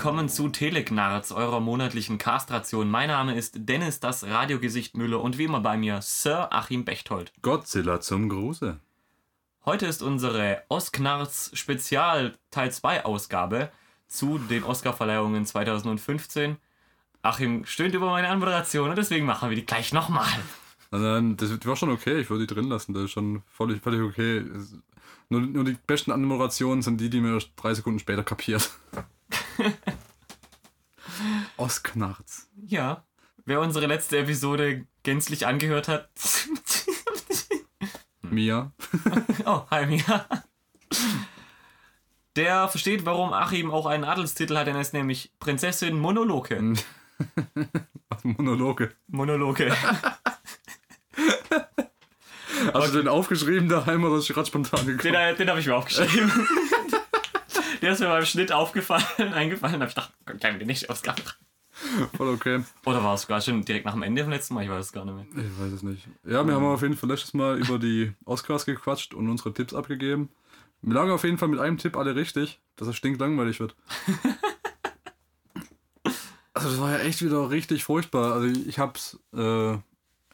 Willkommen zu Teleknarz, eurer monatlichen Castration. Mein Name ist Dennis, das Radiogesicht Müller und wie immer bei mir Sir Achim Bechtold. Godzilla zum Gruße. Heute ist unsere Osknarz Spezial Teil 2 Ausgabe zu den Oscarverleihungen 2015. Achim stöhnt über meine Anmoderation und deswegen machen wir die gleich nochmal. Nein, das war schon okay, ich würde die drin lassen, das ist schon völlig, völlig okay. Nur, nur die besten Anmoderationen sind die, die mir drei Sekunden später kapiert. Osknarz. Ja. Wer unsere letzte Episode gänzlich angehört hat. Mia. oh, hi Mia. Der versteht, warum Achim auch einen Adelstitel hat, denn er ist nämlich Prinzessin Monologe. Monologe. Monologe. Hast du den aufgeschrieben daheim oder ist gerade spontan gekommen? Den, den habe ich mir aufgeschrieben. Der ist mir beim Schnitt aufgefallen, eingefallen, da habe ich gedacht, kann ich den nicht Ausgabe Voll okay. Oder war es sogar schon direkt nach dem Ende vom letzten Mal? Ich weiß es gar nicht mehr. Ich weiß es nicht. Ja, wir haben auf jeden Fall letztes Mal über die Oscars gequatscht und unsere Tipps abgegeben. Wir lagen auf jeden Fall mit einem Tipp alle richtig, dass es stinklangweilig wird. also das war ja echt wieder richtig furchtbar. Also ich hab's äh,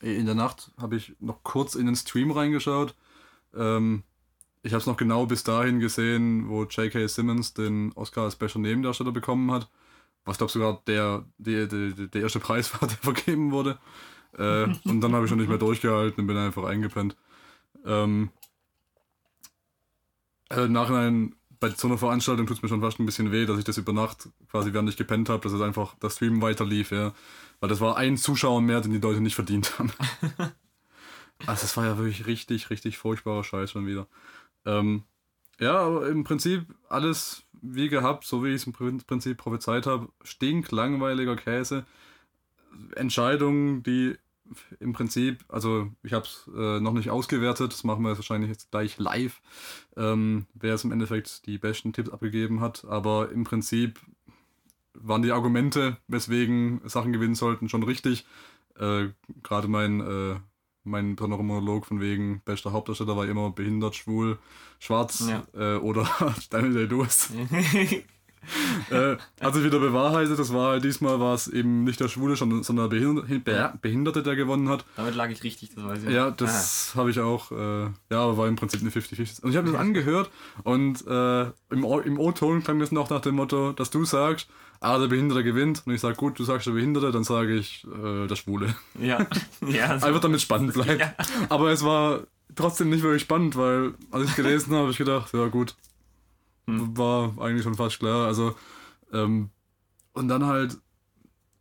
in der Nacht habe ich noch kurz in den Stream reingeschaut. Ähm, ich habe es noch genau bis dahin gesehen, wo J.K. Simmons den Oscar als bester Nebendarsteller bekommen hat. Was glaube sogar der, der, der, der erste Preis war, der vergeben wurde. Äh, und dann habe ich schon nicht mehr durchgehalten und bin einfach eingepennt. Ähm, also Im Nachhinein, bei so einer Veranstaltung tut es mir schon fast ein bisschen weh, dass ich das über Nacht quasi während ich gepennt habe, dass es einfach das Stream weiter lief, ja. Weil das war ein Zuschauer mehr, den die Leute nicht verdient haben. also das war ja wirklich richtig, richtig furchtbarer Scheiß schon wieder. Ähm, ja, aber im Prinzip alles wie gehabt, so wie ich es im Prinzip prophezeit habe. Stinklangweiliger Käse. Entscheidungen, die im Prinzip, also ich habe es äh, noch nicht ausgewertet, das machen wir jetzt wahrscheinlich jetzt gleich live, ähm, wer es im Endeffekt die besten Tipps abgegeben hat. Aber im Prinzip waren die Argumente, weswegen Sachen gewinnen sollten, schon richtig. Äh, Gerade mein äh, mein besonderer Monolog von wegen bester Hauptdarsteller war immer behindert, schwul, schwarz ja. äh, oder Daniel Day-Lewis. äh, also wieder bewahrheitet, das war diesmal war es eben nicht der Schwule, sondern der Behinderte, der gewonnen hat. Damit lag ich richtig, das weiß ich. Ja, das ah. habe ich auch, äh, ja, aber war im Prinzip eine 50-50. Und ich habe das angehört und äh, im, im O-Ton klang das noch nach dem Motto, dass du sagst, ah, der Behinderte gewinnt. Und ich sage, gut, du sagst der Behinderte, dann sage ich äh, der Schwule. Ja. ja so. Einfach damit spannend bleibt. Ja. Aber es war trotzdem nicht wirklich spannend, weil als ich gelesen habe, habe ich gedacht, ja gut, hm. war eigentlich schon fast klar. Also, ähm, und dann halt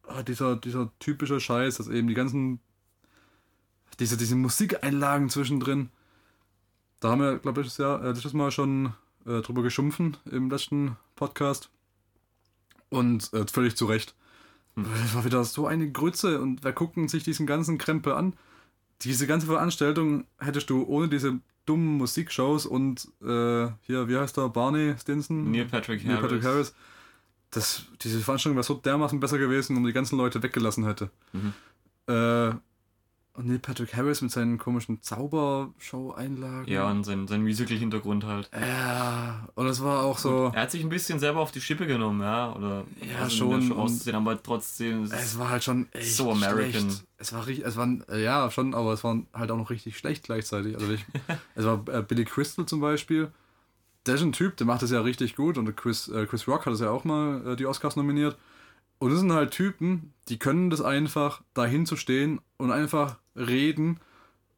ah, dieser, dieser typische Scheiß, dass eben die ganzen, diese, diese Musikeinlagen zwischendrin, da haben wir, glaube ich, das, äh, letztes Mal schon äh, drüber geschumpfen im letzten Podcast. Und äh, völlig zu Recht. Hm. Das war wieder so eine Grütze und wer gucken sich diesen ganzen Krempel an? Diese ganze Veranstaltung hättest du ohne diese dummen Musikshows und äh, hier, wie heißt der, Barney Stinson? Neil Patrick Harris. Neil Patrick Harris. Das, diese Veranstaltung wäre so dermaßen besser gewesen, wenn man die ganzen Leute weggelassen hätte. Mhm. Äh, und Neil Patrick Harris mit seinen komischen Zaubershow-Einlagen. Ja, und sein, sein Musical-Hintergrund halt. Ja, und es war auch so. er hat sich ein bisschen selber auf die Schippe genommen, ja. Oder ja, also schon. auszusehen, aber trotzdem. Es war halt schon echt so American. Schlecht. Es war richtig, es war, ja, schon, aber es war halt auch noch richtig schlecht gleichzeitig. Also ich, es war äh, Billy Crystal zum Beispiel. Der ist ein Typ, der macht das ja richtig gut und Chris, äh, Chris Rock hat es ja auch mal äh, die Oscars nominiert. Und das sind halt Typen, die können das einfach, dahin zu stehen und einfach reden,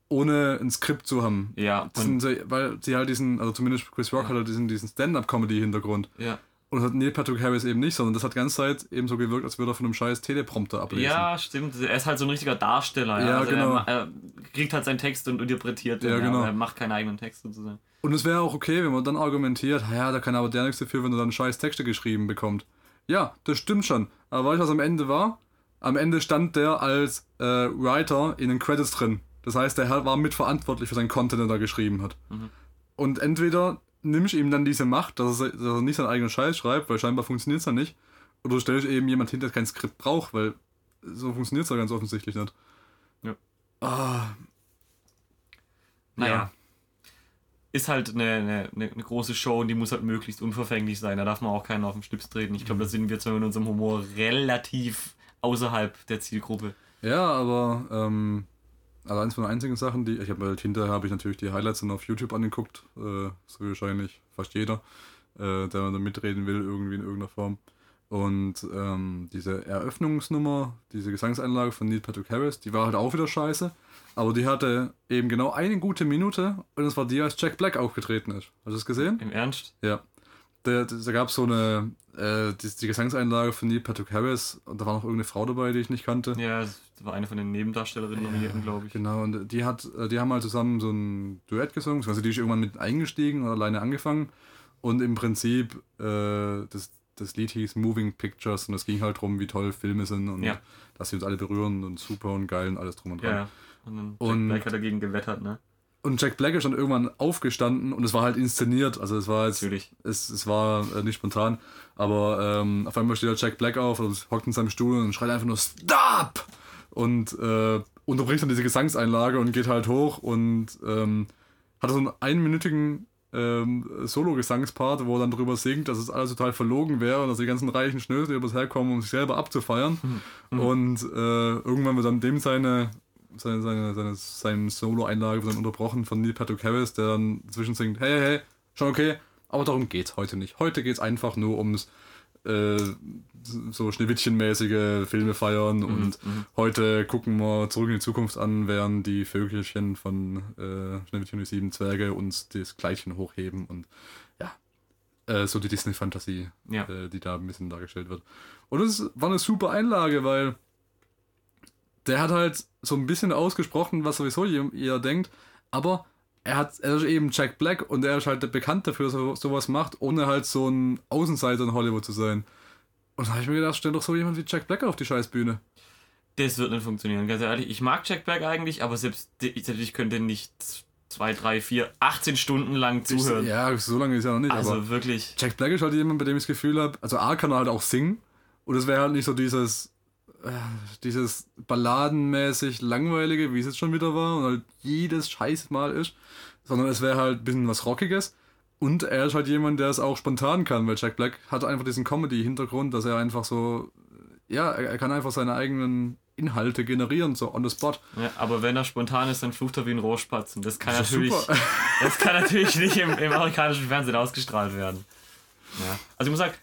ohne ein Skript zu haben. Ja. Sind, weil sie halt diesen, also zumindest Chris Rock ja. hat halt diesen, diesen Stand-Up-Comedy-Hintergrund. Ja. Und das hat Neil Patrick Harris eben nicht, sondern das hat die ganze Zeit eben so gewirkt, als würde er von einem scheiß Teleprompter ablesen. Ja, stimmt. Er ist halt so ein richtiger Darsteller. Ja, ja also genau. Er, er, kriegt halt seinen Text und interpretiert den, ja, genau. er macht keinen eigenen Text sozusagen. Und es wäre auch okay, wenn man dann argumentiert, ja, da kann aber der nichts dafür, wenn er dann scheiß Texte geschrieben bekommt. Ja, das stimmt schon. Aber weißt du, was am Ende war? Am Ende stand der als äh, Writer in den Credits drin. Das heißt, der war mitverantwortlich für seinen Content, den er geschrieben hat. Mhm. Und entweder nimmst ihm dann diese Macht, dass er, dass er nicht seinen eigenen Scheiß schreibt, weil scheinbar funktioniert es ja nicht. Oder du stellst eben jemand hinter, der kein Skript braucht, weil so funktioniert es ja ganz offensichtlich nicht. Ja. Ah. Naja. Ja ist halt eine, eine, eine, große Show und die muss halt möglichst unverfänglich sein. Da darf man auch keinen auf den Schlips treten. Ich glaube, da sind wir zwar mit unserem Humor relativ außerhalb der Zielgruppe. Ja, aber ähm, also eins von den einzigen Sachen, die ich habe halt hinterher habe ich natürlich die Highlights dann auf YouTube angeguckt, äh, so wahrscheinlich fast jeder, äh, der da mitreden will irgendwie in irgendeiner Form. Und ähm, diese Eröffnungsnummer, diese Gesangseinlage von Neil Patrick Harris, die war halt auch wieder scheiße. Aber die hatte eben genau eine gute Minute und es war die, als Jack Black aufgetreten ist. Hast du es gesehen? Im Ernst? Ja. Da, da gab es so eine, äh, die, die, Gesangseinlage von Neil Patrick Harris und da war noch irgendeine Frau dabei, die ich nicht kannte. Ja, das war eine von den Nebendarstellerinnen ja, nominierten, glaube ich. Genau, und die hat, äh, die haben halt zusammen so ein Duett gesungen, also die ist irgendwann mit eingestiegen oder alleine angefangen und im Prinzip äh, das, das Lied hieß Moving Pictures und es ging halt darum, wie toll Filme sind und ja. dass sie uns alle berühren und super und geil und alles drum und dran. Ja, und dann Jack und, Black hat dagegen gewettert, ne? Und Jack Black ist dann irgendwann aufgestanden und es war halt inszeniert, also es war jetzt, Natürlich. Es, es war äh, nicht spontan, aber ähm, auf einmal steht halt Jack Black auf und hockt in seinem Stuhl und schreit einfach nur Stop! Und äh, unterbricht dann diese Gesangseinlage und geht halt hoch und ähm, hat so einen einminütigen ähm, Solo-Gesangspart, wo er dann drüber singt, dass es alles total verlogen wäre und dass die ganzen reichen Schnösel übers herkommen, um sich selber abzufeiern. Mhm. Und äh, irgendwann wird dann dem seine, seine, seine, seine, seine Solo-Einlage dann unterbrochen von Neil Patrick Harris, der dann zwischen singt, hey, hey, schon okay, aber darum geht's heute nicht. Heute geht's einfach nur ums äh, so Schneewittchenmäßige Filme feiern mhm, und mhm. heute gucken wir zurück in die Zukunft an, während die Vögelchen von äh, Schneewittchen und die sieben Zwerge uns das Kleidchen hochheben und ja, äh, so die Disney-Fantasie, ja. äh, die da ein bisschen dargestellt wird. Und es war eine super Einlage, weil der hat halt so ein bisschen ausgesprochen, was sowieso jeder denkt, aber er hat er ist eben Jack Black und er ist halt bekannt dafür, dass er sowas macht, ohne halt so ein Außenseiter in Hollywood zu sein. Und da habe ich mir gedacht, stell doch so jemand wie Jack Black auf die Scheißbühne. Das wird nicht funktionieren, ganz ehrlich. Ich mag Jack Black eigentlich, aber selbst, selbst ich könnte nicht zwei, drei, vier, 18 Stunden lang zuhören. Ich, ja, so lange ist ja noch nicht. Also wirklich. Jack Black ist halt jemand, bei dem ich das Gefühl habe, also A kann er halt auch singen. Und es wäre halt nicht so dieses, dieses balladenmäßig langweilige, wie es jetzt schon wieder war und halt jedes Scheiß mal ist, sondern es wäre halt ein bisschen was Rockiges. Und er ist halt jemand, der es auch spontan kann, weil Jack Black hat einfach diesen Comedy-Hintergrund, dass er einfach so, ja, er, kann einfach seine eigenen Inhalte generieren, so on the spot. Ja, aber wenn er spontan ist, dann flucht er wie ein Rohspatz. Und das kann das natürlich, das kann natürlich nicht im, im, amerikanischen Fernsehen ausgestrahlt werden. Ja. Also ich muss sagen,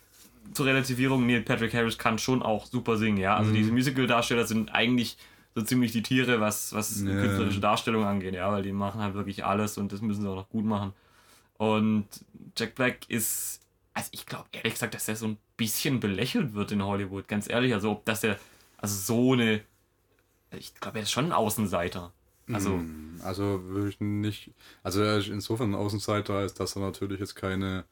zur Relativierung, Neil Patrick Harris kann schon auch super singen, ja. Also mhm. diese Musical-Darsteller sind eigentlich so ziemlich die Tiere, was, was ja. künstlerische Darstellung angeht, ja, weil die machen halt wirklich alles und das müssen sie auch noch gut machen. Und Jack Black ist, also ich glaube ehrlich gesagt, dass er so ein bisschen belächelt wird in Hollywood, ganz ehrlich. Also ob das er, also so eine, ich glaube, er ist schon ein Außenseiter. Also, hm, also würde ich nicht, also er ist insofern ein Außenseiter, als dass er natürlich jetzt keine,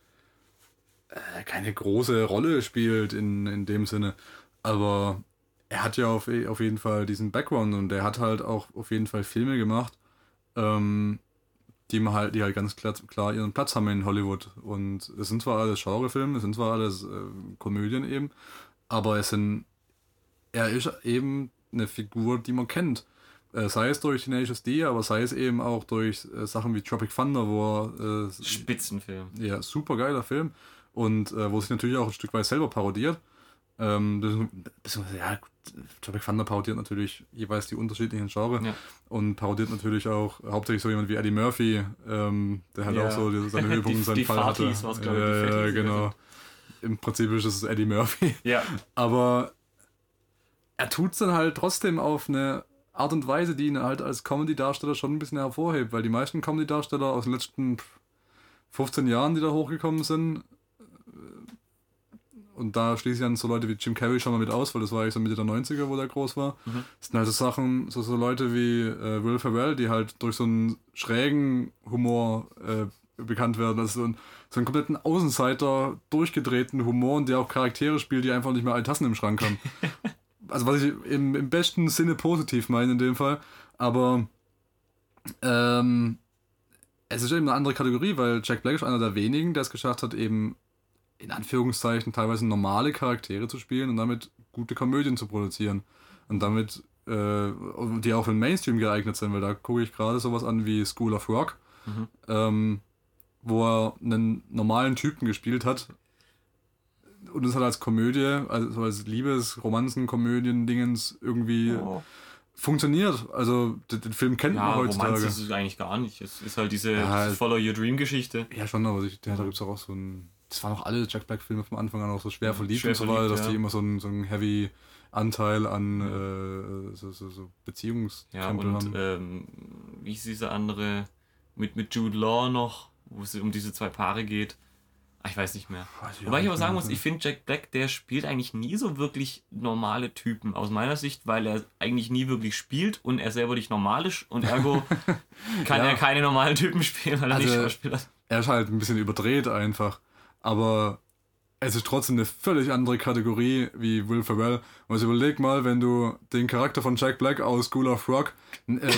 äh, keine große Rolle spielt in, in dem Sinne. Aber er hat ja auf, auf jeden Fall diesen Background und er hat halt auch auf jeden Fall Filme gemacht, ähm, die man halt, die halt ganz klar, klar ihren Platz haben in Hollywood. Und es sind zwar alles Genrefilme, es sind zwar alles äh, Komödien eben, aber es sind, er ist eben eine Figur, die man kennt. Äh, sei es durch Tenacious D, aber sei es eben auch durch äh, Sachen wie Tropic Thunder, wo er. Äh, Spitzenfilm. Ja, super geiler Film. Und äh, wo sich natürlich auch ein Stück weit selber parodiert. Ähm, beziehungsweise, ja, Tropic Thunder parodiert natürlich jeweils die unterschiedlichen Genres ja. und parodiert natürlich auch hauptsächlich so jemand wie Eddie Murphy, ähm, der halt ja. auch so seine Höhepunkte in seinem Fall Fatis hatte. Ja, äh, genau. Im Prinzip ist es Eddie Murphy. Ja. Aber er tut es dann halt trotzdem auf eine Art und Weise, die ihn halt als Comedy-Darsteller schon ein bisschen hervorhebt, weil die meisten Comedy-Darsteller aus den letzten 15 Jahren, die da hochgekommen sind, und da schließe ich dann so Leute wie Jim Carrey schon mal mit aus, weil das war eigentlich so Mitte der 90er, wo der groß war. Mhm. Das sind halt so Sachen, so, so Leute wie äh, Will Ferrell, die halt durch so einen schrägen Humor äh, bekannt werden. Also so, ein, so einen kompletten Außenseiter, durchgedrehten Humor und der auch Charaktere spielt, die einfach nicht mehr alle Tassen im Schrank haben. also was ich im, im besten Sinne positiv meine in dem Fall. Aber ähm, es ist eben eine andere Kategorie, weil Jack Black ist einer der wenigen, der es geschafft hat, eben in Anführungszeichen teilweise normale Charaktere zu spielen und damit gute Komödien zu produzieren. Und damit, äh, die auch für den Mainstream geeignet sind, weil da gucke ich gerade sowas an wie School of Rock, mhm. ähm, wo er einen normalen Typen gespielt hat. Und das hat als Komödie, also als Liebes-Romanzen-Komödien-Dingens irgendwie Oh. funktioniert. Also den, Film kennt Ja, man heutzutage. ist es eigentlich gar nicht. Es ist halt diese Ja, Follow Your Dream Geschichte. Ja, schon, aber ich, ja, da gibt es auch so ein. Das waren auch alle Jack Black-Filme vom Anfang an auch so schwer verliebt schwer und so weiter, dass ja. die immer so einen, so einen heavy Anteil an äh, so, so, so Ja, und haben. ähm, wie ist diese andere mit, mit Jude Law noch, wo es um diese zwei Paare geht? Ah, Ich weiß nicht mehr. Weiß ich Wobei ich aber nicht sagen muss, ich finde Jack Black, der spielt eigentlich nie so wirklich normale Typen. Aus meiner Sicht, weil er eigentlich nie wirklich spielt und er selber nicht normal ist und ergo kann Ja. er keine normalen Typen spielen, weil er nicht Also, Schauspieler ist. er ist halt ein bisschen überdreht einfach. Aber es ist trotzdem eine völlig andere Kategorie wie Will Ferrell. Und also überleg mal, wenn du den Charakter von Jack Black aus School of Rock äh,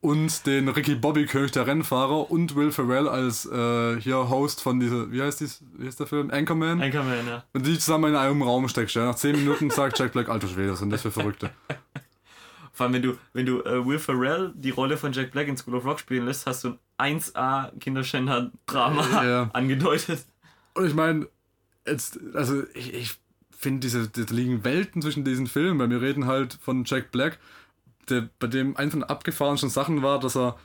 und den Ricky Bobby König, der Rennfahrer, und Will Ferrell als äh, hier Host von dieser, wie heißt, dies, wie heißt der Film? Anchorman? Anchorman, ja. Du die zusammen in einem Raum steckst, ja, nach 10 Minuten sagt Jack Black, alter Schwede, sind das für Verrückte? Vor allem, wenn du, wenn du äh, Will Ferrell die Rolle von Jack Black in School of Rock spielen lässt, hast du ein 1A Kinderschänder-Drama Ja. angedeutet. Und ich meine, jetzt, also ich, ich finde, diese, da liegen Welten zwischen diesen Filmen, weil wir reden halt von Jack Black, der, bei dem eine von den abgefahrensten Sachen war, dass er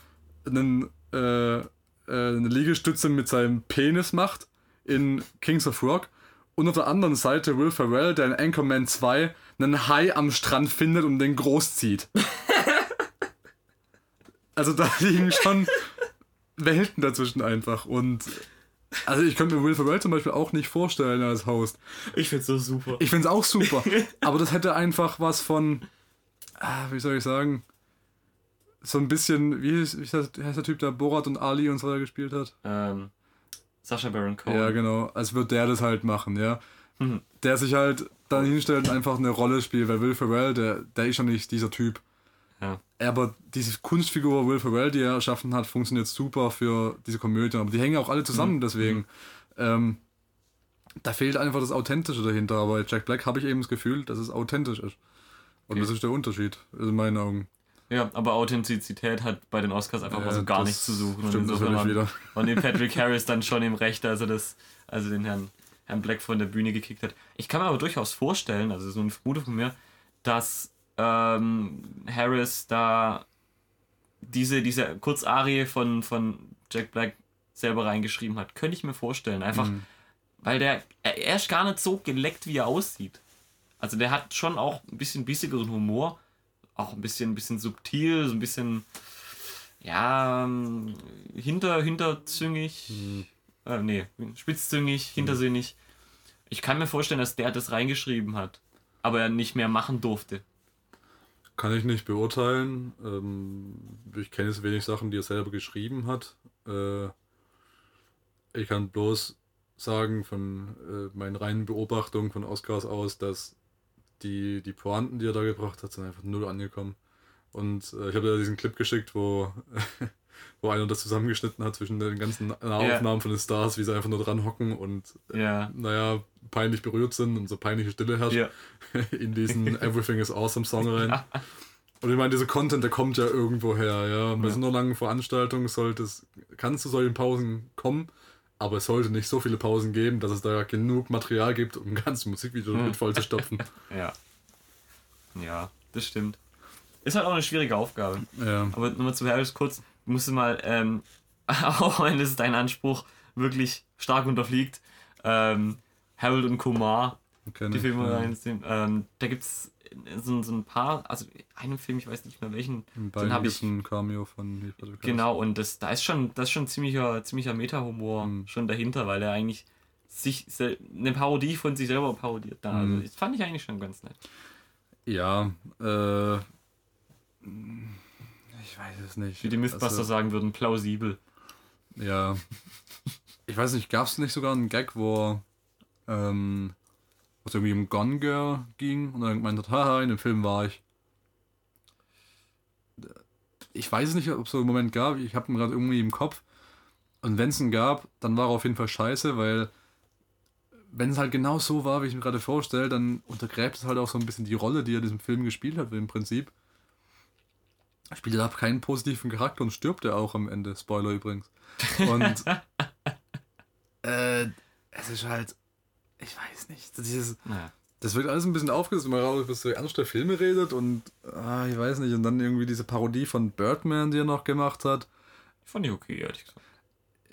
einen, äh, äh, eine Liegestütze mit seinem Penis macht in Kings of Rock. Und auf der anderen Seite Will Ferrell, der in Anchorman 2 einen Hai am Strand findet und den großzieht. also da liegen schon Welten dazwischen einfach. Und also ich könnte mir Will Ferrell zum Beispiel auch nicht vorstellen als Host. Ich find's so super. Ich finde es auch super. aber das hätte einfach was von, ah, wie soll ich sagen, so ein bisschen, wie, das, wie heißt der Typ, der Borat und Ali und so weiter gespielt hat? ähm, Sascha Baron Cohen. Ja, genau. Als würde der das halt machen, ja. Mhm. Der sich halt dann hinstellt und einfach eine Rolle spielt, weil Will Ferrell, der, der ist ja nicht dieser Typ. Aber diese Kunstfigur Will Ferrell, die er erschaffen hat, funktioniert super für diese Komödie. Aber die hängen auch alle zusammen, Mhm. deswegen. Ähm, da fehlt einfach das Authentische dahinter. Aber bei Jack Black habe ich eben das Gefühl, dass es authentisch ist. Und Okay. das ist der Unterschied, in meinen Augen. Ja, aber Authentizität hat bei den Oscars einfach mal Ja, so gar nichts zu suchen. Und stimmt insofern natürlich waren- wieder. waren den Patrick Harris dann schon im Recht, also das, also den Herrn, Herrn Black von der Bühne gekickt hat. Ich kann mir aber durchaus vorstellen, also so eine Vermutung von mir, dass ähm, Harris da diese, diese Kurzarie von, von Jack Black selber reingeschrieben hat. Könnte ich mir vorstellen. Einfach, Mhm. weil der, er, er ist gar nicht so geleckt, wie er aussieht. Also der hat schon auch ein bisschen bissigeren Humor, auch ein bisschen, ein bisschen subtil, so ein bisschen, ja, ähm, hinter, hinterzüngig, äh, nee, spitzzüngig, hintersinnig. Ich kann mir vorstellen, dass der das reingeschrieben hat, aber er nicht mehr machen durfte. Kann ich nicht beurteilen. Ähm, ich kenne jetzt wenig Sachen, die er selber geschrieben hat. Äh, ich kann bloß sagen von äh, meinen reinen Beobachtungen von Oscars aus, dass die, die Pointen, die er da gebracht hat, sind einfach null angekommen. Und äh, ich habe da diesen Clip geschickt, wo, wo einer das zusammengeschnitten hat zwischen den ganzen Nahaufnahmen von den Stars, wie sie einfach nur dran hocken und Ja. naja, peinlich berührt sind und so peinliche Stille herrscht Ja. in diesen Everything is Awesome Song rein. Und ich meine, dieser Content, der kommt ja irgendwo her, ja. Bei Ja. so einer langen Veranstaltung sollte es, kann es zu solchen Pausen kommen, aber es sollte nicht so viele Pausen geben, dass es da genug Material gibt, um ein ganzes Musikvideo Hm. mit voll zu stopfen. Ja. Ja, das stimmt. Ist halt auch eine schwierige Aufgabe. ja. Aber nochmal zu Harris kurz, du musst mal, ähm, auch wenn es dein Anspruch wirklich stark unterfliegt, ähm, Harold und Kumar, Kenn die ich, Filme ja. Ähm, da gibt es so, so ein paar, also einen Film, ich weiß nicht mehr welchen, den habe ich. ein Cameo von. Genau, und das, da ist schon, das ist schon ziemlicher, ziemlicher Meta-Humor Mhm. schon dahinter, weil er eigentlich sich eine Parodie von sich selber parodiert. Da. Also, Mhm. das fand ich eigentlich schon ganz nett. Ja, äh. Ich weiß es nicht. Wie die Mythbuster Also- sagen würden, plausibel. Ja. Ich weiß nicht, gab es nicht sogar einen Gag, wo ähm, es irgendwie um Gone Girl ging und dann gemeint hat, haha, in dem Film war ich. Ich weiß nicht, ob es so einen Moment gab, ich habe ihn gerade irgendwie im Kopf. Und wenn es ihn gab, dann war er auf jeden Fall scheiße, weil wenn es halt genau so war, wie ich mir gerade vorstelle, dann untergräbt es halt auch so ein bisschen die Rolle, die er in diesem Film gespielt hat, im Prinzip. Spielt er keinen positiven Charakter und stirbt er auch am Ende. Spoiler übrigens. Und äh, es ist halt, ich weiß nicht, dieses, Naja. das wird alles ein bisschen aufgesetzt, wenn man raus über so ernste Filme redet und, ah, ich weiß nicht, und dann irgendwie diese Parodie von Birdman, die er noch gemacht hat. Fand ich okay, ehrlich gesagt.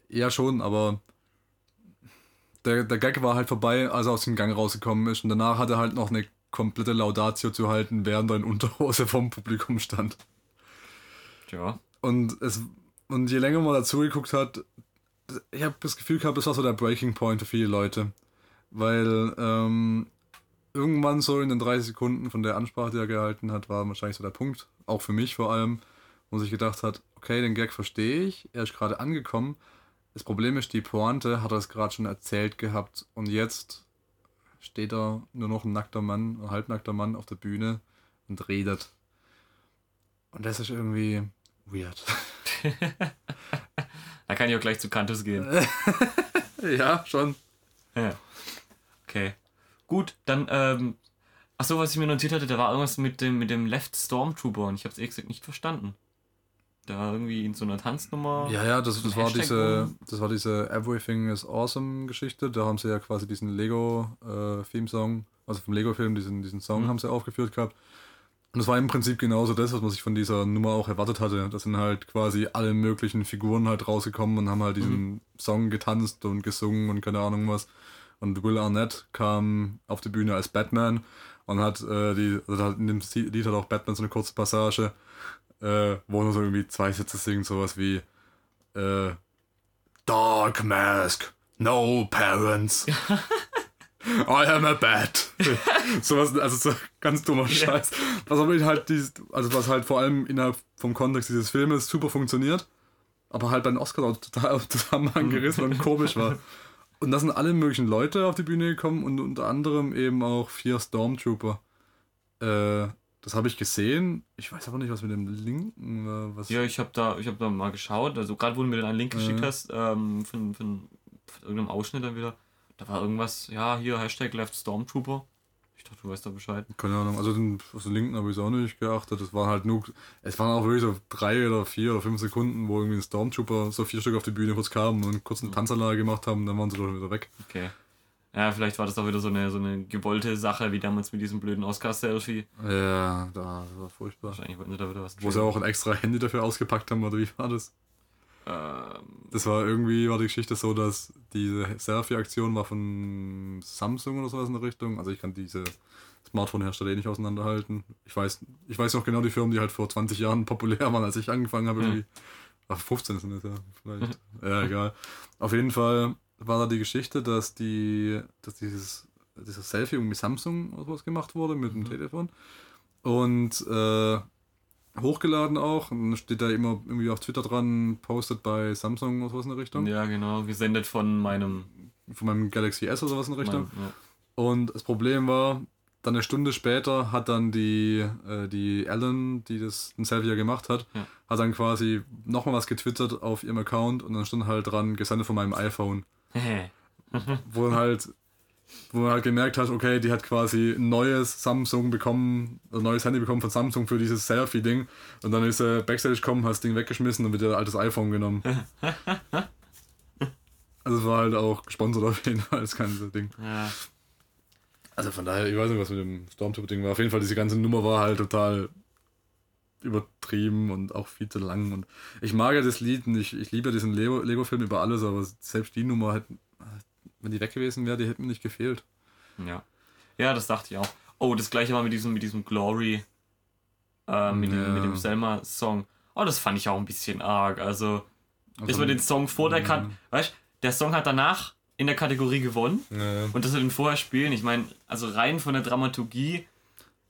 Ja, schon, aber der, der Gag war halt vorbei, als er aus dem Gang rausgekommen ist und danach hat er halt noch eine komplette Laudatio zu halten, während er in Unterhose vom Publikum stand. Tja. Und es und je länger man dazu geguckt hat, ich habe das Gefühl gehabt, das war so der Breaking Point für viele Leute. Weil ähm, irgendwann so in den 30 Sekunden von der Ansprache, die er gehalten hat, war wahrscheinlich so der Punkt, auch für mich vor allem, wo sich gedacht hat, okay, den Gag verstehe ich, er ist gerade angekommen. Das Problem ist, die Pointe hat er es gerade schon erzählt gehabt und jetzt steht da nur noch ein nackter Mann, ein halbnackter Mann auf der Bühne und redet. Und das ist irgendwie weird. Da kann ich auch gleich zu Kantus gehen. ja, schon. Ja. Okay. Gut, dann, ähm. Achso, was ich mir notiert hatte, da war irgendwas mit dem, mit dem Left Stormtrooper und ich hab's ehrlich gesagt nicht verstanden. Da war irgendwie in so einer Tanznummer. Ja, ja, das, das war Hashtag diese, das war diese Everything is Awesome Geschichte. Da haben sie ja quasi diesen Lego äh, also vom Lego Film, diesen, diesen Song Mhm. haben sie aufgeführt gehabt. Und das war im Prinzip genauso das, was man sich von dieser Nummer auch erwartet hatte. Da sind halt quasi alle möglichen Figuren halt rausgekommen und haben halt diesen Mhm. Song getanzt und gesungen und keine Ahnung was. Und Will Arnett kam auf die Bühne als Batman und hat äh, die, also in dem Lied hat auch Batman so eine kurze Passage, äh, wo er so irgendwie zwei Sätze singt, sowas wie äh, Dark Mask, no parents. I am a bat. sowas, also so ganz dummer Scheiß. Was aber halt dieses, also was halt vor allem innerhalb vom Kontext dieses Filmes super funktioniert, aber halt bei den Oscars auch total aus dem Zusammenhang gerissen und komisch war. Und da sind alle möglichen Leute auf die Bühne gekommen und unter anderem eben auch vier Stormtrooper. Äh, das habe ich gesehen. Ich weiß aber nicht, was mit dem linken war. Was Ja, ich habe da, ich hab da mal geschaut. Also gerade wo du mir den einen Link geschickt Mhm. hast, ähm, von, von, von irgendeinem Ausschnitt dann wieder, da war irgendwas, ja, hier, Hashtag Left Stormtrooper. Ich dachte, du weißt da Bescheid. Keine Ahnung, also den, auf den linken habe ich auch nicht geachtet. Das waren halt nur, es waren auch wirklich so drei oder vier oder fünf Sekunden, wo irgendwie ein Stormtrooper so vier Stück auf die Bühne kurz kamen und kurz eine Tanzanlage gemacht haben dann waren sie doch wieder weg. Okay. Ja, vielleicht war das auch wieder so eine, so eine gewollte Sache, wie damals mit diesem blöden Oscar-Selfie. Ja, da das war furchtbar. Wahrscheinlich wollten sie da wieder was Wo sie auch ein extra Handy dafür ausgepackt haben, oder wie war das? Ähm, Das war irgendwie, war die Geschichte so, dass diese Selfie-Aktion war von Samsung oder sowas in der Richtung. Also ich kann diese Smartphone-Hersteller eh nicht auseinanderhalten. Ich weiß, ich weiß noch genau die Firmen, die halt vor 20 Jahren populär waren, als ich angefangen habe irgendwie. Ach, 15 sind das ja, vielleicht. ja, egal. Auf jeden Fall war da die Geschichte, dass die, dass dieses, dieses Selfie irgendwie Samsung oder sowas gemacht wurde mit dem Telefon. Und äh, hochgeladen auch. Und dann steht da immer irgendwie auf Twitter dran, posted bei Samsung oder sowas in der Richtung. ja, genau, gesendet von meinem. Von meinem Galaxy S oder sowas in der Richtung. meinem ja. Und das Problem war, dann eine Stunde später hat dann die, äh, die Ellen, die das ein Selfie ja gemacht hat, Ja. hat dann quasi nochmal was getwittert auf ihrem Account und dann stand halt dran, gesendet von meinem iPhone. Wo dann halt, wo man halt gemerkt hat, okay, die hat quasi ein neues Samsung bekommen, ein neues Handy bekommen von Samsung für dieses Selfie-Ding. Und dann ist er Backstage gekommen, hat das Ding weggeschmissen und wird ihr altes iPhone genommen. also es war halt auch gesponsert auf jeden Fall, das ganze Ding. ja. Also von daher, ich weiß nicht, was mit dem Stormtrooper-Ding war. Auf jeden Fall, diese ganze Nummer war halt total übertrieben und auch viel zu lang. Und ich mag ja das Lied und ich, ich liebe ja diesen Lego- Lego-Film über alles, aber selbst die Nummer hätte, wenn die weg gewesen wäre, die hätte mir nicht gefehlt. Ja. Ja, das dachte ich auch. Oh, das gleiche war mit diesem, mit diesem Glory, äh, mit, Ja. dem, mit dem Selma-Song. Oh, das fand ich auch ein bisschen arg. Also, Also, dass man den Song vor der Kat weißt der Song hat danach in der Kategorie gewonnen Ja, und dass wir den vorher spielen, ich meine, also rein von der Dramaturgie,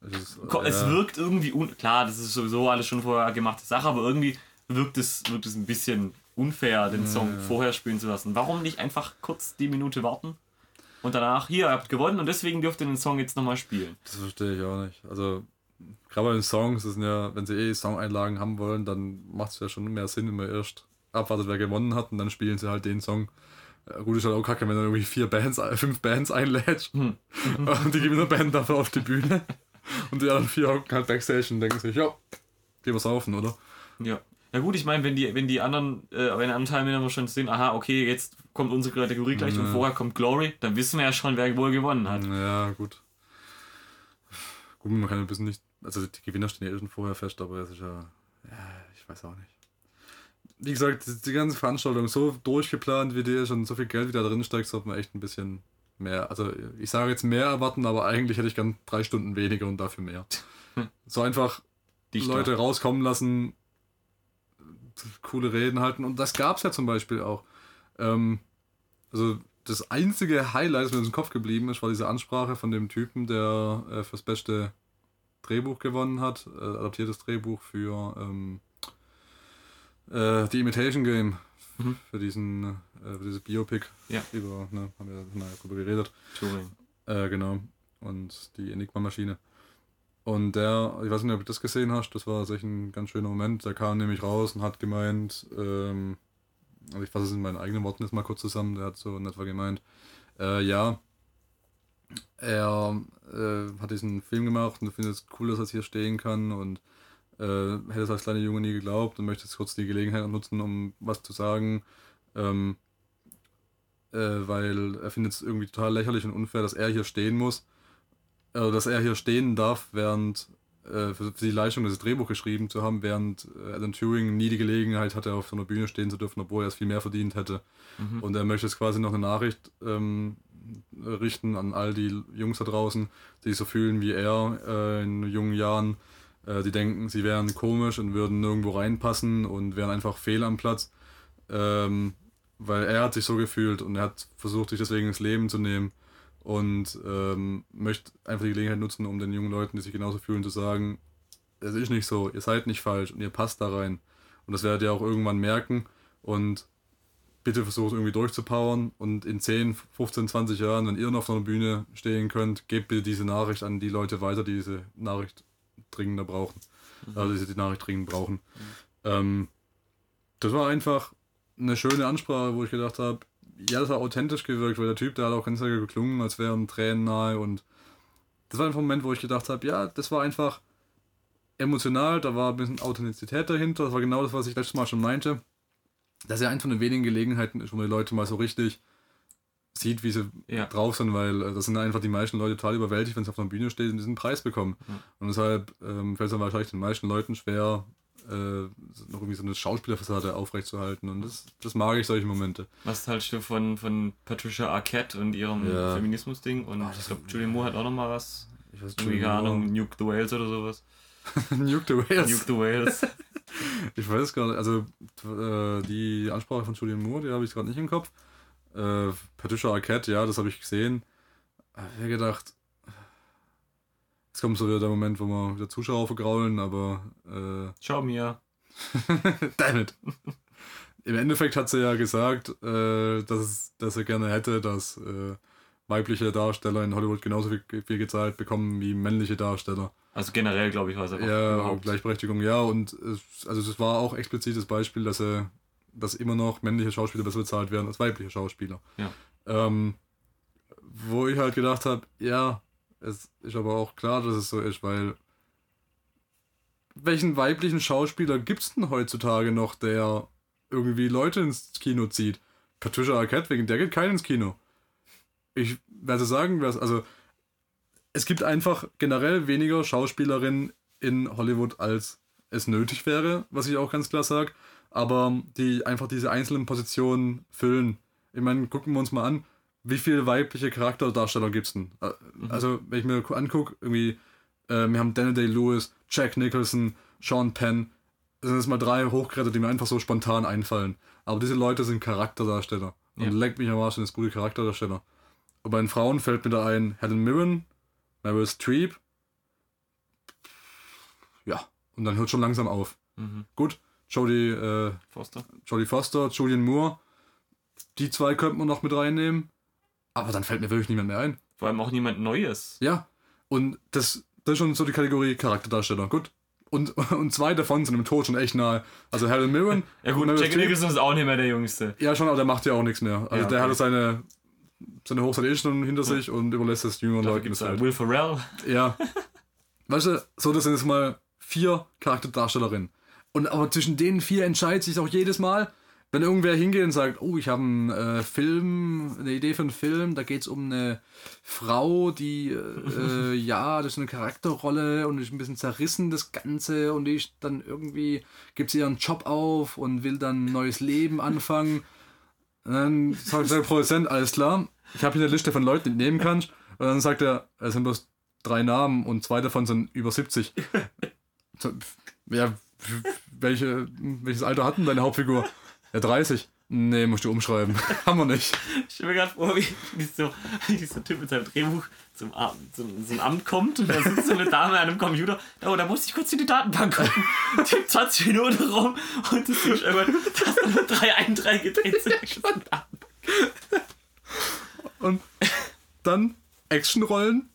es, ist, es ja, wirkt irgendwie, un klar, das ist sowieso alles schon vorher gemachte Sache, aber irgendwie wirkt es, wirkt es ein bisschen unfair, den Song vorher spielen zu lassen. Warum nicht einfach kurz die Minute warten und danach, hier, ihr habt gewonnen und deswegen dürft ihr den Song jetzt nochmal spielen. Das verstehe ich auch nicht. Also, gerade bei den Songs, das sind ja, wenn sie eh Song-Einlagen haben wollen, dann macht es ja schon mehr Sinn, wenn man erst abwartet, wer gewonnen hat und dann spielen sie halt den Song. Äh, Gut, ist halt auch kacke, wenn du irgendwie vier Bands, äh, fünf Bands einlädst Hm. und die Gewinnerband dafür auf die Bühne und die anderen vier hocken halt Backstage und denken sich, ja, gehen wir saufen, oder? Ja. Ja gut, ich meine, wenn die, wenn die anderen, äh, wenn die anderen Teilnehmer schon sehen, aha, okay, jetzt kommt unsere Kategorie gleich und vorher kommt Glory, dann wissen wir ja schon, wer wohl gewonnen hat. Ja, gut. Gut, man kann ein bisschen nicht. Also die Gewinner stehen ja eh schon vorher fest, aber es ist ja. Ja, ich weiß auch nicht. Wie gesagt, die, die ganze Veranstaltung so durchgeplant, wie die ist und so viel Geld, wie da drin steckt, sollte man echt ein bisschen mehr. Also ich sage jetzt mehr erwarten, aber eigentlich hätte ich gern drei Stunden weniger und dafür mehr. So einfach Dichter. Leute rauskommen lassen, coole Reden halten. Und das gab es ja zum Beispiel auch. Ähm, also das einzige Highlight, das mir in den Kopf geblieben ist, war diese Ansprache von dem Typen, der äh, fürs beste Drehbuch gewonnen hat, äh, adaptiertes Drehbuch für ähm, äh, die Imitation Game, Mhm. für diesen, äh, für dieses Biopic Ja. über, ne, haben wir mal drüber geredet. Turing. Äh, genau. Und die Enigma-Maschine. Und der, ich weiß nicht, ob du das gesehen hast, das war sich ein ganz schöner Moment. Der kam nämlich raus und hat gemeint, ähm, also ich fasse es in meinen eigenen Worten jetzt mal kurz zusammen, der hat so in etwa gemeint, äh, ja, er äh, hat diesen Film gemacht und findet es cool, dass er hier stehen kann und äh, hätte es als kleiner Junge nie geglaubt und möchte jetzt kurz die Gelegenheit nutzen, um was zu sagen. Ähm, äh, weil er findet es irgendwie total lächerlich und unfair, dass er hier stehen muss, äh, dass er hier stehen darf, während äh, für, für die Leistung dieses Drehbuch geschrieben zu haben, während äh, Alan Turing nie die Gelegenheit hatte, auf so einer Bühne stehen zu dürfen, obwohl er es viel mehr verdient hätte. Mhm. Und er möchte jetzt quasi noch eine Nachricht ähm, richten an all die Jungs da draußen, die sich so fühlen wie er äh, in jungen Jahren. Äh, die denken, sie wären komisch und würden nirgendwo reinpassen und wären einfach fehl am Platz. Ähm, weil er hat sich so gefühlt und er hat versucht, sich deswegen ins Leben zu nehmen und ähm, möchte einfach die Gelegenheit nutzen, um den jungen Leuten, die sich genauso fühlen, zu sagen, es ist nicht so, ihr seid nicht falsch und ihr passt da rein. Und das werdet ihr auch irgendwann merken und bitte versucht irgendwie durchzupowern und in 10, 15, 20 Jahren, wenn ihr noch auf einer Bühne stehen könnt, gebt bitte diese Nachricht an die Leute weiter, die diese Nachricht dringender brauchen. Also die die Nachricht dringend brauchen. Ähm, das war einfach eine schöne Ansprache, wo ich gedacht habe, ja, das hat authentisch gewirkt, weil der Typ, der hat auch ganz geklungen, als wären Tränen nahe und das war einfach ein Moment, wo ich gedacht habe, ja, das war einfach emotional, da war ein bisschen Authentizität dahinter, das war genau das, was ich letztes Mal schon meinte, dass er eine von den wenigen Gelegenheiten ist, wo man die Leute mal so richtig sieht, wie sie Ja. drauf sind, weil äh, das sind einfach die meisten Leute total überwältigt, wenn sie auf einer Bühne stehen und diesen Preis bekommen. Ja. Und deshalb ähm, fällt es dann wahrscheinlich den meisten Leuten schwer, äh, noch irgendwie so eine Schauspielerfassade aufrechtzuerhalten. Und das, das mag ich, solche Momente. Was haltst du von, von Patricia Arquette und ihrem Ja. Feminismus-Ding? Und Ah, ich glaube, Julian Moore hat auch noch mal was. Ich weiß Irgendwie, keine Ahnung, Nuke the Whales oder sowas. Nuke the Whales. Nuke the Whales. Ich weiß gar nicht, also äh, die Ansprache von Julian Moore, die habe ich gerade nicht im Kopf. Äh, Patricia Arquette, ja, das habe ich gesehen. Aber Ich habe gedacht, jetzt kommt so wieder der Moment, wo wir wieder Zuschauer vergraulen, aber äh, Schau mir. Damn it. Im Endeffekt hat sie ja gesagt, äh, dass, dass sie gerne hätte, dass äh, weibliche Darsteller in Hollywood genauso viel, viel gezahlt bekommen wie männliche Darsteller. Also generell, glaube ich, war es einfach Ja, überhaupt. Gleichberechtigung, ja. Und es, also es war auch explizites Beispiel, dass er, dass immer noch männliche Schauspieler besser bezahlt werden als weibliche Schauspieler. Ja. Ähm, wo ich halt gedacht habe, ja, es ist aber auch klar, dass es so ist, weil welchen weiblichen Schauspieler gibt's denn heutzutage noch, der irgendwie Leute ins Kino zieht? Patricia Arquette, wegen der geht keiner ins Kino. Ich werde sagen, wer's- also es gibt einfach generell weniger Schauspielerinnen in Hollywood, als es nötig wäre, was ich auch ganz klar sage, aber die einfach diese einzelnen Positionen füllen. Ich meine, gucken wir uns mal an, wie viele weibliche Charakterdarsteller gibt es denn? Äh, Also, wenn ich mir angucke, irgendwie, äh, wir haben Daniel Day-Lewis, Jack Nicholson, Sean Penn, das sind jetzt mal drei Hochkaräter, die mir einfach so spontan einfallen. Aber diese Leute sind Charakterdarsteller. Und Ja. leckt mich am Arsch, sind gute Charakterdarsteller. Und bei den Frauen fällt mir da ein Helen Mirren, Meryl Streep. Ja, und dann hört schon langsam auf. Mhm. Gut, Jodie, äh, Foster. Jodie Foster, Julian Moore, die zwei könnten wir noch mit reinnehmen. Aber dann fällt mir wirklich niemand mehr ein. Vor allem auch niemand Neues. Ja, und das, das ist schon so die Kategorie Charakterdarsteller. Gut. Und, und zwei davon sind im Tod schon echt nahe. Also Helen Mirren. Ja gut, Jack Nicholson ist auch nicht mehr der Jüngste. Ja, schon, aber der macht ja auch nichts mehr. Also Ja, der okay. hatte seine, seine Hochzeit eh schon hinter sich und überlässt es jüngeren Leuten. das halt. Will Ferrell. Ja. Weißt du, so, das sind jetzt mal vier Charakterdarstellerinnen. Und aber zwischen den vier entscheidet sich auch jedes Mal, wenn irgendwer hingeht und sagt, oh, ich habe einen äh, Film, eine Idee für einen Film, da geht es um eine Frau, die, äh, ja, das ist eine Charakterrolle und ist ein bisschen zerrissen, das Ganze, und die ist dann irgendwie, gibt sie ihren Job auf und will dann ein neues Leben anfangen. Und dann sagt der Produzent, alles klar, ich habe hier eine Liste von Leuten, die du nehmen kannst. Und dann sagt er, es sind bloß drei Namen und zwei davon sind über 70. So, ja, welche, welches Alter hat denn deine Hauptfigur? Ja, 30. Nee, musst du umschreiben. Haben wir nicht. Ich stelle mir gerade vor, wie, wie, so, wie dieser Typ mit seinem Drehbuch zum, zum, zum Amt kommt und da sitzt so eine Dame an einem Computer. Oh, da muss ich kurz in die Datenbank gucken. Tippt 20 Minuten rum und du siehst irgendwann, dass da nur drei Einträge gedreht sind. Und dann Actionrollen.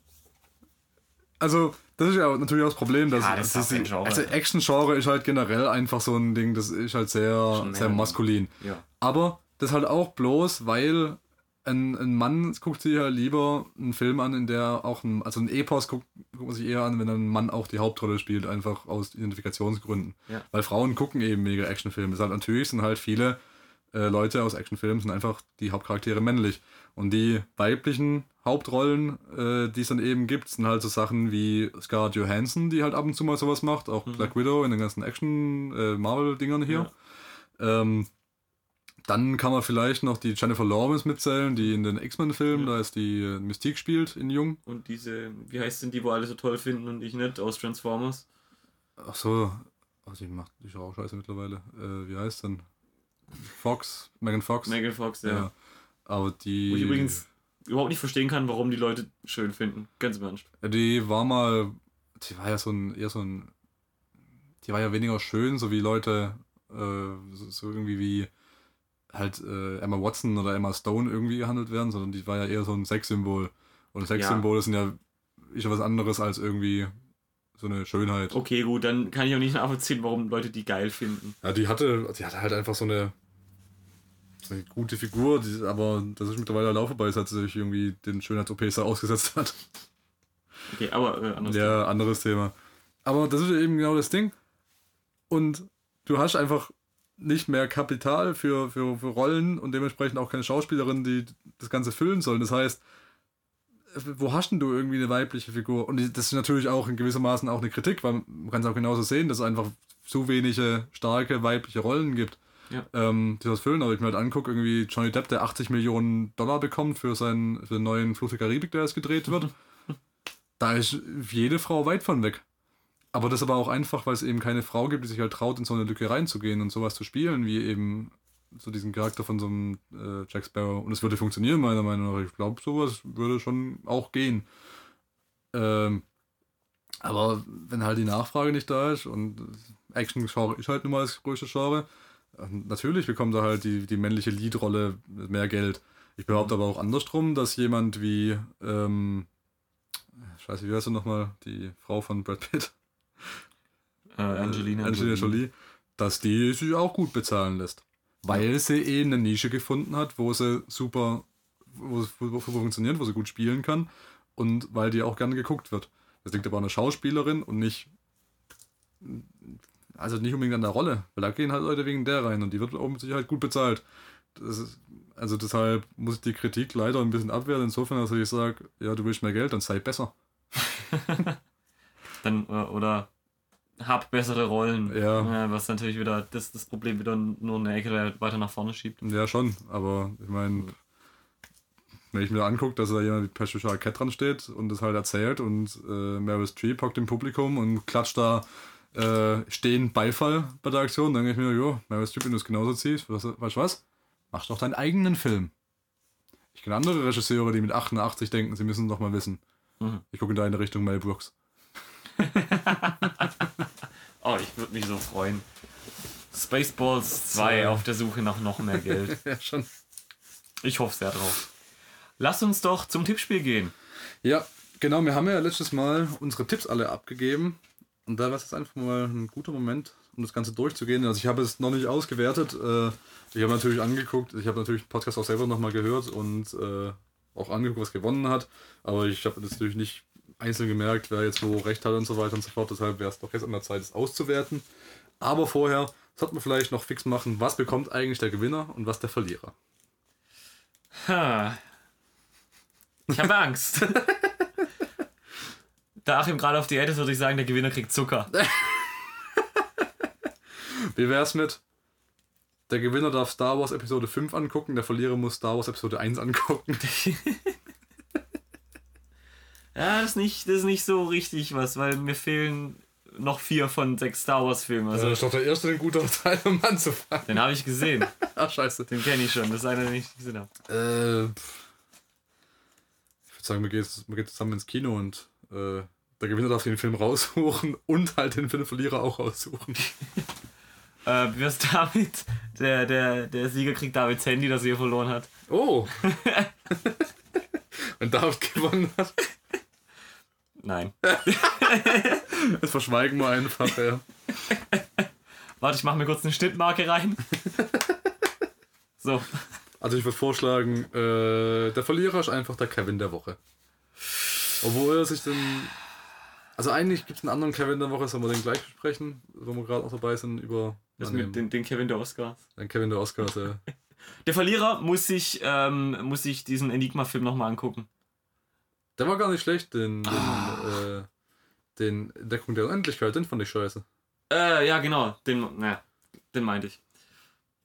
Also, das ist ja natürlich auch das Problem, dass Ja, das ist Genre. also Action-Genre ist halt generell einfach so ein Ding, das ist halt sehr, sehr maskulin. Ja. Aber das halt auch bloß, weil ein, ein Mann guckt sich ja lieber einen Film an, in der auch ein, also ein Epos guckt, guckt man sich eher an, wenn ein Mann auch die Hauptrolle spielt, einfach aus Identifikationsgründen. Ja. Weil Frauen gucken eben mega Actionfilme. Das ist halt natürlich sind halt viele äh, Leute aus Actionfilmen sind einfach die Hauptcharaktere männlich. Und die weiblichen Hauptrollen, äh, die es dann eben gibt, sind halt so Sachen wie Scarlett Johansson, die halt ab und zu mal sowas macht, auch Black Widow in den ganzen Action-Marvel-Dingern hier. Ähm, dann kann man vielleicht noch die Jennifer Lawrence mitzählen, die in den X-Men-Filmen, da ist die äh, Mystique spielt in Jung. Und diese, wie heißt denn die, wo alle so toll finden und ich nicht, aus Transformers? Ach so, ach, die macht die ist auch scheiße mittlerweile. Äh, wie heißt denn? Fox, Megan Fox. Megan Fox, ja. ja. Aber die. Wo ich übrigens überhaupt nicht verstehen kann, warum die Leute schön finden. Ganz im Ernst. Ja, Die war mal, die war ja so ein, eher so ein, die war ja weniger schön, so wie Leute, äh, so, so irgendwie wie halt äh, Emma Watson oder Emma Stone irgendwie gehandelt werden, sondern die war ja eher so ein Sexsymbol. Und Sexsymbole sind ja ist ja was anderes als irgendwie so eine Schönheit. Okay, gut, dann kann ich auch nicht nachvollziehen, warum Leute die geil finden. Ja, die hatte, die hatte halt einfach so eine, eine gute Figur, die, aber das ist mittlerweile auch vorbei, seit sie sich irgendwie den Schönheits-OPs ausgesetzt hat. Okay, aber äh, anders. Ja, anderes Thema. Aber das ist eben genau das Ding. Und du hast einfach nicht mehr Kapital für, für, für Rollen und dementsprechend auch keine Schauspielerin, die das Ganze füllen sollen. Das heißt, wo hast denn du irgendwie eine weibliche Figur? Und das ist natürlich auch in gewissermaßen auch eine Kritik, weil man kann es auch genauso sehen, dass es einfach zu wenige starke weibliche Rollen gibt, Ja. ähm, die das füllen. Aber ich mir halt angucke, irgendwie Johnny Depp, der 80 Millionen Dollar bekommt für seinen für den neuen Fluch der Karibik, der jetzt gedreht wird. Da ist jede Frau weit von weg. Aber das aber auch einfach, weil es eben keine Frau gibt, die sich halt traut, in so eine Lücke reinzugehen und sowas zu spielen, wie eben so diesen Charakter von so einem äh, Jack Sparrow. Und es würde funktionieren, meiner Meinung nach. Ich glaube, sowas würde schon auch gehen. Ähm, aber wenn halt die Nachfrage nicht da ist und Action-Genre ist halt nun mal das größte Genre, natürlich bekommt da halt die, die männliche Lead-Rolle mehr Geld. Ich behaupte aber auch andersrum, dass jemand wie, ähm, scheiße, wie heißt sie nochmal, die Frau von Brad Pitt, Äh, Angelina, Angelina Jolie, dass die sich auch gut bezahlen lässt. Weil sie eh eine Nische gefunden hat, wo sie super, wo, wo funktioniert, wo sie gut spielen kann und weil die auch gerne geguckt wird. Das liegt aber an der Schauspielerin und nicht, also nicht unbedingt an der Rolle, weil da gehen halt Leute wegen der rein und die wird auch mit Sicherheit gut bezahlt. Ist, also deshalb muss ich die Kritik leider ein bisschen abwehren, insofern, dass ich sage, ja, du willst mehr Geld, dann sei besser. Dann, äh, oder hab bessere Rollen. Ja. Äh, was natürlich wieder das, das Problem wieder nur eine Ecke weiter nach vorne schiebt. Ja, schon, aber ich meine, wenn ich mir angucke, dass da jemand mit Patricia Arquette dran steht und das halt erzählt und äh, Meryl Streep hockt im Publikum und klatscht da äh, stehen Beifall bei der Aktion, dann denke ich mir, jo, Meryl Streep, wenn du es genauso ziehst, was, weißt du was? Mach doch deinen eigenen Film. Ich kenne andere Regisseure, die mit 88 denken, sie müssen doch mal wissen. Mhm. Ich gucke in deine Richtung, Mel Brooks. Oh, ich würde mich so freuen. Spaceballs 2 auf der Suche nach noch mehr Geld. Ja, schon. Ich hoffe sehr drauf. Lass uns doch zum Tippspiel gehen. Ja, genau, wir haben ja letztes Mal unsere Tipps alle abgegeben. Und da war es jetzt einfach mal ein guter Moment, um das Ganze durchzugehen. Also ich habe es noch nicht ausgewertet. Äh, Ich habe natürlich angeguckt, ich habe natürlich den Podcast auch selber nochmal gehört und äh, auch angeguckt, was gewonnen hat. Aber ich habe das natürlich nicht einzeln gemerkt, wer jetzt wo recht hat und so weiter und so fort. Deshalb wäre es doch jetzt an der Zeit, es auszuwerten. Aber vorher sollte man vielleicht noch fix machen, was bekommt eigentlich der Gewinner und was der Verlierer. Ha. Ich habe Angst. da Achim gerade auf Diät ist, würde ich sagen, der Gewinner kriegt Zucker. Wie wär's mit? Der Gewinner darf Star Wars Episode 5 angucken, der Verlierer muss Star Wars Episode 1 angucken. Ja, das ist nicht, das ist nicht so richtig was, weil mir fehlen noch vier von sechs Star Wars Filmen. Also, das ist doch der erste, ein guter Teil, um anzufangen. den habe ich gesehen. Ach, scheiße. Den kenne ich schon. Das ist einer, den ich gesehen habe. Äh, ich würde sagen, wir gehen, wir gehen zusammen ins Kino und äh, der Gewinner darf den Film raussuchen und halt den Film Verlierer auch raussuchen. Äh, wie wär's damit? Der, der, der Sieger kriegt Davids Handy, das er verloren hat. Oh! Wenn David gewonnen hat, Nein. das verschweigen wir einfach, ja. Warte, ich mache mir kurz eine Schnittmarke rein. so. Also ich würde vorschlagen, äh, der Verlierer ist einfach der Kevin der Woche. Obwohl er sich dann... Also eigentlich gibt es einen anderen Kevin der Woche, sollen wir den gleich besprechen, wo wir gerade noch dabei sind, über Das ja, mit den, den Kevin der Oscars. den Kevin der Oscars. Äh. Der Verlierer muss sich, ähm, muss sich diesen Enigma-Film nochmal angucken. Der war gar nicht schlecht, den, den, äh, den Entdeckung der Unendlichkeit, den fand ich scheiße. Äh, ja, genau. Den, na, den meinte ich.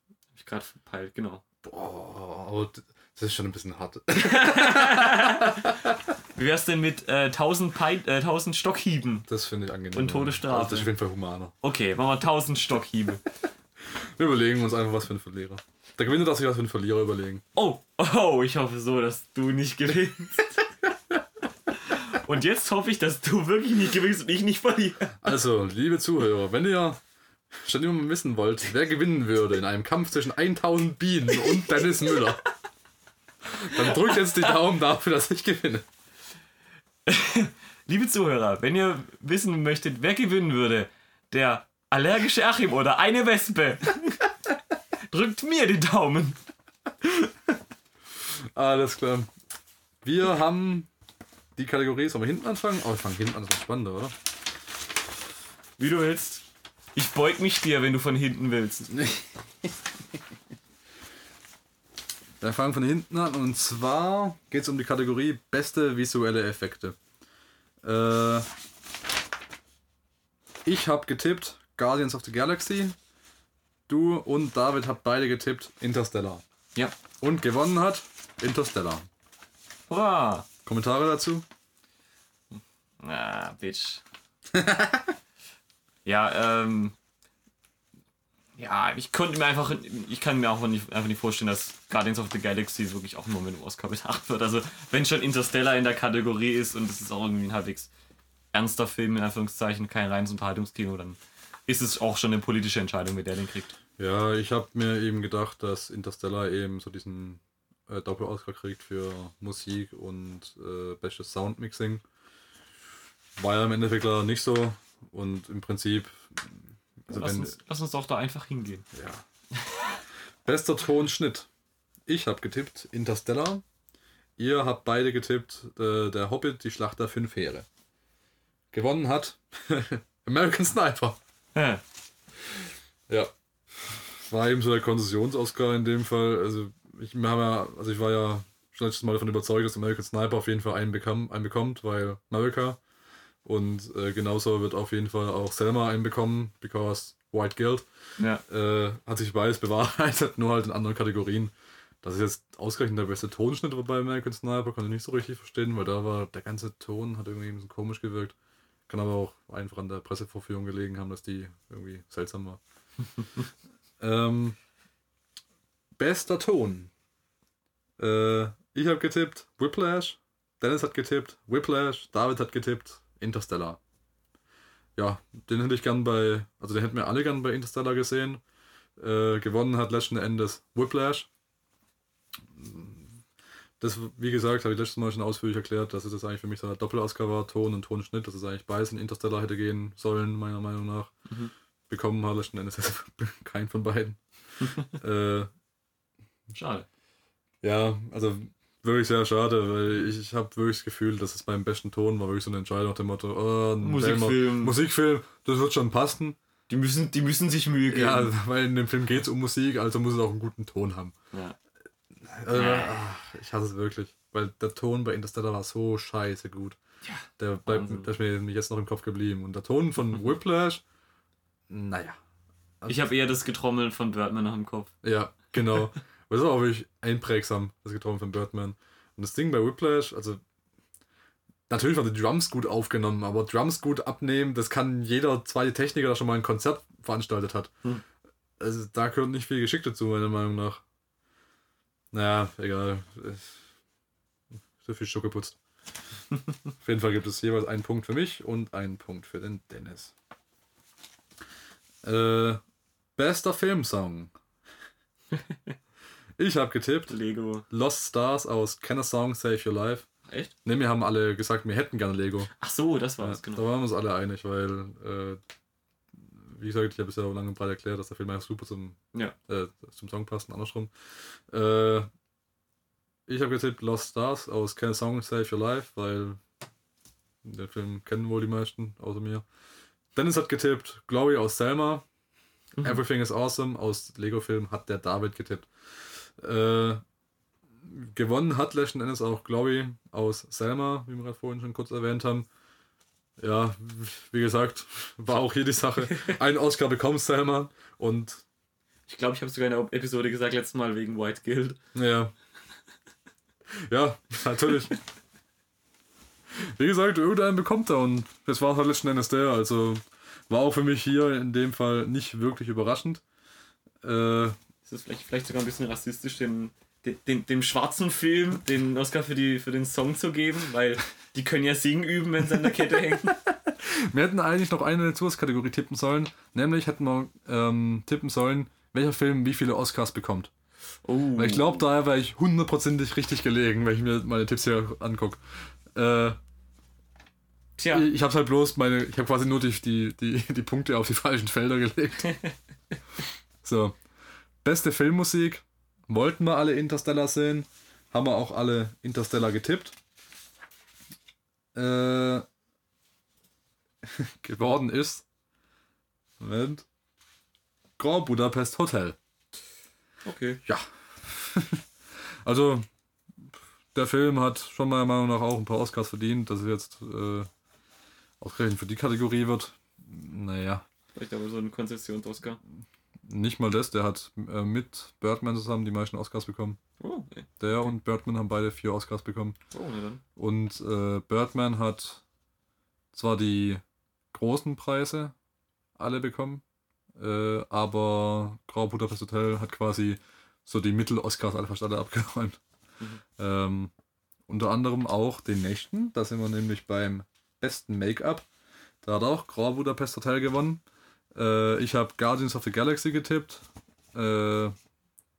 Hab ich gerade verpeilt, genau. Boah, aber das ist schon ein bisschen hart. Wie wär's denn mit äh, 1000, Pei äh, 1000 Stockhieben? Das finde ich angenehm. Und Todesstrafe. Also das ist auf jeden Fall humaner. Okay, machen wir 1000 Stockhiebe. Wir überlegen uns einfach was für einen Verlierer. Der Gewinner darf sich was für einen Verlierer überlegen. Oh, oh, ich hoffe so, dass du nicht gewinnst. Und jetzt hoffe ich, dass du wirklich nicht gewinnst und ich nicht verliere. Also, liebe Zuhörer, wenn ihr schon immer mal wissen wollt, wer gewinnen würde in einem Kampf zwischen 1000 Bienen und Dennis Müller, dann drückt jetzt die Daumen dafür, dass ich gewinne. Liebe Zuhörer, wenn ihr wissen möchtet, wer gewinnen würde, der allergische Achim oder eine Wespe, drückt mir die Daumen. Alles klar. Wir haben die Kategorie, sollen wir hinten anfangen? Oh, wir fangen hinten an, das ist spannender, oder? Wie du willst. Ich beug mich dir, wenn du von hinten willst. Wir fangen von hinten an und zwar geht es um die Kategorie beste visuelle Effekte. Äh, ich habe getippt Guardians of the Galaxy. Du und David habt beide getippt Interstellar. Ja. Und gewonnen hat Interstellar. Hurra! Kommentare dazu? Ah, Bitch. ja, ähm. Ja, ich konnte mir einfach, ich kann mir auch nicht, einfach nicht vorstellen, dass Guardians of the Galaxy wirklich auch nur mit dem Oscar bedacht wird. Also, wenn schon Interstellar in der Kategorie ist und es ist auch irgendwie ein halbwegs ernster Film, in Anführungszeichen, kein reines Unterhaltungskino, dann ist es auch schon eine politische Entscheidung, mit der den kriegt. Ja, ich habe mir eben gedacht, dass Interstellar eben so diesen äh, Doppel-Oscar kriegt für Musik und äh, bestes Soundmixing. War ja im Endeffekt leider nicht so. Und im Prinzip. Also Lass wenn, uns, lass uns doch da einfach hingehen. ja. Bester Tonschnitt. Ich habe getippt Interstellar. Ihr habt beide getippt äh, Der Hobbit, die Schlacht der fünf Heere. Gewonnen hat American Sniper. Ja. War eben so der Konzessions-Oscar in dem Fall. Also ich, ja, also ich war ja schon letztes Mal davon überzeugt, dass American Sniper auf jeden Fall einen, bekam, einen bekommt, weil America. Und äh, genauso wird auf jeden Fall auch Selma einen bekommen, because White Guild. Ja. Äh, hat sich beides bewahrheitet, nur halt in anderen Kategorien. Das ist jetzt ausgerechnet der beste Tonschnitt bei American Sniper, konnte ich nicht so richtig verstehen, weil da war der ganze Ton hat irgendwie ein bisschen komisch gewirkt. Kann aber auch einfach an der Pressevorführung gelegen haben, dass die irgendwie seltsam war. ähm, bester Ton. Äh, ich habe getippt Whiplash, Dennis hat getippt Whiplash, David hat getippt Interstellar. Ja, den hätte ich gern bei, also den hätten wir alle gern bei Interstellar gesehen. Äh, gewonnen hat letzten Endes Whiplash. Das, wie gesagt, habe ich letztes Mal schon ausführlich erklärt, dass es das eigentlich für mich so ein Doppel-Oscar war, Ton und Tonschnitt, dass es eigentlich beides in Interstellar hätte gehen sollen, meiner Meinung nach. Mhm. Bekommen hat letzten Endes kein von beiden. äh, Schade. ja, also wirklich sehr schade, weil ich, ich habe wirklich das Gefühl, dass es beim besten Ton war wirklich so eine Entscheidung nach dem Motto, oh, Musikfilm. Musikfilm, das wird schon passen. Die müssen, die müssen sich Mühe geben. Ja, weil in dem Film geht es um Musik, also muss es auch einen guten Ton haben. Ja. Also, ach, ich hasse es wirklich, weil der Ton bei Interstellar war so scheiße gut. Ja, Der, bleibt, der ist mir jetzt noch im Kopf geblieben. Und der Ton von Whiplash, naja. Ich habe eher das Getrommel von Birdman noch im Kopf. Ja, genau. Aber das war auch wirklich einprägsam, das Getrommel von Birdman. Und das Ding bei Whiplash, also natürlich waren die Drums gut aufgenommen, aber Drums gut abnehmen, das kann jeder zweite Techniker, der schon mal ein Konzert veranstaltet hat. Hm. Also da gehört nicht viel Geschick dazu, meiner Meinung nach. Naja, egal. So viel Schuck geputzt. Auf jeden Fall gibt es jeweils einen Punkt für mich und einen Punkt für den Dennis. Äh, bester Filmsong. ich habe getippt Lego. Lost Stars aus Can a Song Save Your Life. Echt? Ne, wir haben alle gesagt, wir hätten gerne Lego. Ach so, das war Ja, es, Da genau. waren wir uns alle einig, weil, äh, wie gesagt, ich habe es ja lange und breit erklärt, dass der Film einfach super zum, Ja. äh, zum Song passt und andersrum. Äh, ich habe getippt Lost Stars aus Can a Song Save Your Life, weil den Film kennen wohl die meisten, außer mir. Dennis hat getippt Glory aus Selma. Mhm. Everything is Awesome aus Lego-Film hat der David getippt. Äh, gewonnen hat letzten Endes auch Glory aus Selma, wie wir gerade vorhin schon kurz erwähnt haben. Ja, wie gesagt, war auch hier die Sache. Ein Oscar bekommt Selma und Ich glaube, ich habe sogar in der Episode gesagt, letztes Mal wegen White Guild. ja. Ja, natürlich. Wie gesagt, irgendeinen bekommt er und das war halt letzten Endes der. Also war auch für mich hier in dem Fall nicht wirklich überraschend. Äh, Ist das vielleicht, vielleicht sogar ein bisschen rassistisch, den, den, den, dem schwarzen Film den Oscar für, die, für den Song zu geben, weil die können ja singen üben, wenn sie an der Kette hängen. Wir hätten eigentlich noch eine Zusatzkategorie tippen sollen, nämlich hätten wir ähm, tippen sollen, welcher Film wie viele Oscars bekommt. Oh. Weil ich glaube, da wäre ich hundertprozentig richtig gelegen, wenn ich mir meine Tipps hier angucke. Äh, Tja, ich habe halt bloß meine, ich habe quasi nur die, die, die, die Punkte auf die falschen Felder gelegt. so, beste Filmmusik. Wollten wir alle Interstellar sehen, haben wir auch alle Interstellar getippt. Äh, geworden ist, Moment, Grand Budapest Hotel. okay. Ja. also, der Film hat schon meiner Meinung nach auch ein paar Oscars verdient, dass es jetzt äh, ausgerechnet für die Kategorie wird. Naja, Vielleicht aber so ein Konzessions-Oscar. Nicht mal das, der hat äh, mit Birdman zusammen die meisten Oscars bekommen. Oh, ey. Der und Birdman haben beide vier Oscars bekommen. oh, dann. Und äh, Birdman hat zwar die großen Preise alle bekommen, äh, aber Grand Budapest Hotel hat quasi so die Mittel-Oscars alle fast alle abgeräumt. Mhm. Ähm, unter anderem auch den nächsten, da sind wir nämlich beim besten Make-up. Da hat auch Grand Budapest Hotel gewonnen. Äh, ich habe Guardians of the Galaxy getippt. Äh,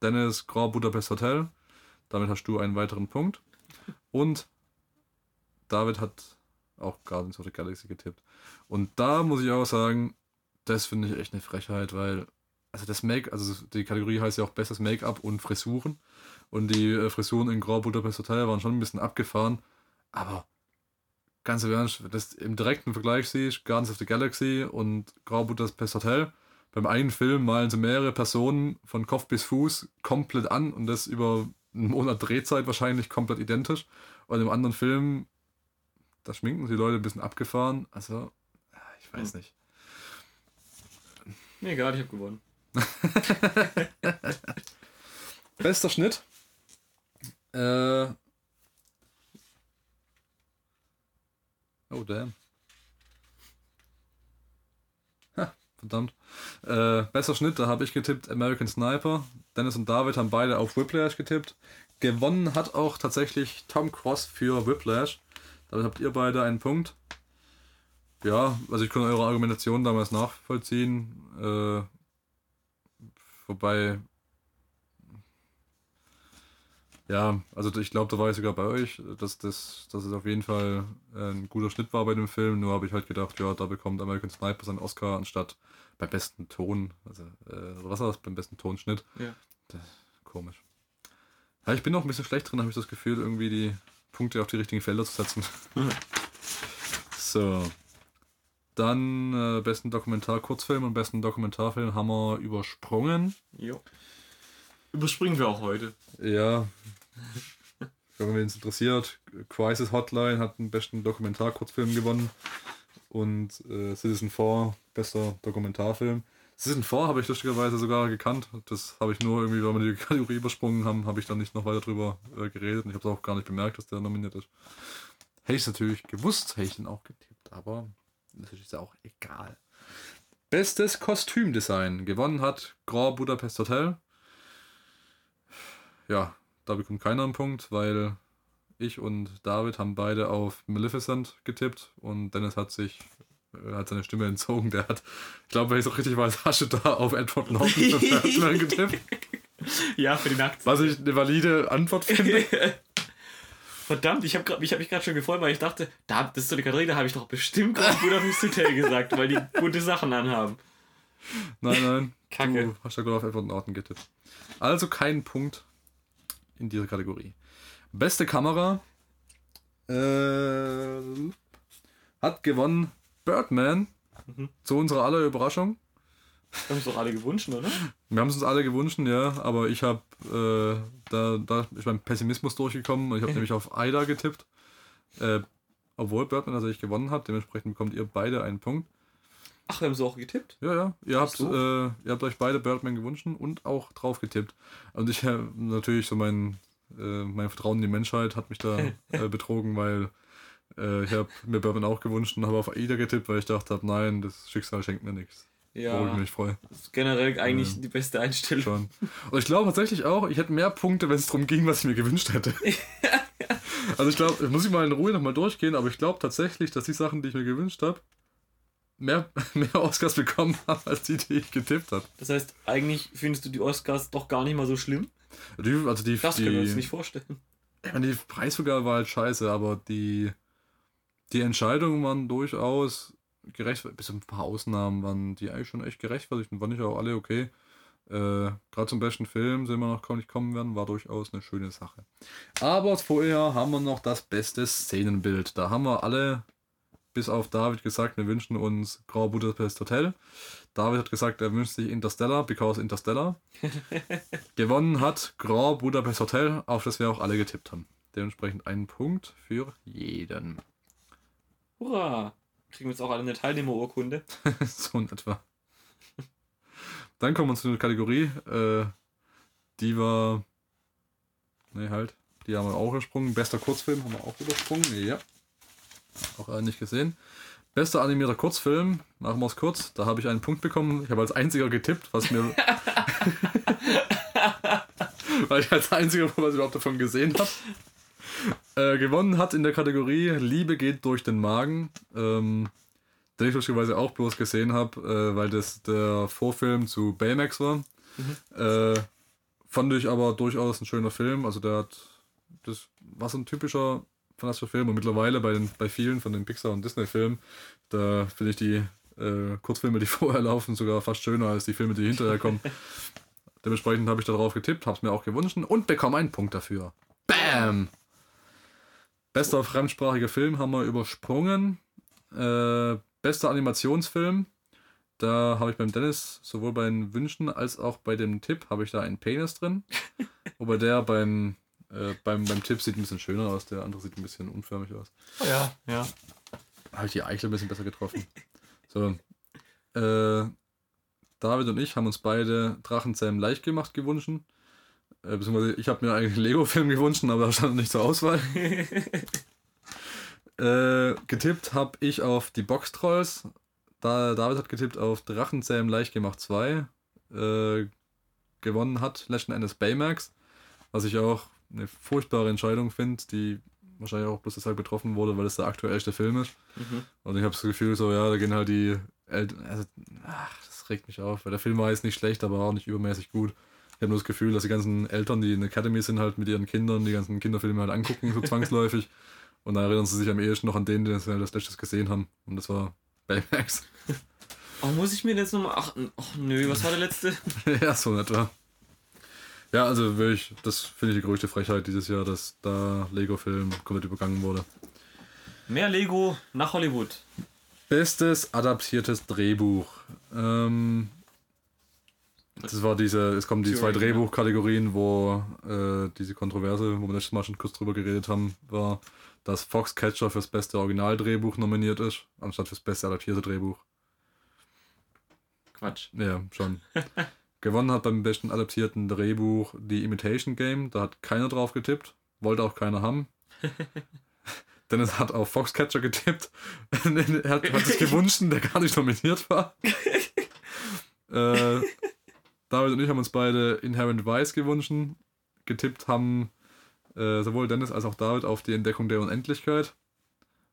Dennis Grand Budapest Hotel. Damit hast du einen weiteren Punkt. Und David hat auch Guardians of the Galaxy getippt. Und da muss ich auch sagen, das finde ich echt eine Frechheit, weil, also das Make, also die Kategorie heißt ja auch bestes Make-up und Frisuren. Und die äh, Frisuren in Grand Budapest Hotel waren schon ein bisschen abgefahren. Aber ganz im Ernst, wenn du das im direkten Vergleich siehst, Guardians of the Galaxy und Grand Budapest Hotel, beim einen Film malen sie mehrere Personen von Kopf bis Fuß komplett an und das über einen Monat Drehzeit wahrscheinlich komplett identisch. Und im anderen Film, da schminken sie Leute ein bisschen abgefahren. Also, ich weiß Hm. nicht. Mir egal, ich habe gewonnen. Bester Schnitt. Äh. Oh, damn. Ha, verdammt. Äh, bester Schnitt, da habe ich getippt American Sniper. Dennis und David haben beide auf Whiplash getippt. Gewonnen hat auch tatsächlich Tom Cross für Whiplash. Damit habt ihr beide einen Punkt. Ja, also ich kann eure Argumentation damals nachvollziehen. Äh, wobei ja, also ich glaube, da war ich sogar bei euch, dass, das, dass es auf jeden Fall äh, ein guter Schnitt war bei dem Film. Nur habe ich halt gedacht, ja, da bekommt American Sniper seinen Oscar anstatt beim besten Ton. Also, äh, was war das? Beim besten Tonschnitt. Ja. Das, komisch. Ja, ich bin auch ein bisschen schlecht drin, habe ich das Gefühl, irgendwie die Punkte auf die richtigen Felder zu setzen. so. Dann äh, besten Dokumentar-Kurzfilm und besten Dokumentarfilm haben wir übersprungen. Jo. Überspringen wir auch heute. Ja. Wenn wen es interessiert, Crisis Hotline hat den besten Dokumentar-Kurzfilm gewonnen. Und äh, Citizen 4, bester Dokumentarfilm. Citizen 4 habe ich lustigerweise sogar gekannt. Das habe ich nur irgendwie, weil wir die Kategorie übersprungen haben, habe ich dann nicht noch weiter drüber äh, geredet. Und ich habe es auch gar nicht bemerkt, dass der nominiert ist. Hätte ich es natürlich gewusst, hätte ich ihn auch getippt. Aber das ist ja auch egal. Bestes Kostümdesign. Gewonnen hat Grand Budapest Hotel. Ja, da bekommt keiner einen Punkt, weil ich und David haben beide auf Maleficent getippt und Dennis hat sich äh, hat seine Stimme entzogen. Der hat, ich glaube, wenn ich es auch richtig weiß, Hasche da auf Edward Norton getippt. Ja, für die Nacht. Was ich eine valide Antwort finde. Verdammt, ich habe hab mich gerade schon gefreut, weil ich dachte, da, das ist so eine Kategorie, da habe ich doch bestimmt auch Budapest Hotel gesagt, weil die gute Sachen anhaben. Nein, nein. Kacke. Du hast ja gerade auf Edward Norton getippt. Also kein Punkt in dieser Kategorie. Beste Kamera äh, hat gewonnen Birdman. Mhm. Zu unserer aller Überraschung. Haben es doch alle gewünscht, oder? Wir haben es uns alle gewünscht, ja, aber ich habe äh, da, da ist mein Pessimismus durchgekommen und ich habe nämlich auf Aida getippt. Äh, obwohl Birdman tatsächlich gewonnen hat, dementsprechend bekommt ihr beide einen Punkt. Ach, wir haben so auch getippt? Ja, ja. Ihr habt, so. äh, ihr habt euch beide Birdman gewünscht und auch drauf getippt. Und ich äh, natürlich so mein, äh, mein Vertrauen in die Menschheit hat mich da äh, betrogen, weil äh, ich habe mir Birdman auch gewünscht und habe auf Aida getippt, weil ich dachte habe, nein, das Schicksal schenkt mir nichts. Worüber ich Ja. mich freue. Das ist generell eigentlich Ja. die beste Einstellung. Schon. Und ich glaube tatsächlich auch, ich hätte mehr Punkte, wenn es darum ging, was ich mir gewünscht hätte. also ich glaube, muss ich mal in Ruhe nochmal durchgehen, aber ich glaube tatsächlich, dass die Sachen, die ich mir gewünscht habe, mehr, mehr Oscars bekommen haben, als die, die ich getippt habe. Das heißt, eigentlich findest du die Oscars doch gar nicht mal so schlimm. Die, also die, Das können wir uns nicht vorstellen. ich meine, die Preisvergabe war halt scheiße, aber die, die Entscheidungen waren durchaus gerecht, bis auf ein paar Ausnahmen waren die eigentlich schon echt gerechtfertigt und fand ich auch alle okay. Äh, Gerade zum besten Film, den wir noch gar nicht kommen werden, war durchaus eine schöne Sache. Aber vorher haben wir noch das beste Szenenbild. Da haben wir alle, bis auf David, gesagt, wir wünschen uns Grand Budapest Hotel. David hat gesagt, er wünscht sich Interstellar, because Interstellar. Gewonnen hat Grand Budapest Hotel, auf das wir auch alle getippt haben. Dementsprechend einen Punkt für jeden. Hurra! Kriegen wir jetzt auch alle eine Teilnehmerurkunde. so in etwa. Dann kommen wir zu einer Kategorie, äh, die war. Ne, halt. Die haben wir auch übersprungen. Bester Kurzfilm haben wir auch übersprungen. Ja. Auch äh, nicht gesehen. Bester animierter Kurzfilm, machen wir es kurz. Da habe ich einen Punkt bekommen. Ich habe als einziger getippt, was mir. Weil ich als einziger was ich überhaupt davon gesehen habe. Äh, gewonnen hat in der Kategorie Liebe geht durch den Magen. Ähm, den ich lustigerweise auch bloß gesehen habe, äh, weil das der Vorfilm zu Baymax war. Äh, fand ich aber durchaus ein schöner Film. Also der hat, das war so ein typischer fantastischer Film und mittlerweile bei, den, bei vielen von den Pixar- und Disney-Filmen, da finde ich die äh, Kurzfilme, die vorher laufen, sogar fast schöner als die Filme, die hinterher kommen. Dementsprechend habe ich darauf getippt, habe es mir auch gewünscht und bekomme einen Punkt dafür. Bam! Bester fremdsprachiger Film haben wir übersprungen. Äh, bester Animationsfilm. Da habe ich beim Dennis sowohl bei den Wünschen als auch bei dem Tipp habe ich da einen Penis drin. Wobei der beim, äh, beim, beim Tipp sieht ein bisschen schöner aus, der andere sieht ein bisschen unförmig aus. Ja, ja. Da habe ich die Eichel ein bisschen besser getroffen. So. Äh, David und ich haben uns beide Drachenzähmen leicht gemacht gewünscht. Äh, beziehungsweise ich habe mir eigentlich einen Lego-Film gewünscht, aber da stand nicht zur Auswahl. äh, getippt habe ich auf die Box-Trolls. Da, David hat getippt auf Drachenzähmen leicht gemacht 2. Äh, gewonnen hat letzten Endes Baymax. Was ich auch eine furchtbare Entscheidung finde, die wahrscheinlich auch bloß deshalb getroffen wurde, weil es der aktuellste Film ist. Mhm. Und ich habe das Gefühl, so, ja, da gehen halt die Eltern. Also, ach, das regt mich auf, weil der Film war jetzt nicht schlecht, aber auch nicht übermäßig gut. Ich habe nur das Gefühl, dass die ganzen Eltern, die in der Academy sind, halt mit ihren Kindern die ganzen Kinderfilme halt angucken, so zwangsläufig. Und da erinnern sie sich am ehesten noch an den, den sie halt als letztes gesehen haben. Und das war Baymax. Oh, muss ich mir jetzt nochmal. Ach, ach nö, was war der letzte? ja, so etwa. Ja, also wirklich, das finde ich die größte Frechheit dieses Jahr, dass da Lego-Film komplett übergangen wurde. Mehr Lego nach Hollywood. Bestes adaptiertes Drehbuch. Ähm, das war diese, es kommen die zwei Turing, ja. Drehbuchkategorien, wo äh, diese Kontroverse, wo wir letztes Mal schon kurz drüber geredet haben, war, dass Foxcatcher fürs beste Originaldrehbuch nominiert ist, anstatt fürs beste adaptierte Drehbuch. Quatsch. Ja, schon. Gewonnen hat beim besten adaptierten Drehbuch die Imitation Game. Da hat keiner drauf getippt. Wollte auch keiner haben. Dennis hat auf Foxcatcher getippt. er hat, hat sich gewünscht, der gar nicht nominiert war. äh, David und ich haben uns beide Inherent Vice gewünscht. Getippt haben äh, sowohl Dennis als auch David auf die Entdeckung der Unendlichkeit.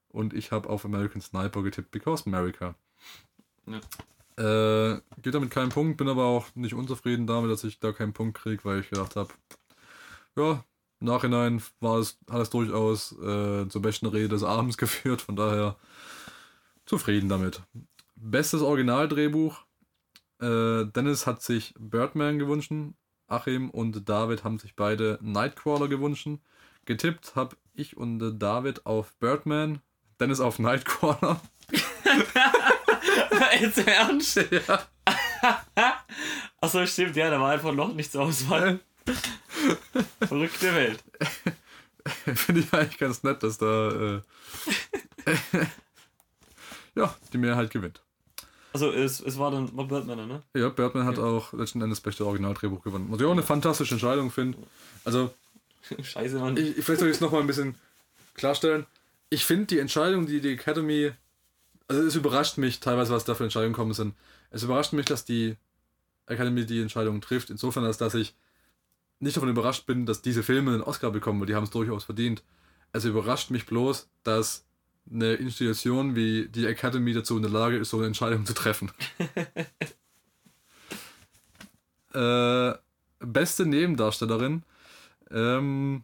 Und ich habe auf American Sniper getippt, because America. Ja. Äh, geht damit keinen Punkt, bin aber auch nicht unzufrieden damit, dass ich da keinen Punkt kriege, weil ich gedacht habe, ja, im Nachhinein war es, hat es durchaus äh, zur besten Rede des Abends geführt, von daher zufrieden damit. Bestes Originaldrehbuch. Äh, Dennis hat sich Birdman gewünscht, Achim und David haben sich beide Nightcrawler gewünscht. Getippt habe ich und David auf Birdman, Dennis auf Nightcrawler. Jetzt im Ernst? ja. Achso, stimmt, ja, da war einfach noch nichts Auswahl. Verrückte Welt. Finde ich eigentlich ganz nett, dass da äh, ja, die Mehrheit gewinnt. Also es, es war dann war Birdman, ne? Ja, Birdman hat auch letzten Endes das beste Originaldrehbuch gewonnen. Was ich auch eine fantastische Entscheidung finde. Also, Scheiße, Mann. ich, vielleicht soll ich es nochmal ein bisschen klarstellen. Ich finde die Entscheidung, die die Academy. Also, es überrascht mich teilweise, was da für Entscheidungen kommen sind. Es überrascht mich, dass die Academy die Entscheidung trifft. Insofern, als dass ich nicht davon überrascht bin, dass diese Filme einen Oscar bekommen, weil die haben es durchaus verdient. Es überrascht mich bloß, dass eine Institution wie die Academy dazu in der Lage ist, so eine Entscheidung zu treffen. äh, beste Nebendarstellerin. Ähm,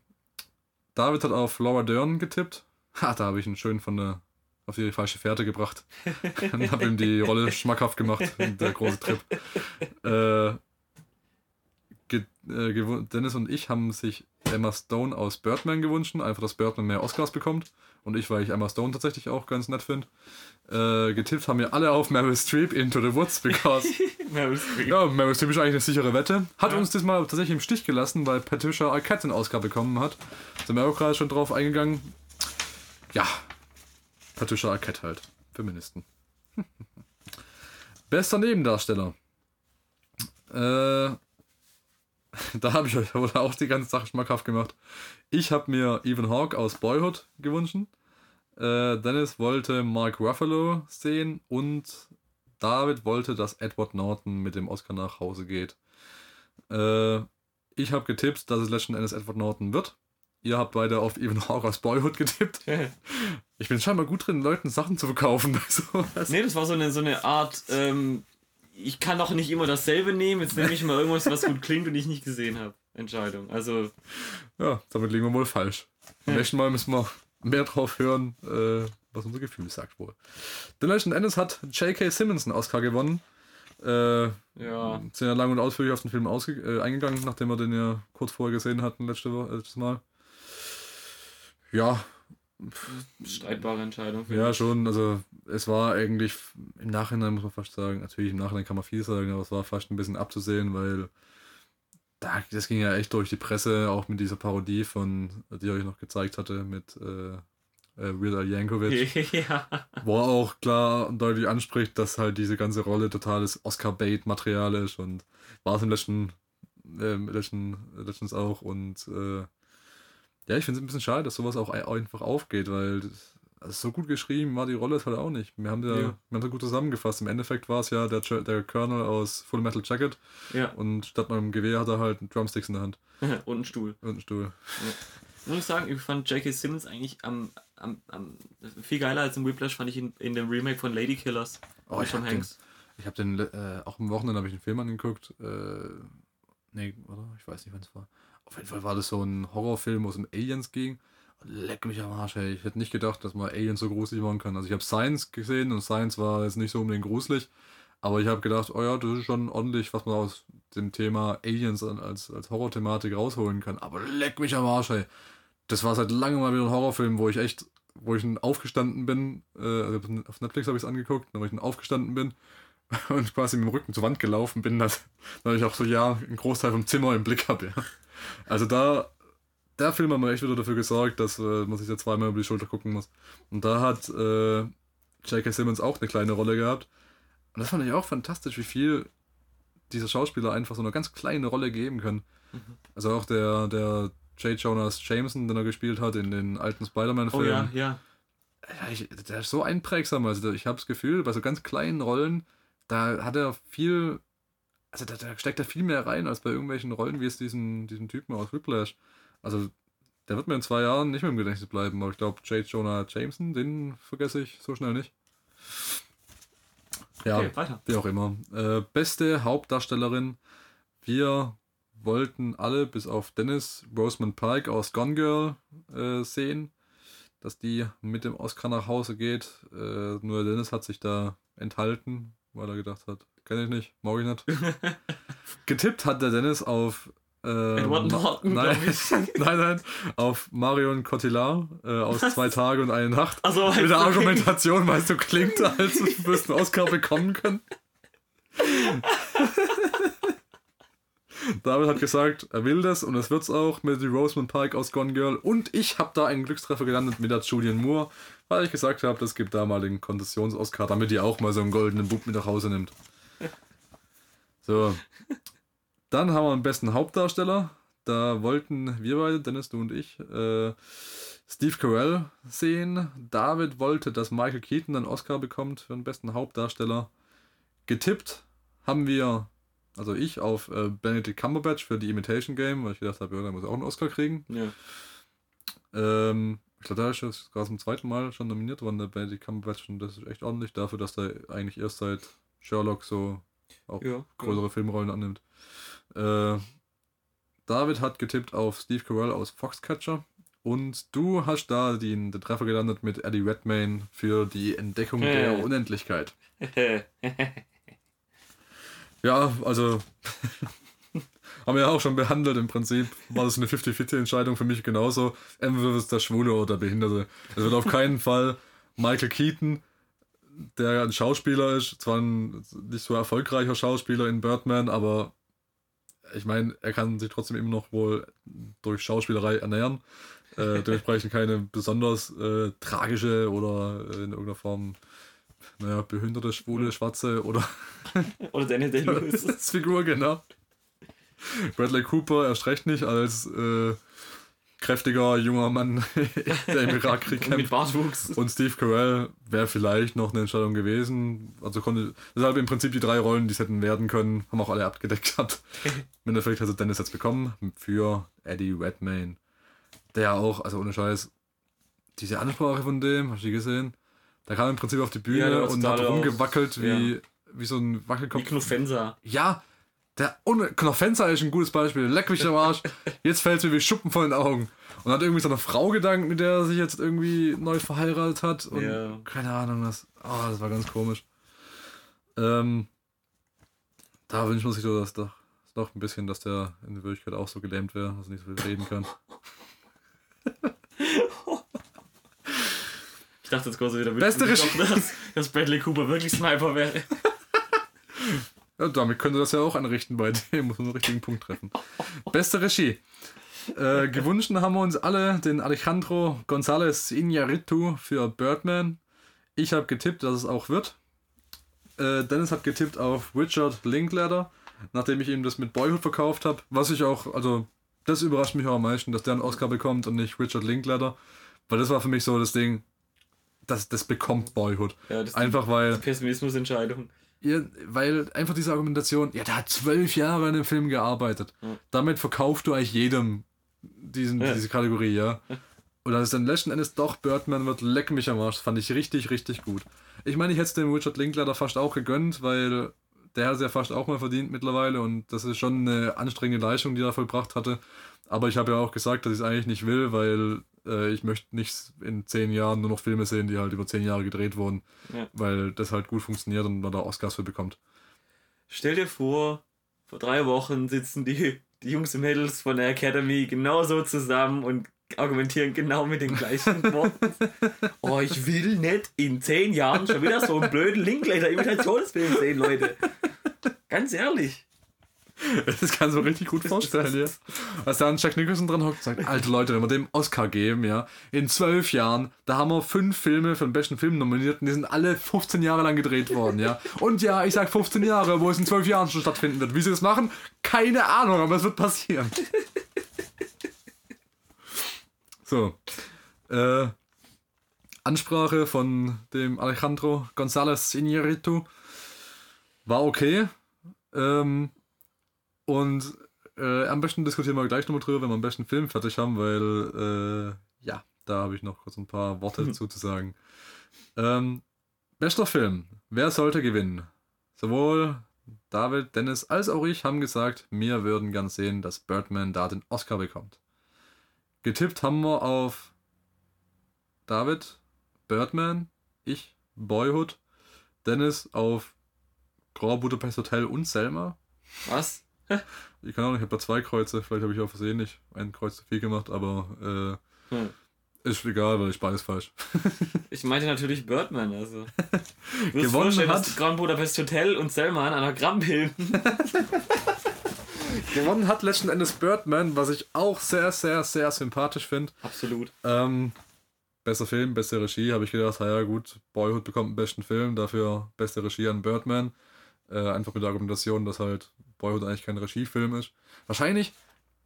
David hat auf Laura Dern getippt. Ha, da habe ich ihn schön von der auf die falsche Fährte gebracht. und habe ihm die Rolle schmackhaft gemacht, der große Trip. Äh, äh, Dennis und ich haben sich Emma Stone aus Birdman gewünscht, einfach, dass Birdman mehr Oscars bekommt. Und ich, weil ich Emma Stone tatsächlich auch ganz nett finde. Äh, getippt haben wir alle auf Meryl Streep Into the Woods, because Meryl Streep. ja, Meryl Streep ist eigentlich eine sichere Wette. Hat Ja. uns diesmal tatsächlich im Stich gelassen, weil Patricia Arquette den Oscar bekommen hat. Sind wir auch gerade schon drauf eingegangen. Ja, Patricia Arquette halt. Feministen. Bester Nebendarsteller. Äh, da habe ich euch wohl auch die ganze Sache schmackhaft gemacht. Ich habe mir Ethan Hawke aus Boyhood gewünscht. Äh, Dennis wollte Mark Ruffalo sehen und David wollte, dass Edward Norton mit dem Oscar nach Hause geht. Äh, ich habe getippt, dass es letzten Endes Edward Norton wird. Ihr habt beide auf Hawke aus Boyhood getippt. Ich bin scheinbar gut drin, Leuten Sachen zu verkaufen sowas. Nee, das war so eine, so eine Art, ähm, ich kann doch nicht immer dasselbe nehmen, jetzt nehme ich mal irgendwas, was gut klingt und ich nicht gesehen habe. Entscheidung. Also, Ja, damit liegen wir wohl falsch. Beim nächsten Mal müssen wir mehr drauf hören, äh, was unser Gefühl sagt wohl. Den letzten Endes hat J.K. Simmons einen Oscar gewonnen. Äh, ja. sind ja lang und ausführlich auf den Film ausge äh, eingegangen, nachdem wir den ja kurz vorher gesehen hatten, letzte Wo- äh, letztes Mal. Ja, Streitbare Entscheidung. ja, ich. schon. Also, es war eigentlich im Nachhinein, muss man fast sagen, natürlich im Nachhinein kann man viel sagen, aber es war fast ein bisschen abzusehen, weil da, das ging ja echt durch die Presse, auch mit dieser Parodie von, die ich euch noch gezeigt hatte, mit äh, äh, Weird Al Yankovic, ja. wo er auch klar und deutlich anspricht, dass halt diese ganze Rolle totales Oscar-Bait-Material ist und war es im letzten, äh, letzten, letztens auch und äh, ja, ich finde es ein bisschen schade, dass sowas auch ein- einfach aufgeht, weil das, also so gut geschrieben war die Rolle es halt auch nicht. Wir haben ja, Ja. wir haben es gut zusammengefasst. Im Endeffekt war es ja der, der Colonel aus Full Metal Jacket ja. und statt einem Gewehr hat er halt Drumsticks in der Hand Und ein Stuhl. und einen Stuhl. Muss ich sagen, ich fand J.K. Simmons eigentlich am, am, am viel geiler als im Whiplash, fand ich ihn in dem Remake von Lady Killers. Oh, ich Tom hab den- Hanks. Ich habe den, äh, auch am Wochenende habe ich einen Film angeguckt. Äh, nee, oder? Ich weiß nicht, wann es war. Auf jeden Fall war das so ein Horrorfilm, wo es um Aliens ging. Leck mich am Arsch, ey. Ich hätte nicht gedacht, dass man Aliens so gruselig machen kann. Also ich habe Science gesehen und Science war jetzt nicht so unbedingt gruselig. Aber ich habe gedacht, oh ja, das ist schon ordentlich, was man aus dem Thema Aliens als, als Horror-Thematik rausholen kann. Aber leck mich am Arsch, ey. Das war seit langem mal wieder ein Horrorfilm, wo ich echt, wo ich aufgestanden bin, äh, also auf Netflix habe ich es angeguckt, wo ich aufgestanden bin und quasi mit dem Rücken zur Wand gelaufen bin, dass, dass ich auch so, ja, einen Großteil vom Zimmer im Blick habe, ja. Also da, der Film hat mir echt wieder dafür gesorgt, dass äh, man sich da zweimal über die Schulter gucken muss. Und da hat äh, J.K. Simmons auch eine kleine Rolle gehabt. Und das fand ich auch fantastisch, wie viel dieser Schauspieler einfach so eine ganz kleine Rolle geben können. Mhm. Also auch der, der J. Jonas Jameson, den er gespielt hat in den alten Spider-Man-Filmen. Oh ja, ja. ja ich, der ist so einprägsam. Also ich habe das Gefühl, bei so ganz kleinen Rollen, da hat er viel, also da, da, steckt er viel mehr rein als bei irgendwelchen Rollen wie es diesen, diesen Typen aus Whiplash. Also der wird mir in zwei Jahren nicht mehr im Gedächtnis bleiben, aber ich glaube, J. Jonah Jameson, den vergesse ich so schnell nicht. Ja, okay, weiter. wie auch immer. Äh, beste Hauptdarstellerin. Wir wollten alle, bis auf Dennis, Rosamund Pike aus Gone Girl äh, sehen, dass die mit dem Oscar nach Hause geht. Äh, nur Dennis hat sich da enthalten, weil er gedacht hat, kenne ich nicht, mag ich nicht. Getippt hat der Dennis auf ähm, Edward Norton, nein, nein, nein, auf Marion Cotillard äh, aus Was? Zwei Tage und eine Nacht. Also, mit der Argumentation, weil es so klingt, als wirst du einen Oscar bekommen können. David hat gesagt, er will das und es wird's auch mit Rosamund Pike aus Gone Girl. Und ich habe da einen Glückstreffer gelandet mit der Julian Moore, weil ich gesagt habe, das gibt da mal den Konzessions-Oscar, damit die auch mal so einen goldenen Bub mit nach Hause nimmt. So, dann haben wir einen besten Hauptdarsteller. Da wollten wir beide, Dennis, du und ich, äh, Steve Carell sehen. David wollte, dass Michael Keaton einen Oscar bekommt für den besten Hauptdarsteller. Getippt haben wir, also ich, auf äh, Benedict Cumberbatch für die Imitation Game, weil ich gedacht habe, ja, der muss auch einen Oscar kriegen. Ja. Ähm, ich glaube, da ist jetzt gerade zum zweiten Mal schon nominiert worden, der Benedict Cumberbatch, und das ist echt ordentlich dafür, dass der eigentlich erst seit Sherlock so auch ja, größere ja. Filmrollen annimmt. Äh, David hat getippt auf Steve Carell aus Foxcatcher. Und du hast da den, den Treffer gelandet mit Eddie Redmayne für die Entdeckung der Unendlichkeit. ja, also haben wir ja auch schon behandelt. Im Prinzip war das eine 50-50-Entscheidung für mich genauso. Entweder ist der Schwule oder der Behinderte. Es wird auf keinen Fall Michael Keaton, der ein Schauspieler ist, zwar ein nicht so erfolgreicher Schauspieler in Birdman, aber ich meine, er kann sich trotzdem immer noch wohl durch Schauspielerei ernähren. Äh, dementsprechend keine besonders äh, tragische oder äh, in irgendeiner Form naja, behinderte, schwule, schwarze oder. oder Daniel Day-Lewis. Figur, genau. Bradley Cooper erst recht nicht als äh, kräftiger junger Mann, der im Irakkrieg kämpft. Mit Bartwuchs. Und Steve Carell wäre vielleicht noch eine Entscheidung gewesen. Also konnte, deshalb im Prinzip die drei Rollen, die es hätten werden können, haben auch alle abgedeckt gehabt. Im Endeffekt hat Dennis jetzt bekommen für Eddie Redmayne. Der auch, also ohne Scheiß, diese Ansprache von dem, hast du die gesehen? Der kam im Prinzip auf die Bühne ja, und hat rumgewackelt wie, ja. wie so ein Wackelkopf. Wie Knufensa. Ja, der ohne Knofenza ist ein gutes Beispiel. Leck mich am Arsch. Jetzt fällt es mir wie Schuppen von den Augen. Und hat irgendwie so eine Frau gedankt, mit der er sich jetzt irgendwie neu verheiratet hat. Und yeah. keine Ahnung, das, oh, das war ganz komisch. Ähm, da wünscht man sich so, dass doch noch ein bisschen, dass der in der Wirklichkeit auch so gelähmt wäre, dass er nicht so viel reden kann. Ich dachte jetzt kurz wieder, Beste dass, dass Bradley Cooper wirklich Sniper wäre. Ja, damit könnte das ja auch anrichten bei dem, muss man den richtigen Punkt treffen. Beste Regie. Äh, gewünscht haben wir uns alle den Alejandro González Iñárritu für Birdman. Ich habe getippt, dass es auch wird. Äh, Dennis hat getippt auf Richard Linklater, nachdem ich ihm das mit Boyhood verkauft habe. Was ich auch, also das überrascht mich auch am meisten, dass der einen Oscar bekommt und nicht Richard Linklater. Weil das war für mich so das Ding, das, das bekommt Boyhood. Ja, das Einfach weil. Pessimismusentscheidung. Ja, weil einfach diese Argumentation, ja, der hat zwölf Jahre an dem Film gearbeitet. Ja. Damit verkaufst du eigentlich jedem diesen, ja. diese Kategorie, ja. Und dass es dann letzten Endes doch Birdman wird, leck mich am Arsch. Das fand ich richtig, richtig gut. Ich meine, ich hätte es dem Richard Linklater fast auch gegönnt, weil der hat es ja fast auch mal verdient mittlerweile und das ist schon eine anstrengende Leistung, die er vollbracht hatte. Aber ich habe ja auch gesagt, dass ich es eigentlich nicht will, weil äh, ich möchte nicht in zehn Jahren nur noch Filme sehen, die halt über zehn Jahre gedreht wurden, Ja. weil das halt gut funktioniert und man da Oscars für bekommt. Stell dir vor, vor drei Wochen sitzen die, die Jungs und Mädels von der Academy genauso zusammen und argumentieren genau mit den gleichen Worten. Oh, ich will nicht in zehn Jahren schon wieder so einen blöden Linklater-Imitationsfilm sehen, Leute. Ganz ehrlich. Das kann so richtig gut vorstellen, ja. Als da ein Jack Nicholson dran hockt und sagt, alte Leute, wenn wir dem Oscar geben, ja, in zwölf Jahren, da haben wir fünf Filme für den besten Film nominiert und die sind alle 15 Jahre lang gedreht worden, ja. Und ja, ich sag 15 Jahre, wo es in zwölf Jahren schon stattfinden wird. Wie sie das machen, keine Ahnung, aber es wird passieren. So. Äh, Ansprache von dem Alejandro González Iñárritu war okay. Ähm, und äh, am besten diskutieren wir gleich nochmal drüber, wenn wir am besten Film fertig haben, weil äh, ja, da habe ich noch kurz ein paar Worte dazu zu sagen. Ähm, bester Film. Wer sollte gewinnen? Sowohl David, Dennis als auch ich haben gesagt, wir würden gern sehen, dass Birdman da den Oscar bekommt. Getippt haben wir auf David, Birdman, ich, Boyhood, Dennis auf Grand Budapest Hotel und Selma. Was? Ich kann auch nicht, ich habe da zwei Kreuze, vielleicht habe ich auch versehentlich ein Kreuz zu viel gemacht, aber äh, Hm. ist egal, weil ich beides falsch. Ich meinte natürlich Birdman, also. Du Gewonnen hat- Grand Budapest Hotel und Selma an einer bilden. Gewonnen hat letzten Endes Birdman, was ich auch sehr, sehr, sehr sympathisch finde. Absolut. Ähm, besser Film, beste Regie, habe ich gedacht, ja gut, Boyhood bekommt den besten Film, dafür beste Regie an Birdman. Äh, einfach mit der Argumentation, dass halt Boyhood eigentlich kein Regiefilm ist. Wahrscheinlich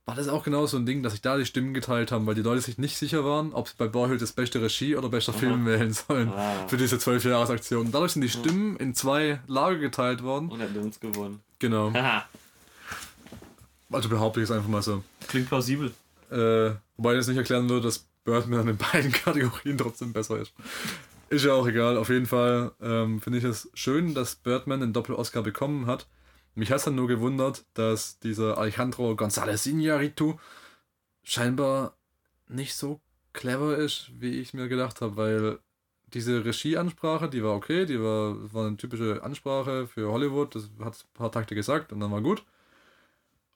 war das auch genau so ein Ding, dass sich da die Stimmen geteilt haben, weil die Leute sich nicht sicher waren, ob sie bei Boyhood das beste Regie oder bester Film wählen sollen Ah. für diese 12-Jahres-Aktion. Dadurch sind die Stimmen in zwei Lager geteilt worden. Und hat uns gewonnen. Genau. Also behaupte ich es einfach mal so. Klingt plausibel. Äh, wobei das nicht erklären würde, dass Birdman in beiden Kategorien trotzdem besser ist. Ist ja auch egal. Auf jeden Fall ähm, finde ich es schön, dass Birdman den Doppel-Oscar bekommen hat. Mich hat es dann nur gewundert, dass dieser Alejandro González Iñárritu scheinbar nicht so clever ist, wie ich mir gedacht habe, weil diese Regieansprache, die war okay, die war, war eine typische Ansprache für Hollywood, das hat ein paar Takte gesagt und dann war gut.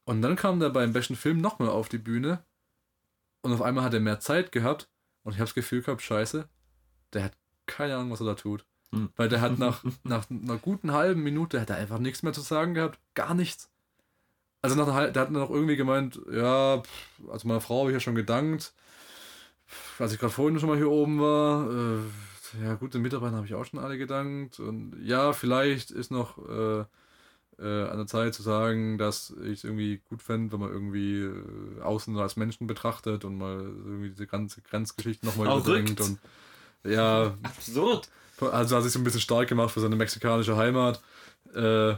Und dann kam der beim besten Film nochmal auf die Bühne und auf einmal hat er mehr Zeit gehabt und ich habe das Gefühl gehabt, scheiße, der hat keine Ahnung, was er da tut. Hm. Weil der hat nach, nach einer guten halben Minute hat er einfach nichts mehr zu sagen gehabt. Gar nichts. Also nach einer, der hat noch irgendwie gemeint, ja, also meiner Frau habe ich ja schon gedankt, als ich gerade vorhin schon mal hier oben war, äh, ja gut, den Mitarbeitern habe ich auch schon alle gedankt und ja, vielleicht ist noch äh, äh, an der Zeit zu sagen, dass ich es irgendwie gut fände, wenn man irgendwie äh, außen als Menschen betrachtet und mal irgendwie diese ganze Grenzgeschichte nochmal überdenkt und ja, Absurd. also hat sich so ein bisschen stark gemacht für seine mexikanische Heimat. Äh,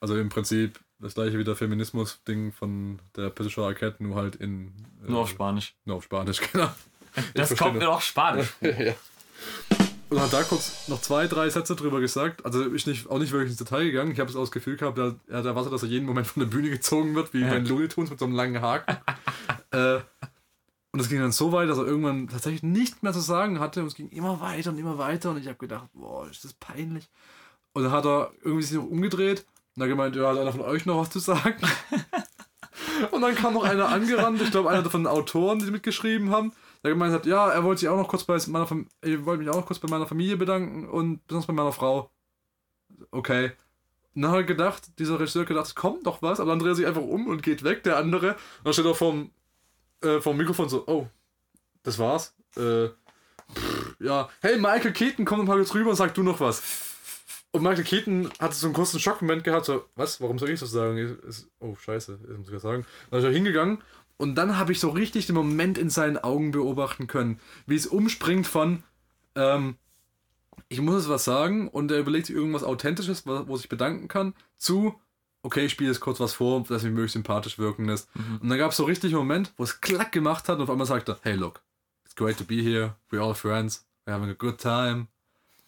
also im Prinzip das gleiche wie der Feminismus-Ding von der Patricia Arquette, nur halt in. Äh, Nur auf Spanisch. Nur auf Spanisch, genau. Das kommt mir doch Spanisch. Und hat da kurz noch zwei, drei Sätze drüber gesagt. Also ist nicht, auch nicht wirklich ins Detail gegangen. Ich habe es auch das Gefühl gehabt, er, er hat erwartet, dass er jeden Moment von der Bühne gezogen wird, wie Ja. bei den Looney Tunes mit so einem langen Haken. äh, und es ging dann so weit, dass er irgendwann tatsächlich nichts mehr zu sagen hatte. Und es ging immer weiter und immer weiter. Und ich habe gedacht, boah, ist das peinlich. Und dann hat er irgendwie sich noch umgedreht und hat gemeint, ja, hat einer von euch noch was zu sagen? und dann kam noch einer angerannt, ich glaube, einer von den Autoren, die mitgeschrieben haben, der gemeint hat, ja, er wollte sich auch noch kurz bei meiner Fam ich wollte mich auch noch kurz bei meiner Familie bedanken und besonders bei meiner Frau. Okay. Und dann hat er gedacht, dieser Regisseur gedacht, es kommt doch was, aber dann dreht er sich einfach um und geht weg, der andere. Und dann steht er vom, äh, vom Mikrofon so, oh, das war's. Äh, pff, ja, hey, Michael Keaton, komm noch mal kurz rüber und sag du noch was. Und Michael Keaton hatte so einen kurzen Schockmoment gehabt, so, was, warum soll ich das sagen? Ist, oh, scheiße, das muss ich sagen. Dann ist er hingegangen und dann habe ich so richtig den Moment in seinen Augen beobachten können, wie es umspringt von, ähm, ich muss jetzt was sagen und er überlegt sich irgendwas Authentisches, wo wo sich bedanken kann, zu, okay, ich spiele jetzt kurz was vor, das mich möglichst sympathisch wirken lässt. Und dann gab es so richtig einen Moment, wo es klack gemacht hat und auf einmal sagt er, hey, look, it's great to be here, we're all friends, we're having a good time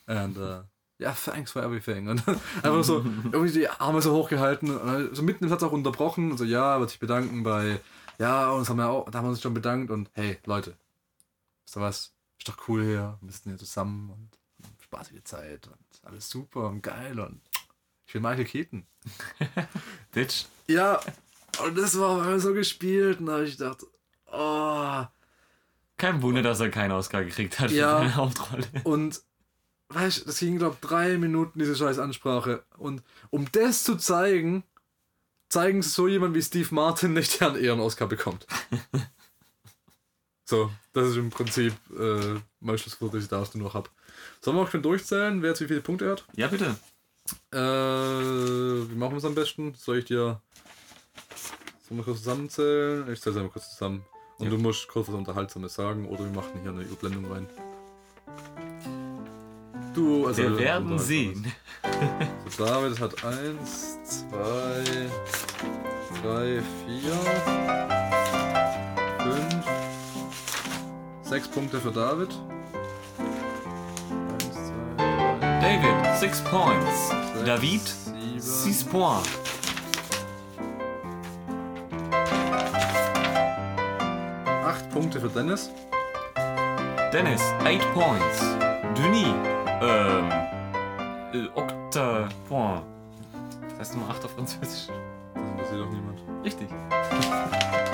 and uh, yeah, thanks for everything. Und einfach so irgendwie die Arme so hochgehalten, und so mitten im Satz auch unterbrochen und so, ja, wird sich bedanken bei, ja, und das haben wir auch, da haben wir uns schon bedankt und hey, Leute, Ist doch was, ist doch cool hier, wir sind hier zusammen und spaßige Zeit und alles super und geil und ich will Michael Keaton. Bitch. Ja, und das war so gespielt und da habe ich gedacht, oh. Kein Wunder, dass er keinen Oscar gekriegt hat Ja. für seine Hauptrolle. Und weißt du, das ging, glaube ich, drei Minuten, diese scheiß Ansprache. Und um das zu zeigen, zeigen sie so jemand wie Steve Martin nicht, der einen Ehren-Oscar bekommt. so, das ist im Prinzip äh, mein Schlusswort, das ich da noch habe. Sollen wir auch schon durchzählen, wer jetzt wie viele Punkte hat? Ja, bitte. Äh, wie machen wir es am besten? Soll ich dir. Sollen wir kurz zusammenzählen? Ich zähle es einmal kurz zusammen. Und Ja. du musst kurz was Unterhaltsames sagen oder wir machen hier eine Überblendung rein. Du, also. Wir werden sehen. So, David hat 1, 2, 3, 4, 5, 6 Punkte für David. 1, 2, 3, David, 6 points. 6, David, 7, 6 points. 8 Punkte für Dennis. Dennis, 8 points. Denis, ähm, äh, octa point. Was heißt nochmal 8 auf Französisch? Das interessiert doch niemand. Richtig.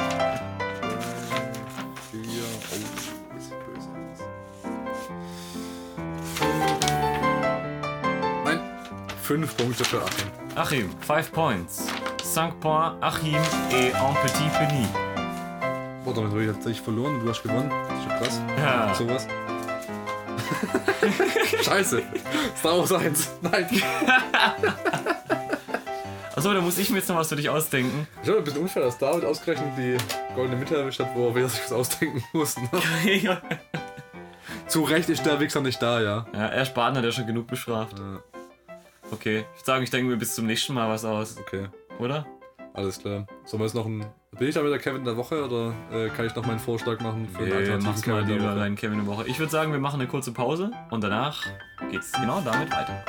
5 Punkte für Achim. Achim, 5 points. 5 points, Achim et un petit Penny. Boah, damit habe ich tatsächlich verloren und du hast gewonnen. Das ist schon krass. Ja. Sowas. Scheiße. Star Wars 1. Nein. Achso, da muss ich mir jetzt noch was für dich ausdenken. Ich glaube, ein bisschen unfair, dass David ausgerechnet die goldene Mitte erwischt hat, wo er sich was ausdenken muss. Ne? ja, Zu Recht ist der Wichser nicht da, ja. er spart hat ja schon genug bestraft. Äh, Okay, ich würde sagen, ich denke mir bis zum nächsten Mal was aus, Okay, oder? alles klar. Sollen wir jetzt noch ein. Bin ich da wieder Kevin der Woche oder äh, kann ich noch meinen Vorschlag machen für einen Nee, alternativen mach's mal Kevin der lieber Woche? deinen Kevin eine Woche. Ich würde sagen, wir machen eine kurze Pause und danach geht's genau damit weiter.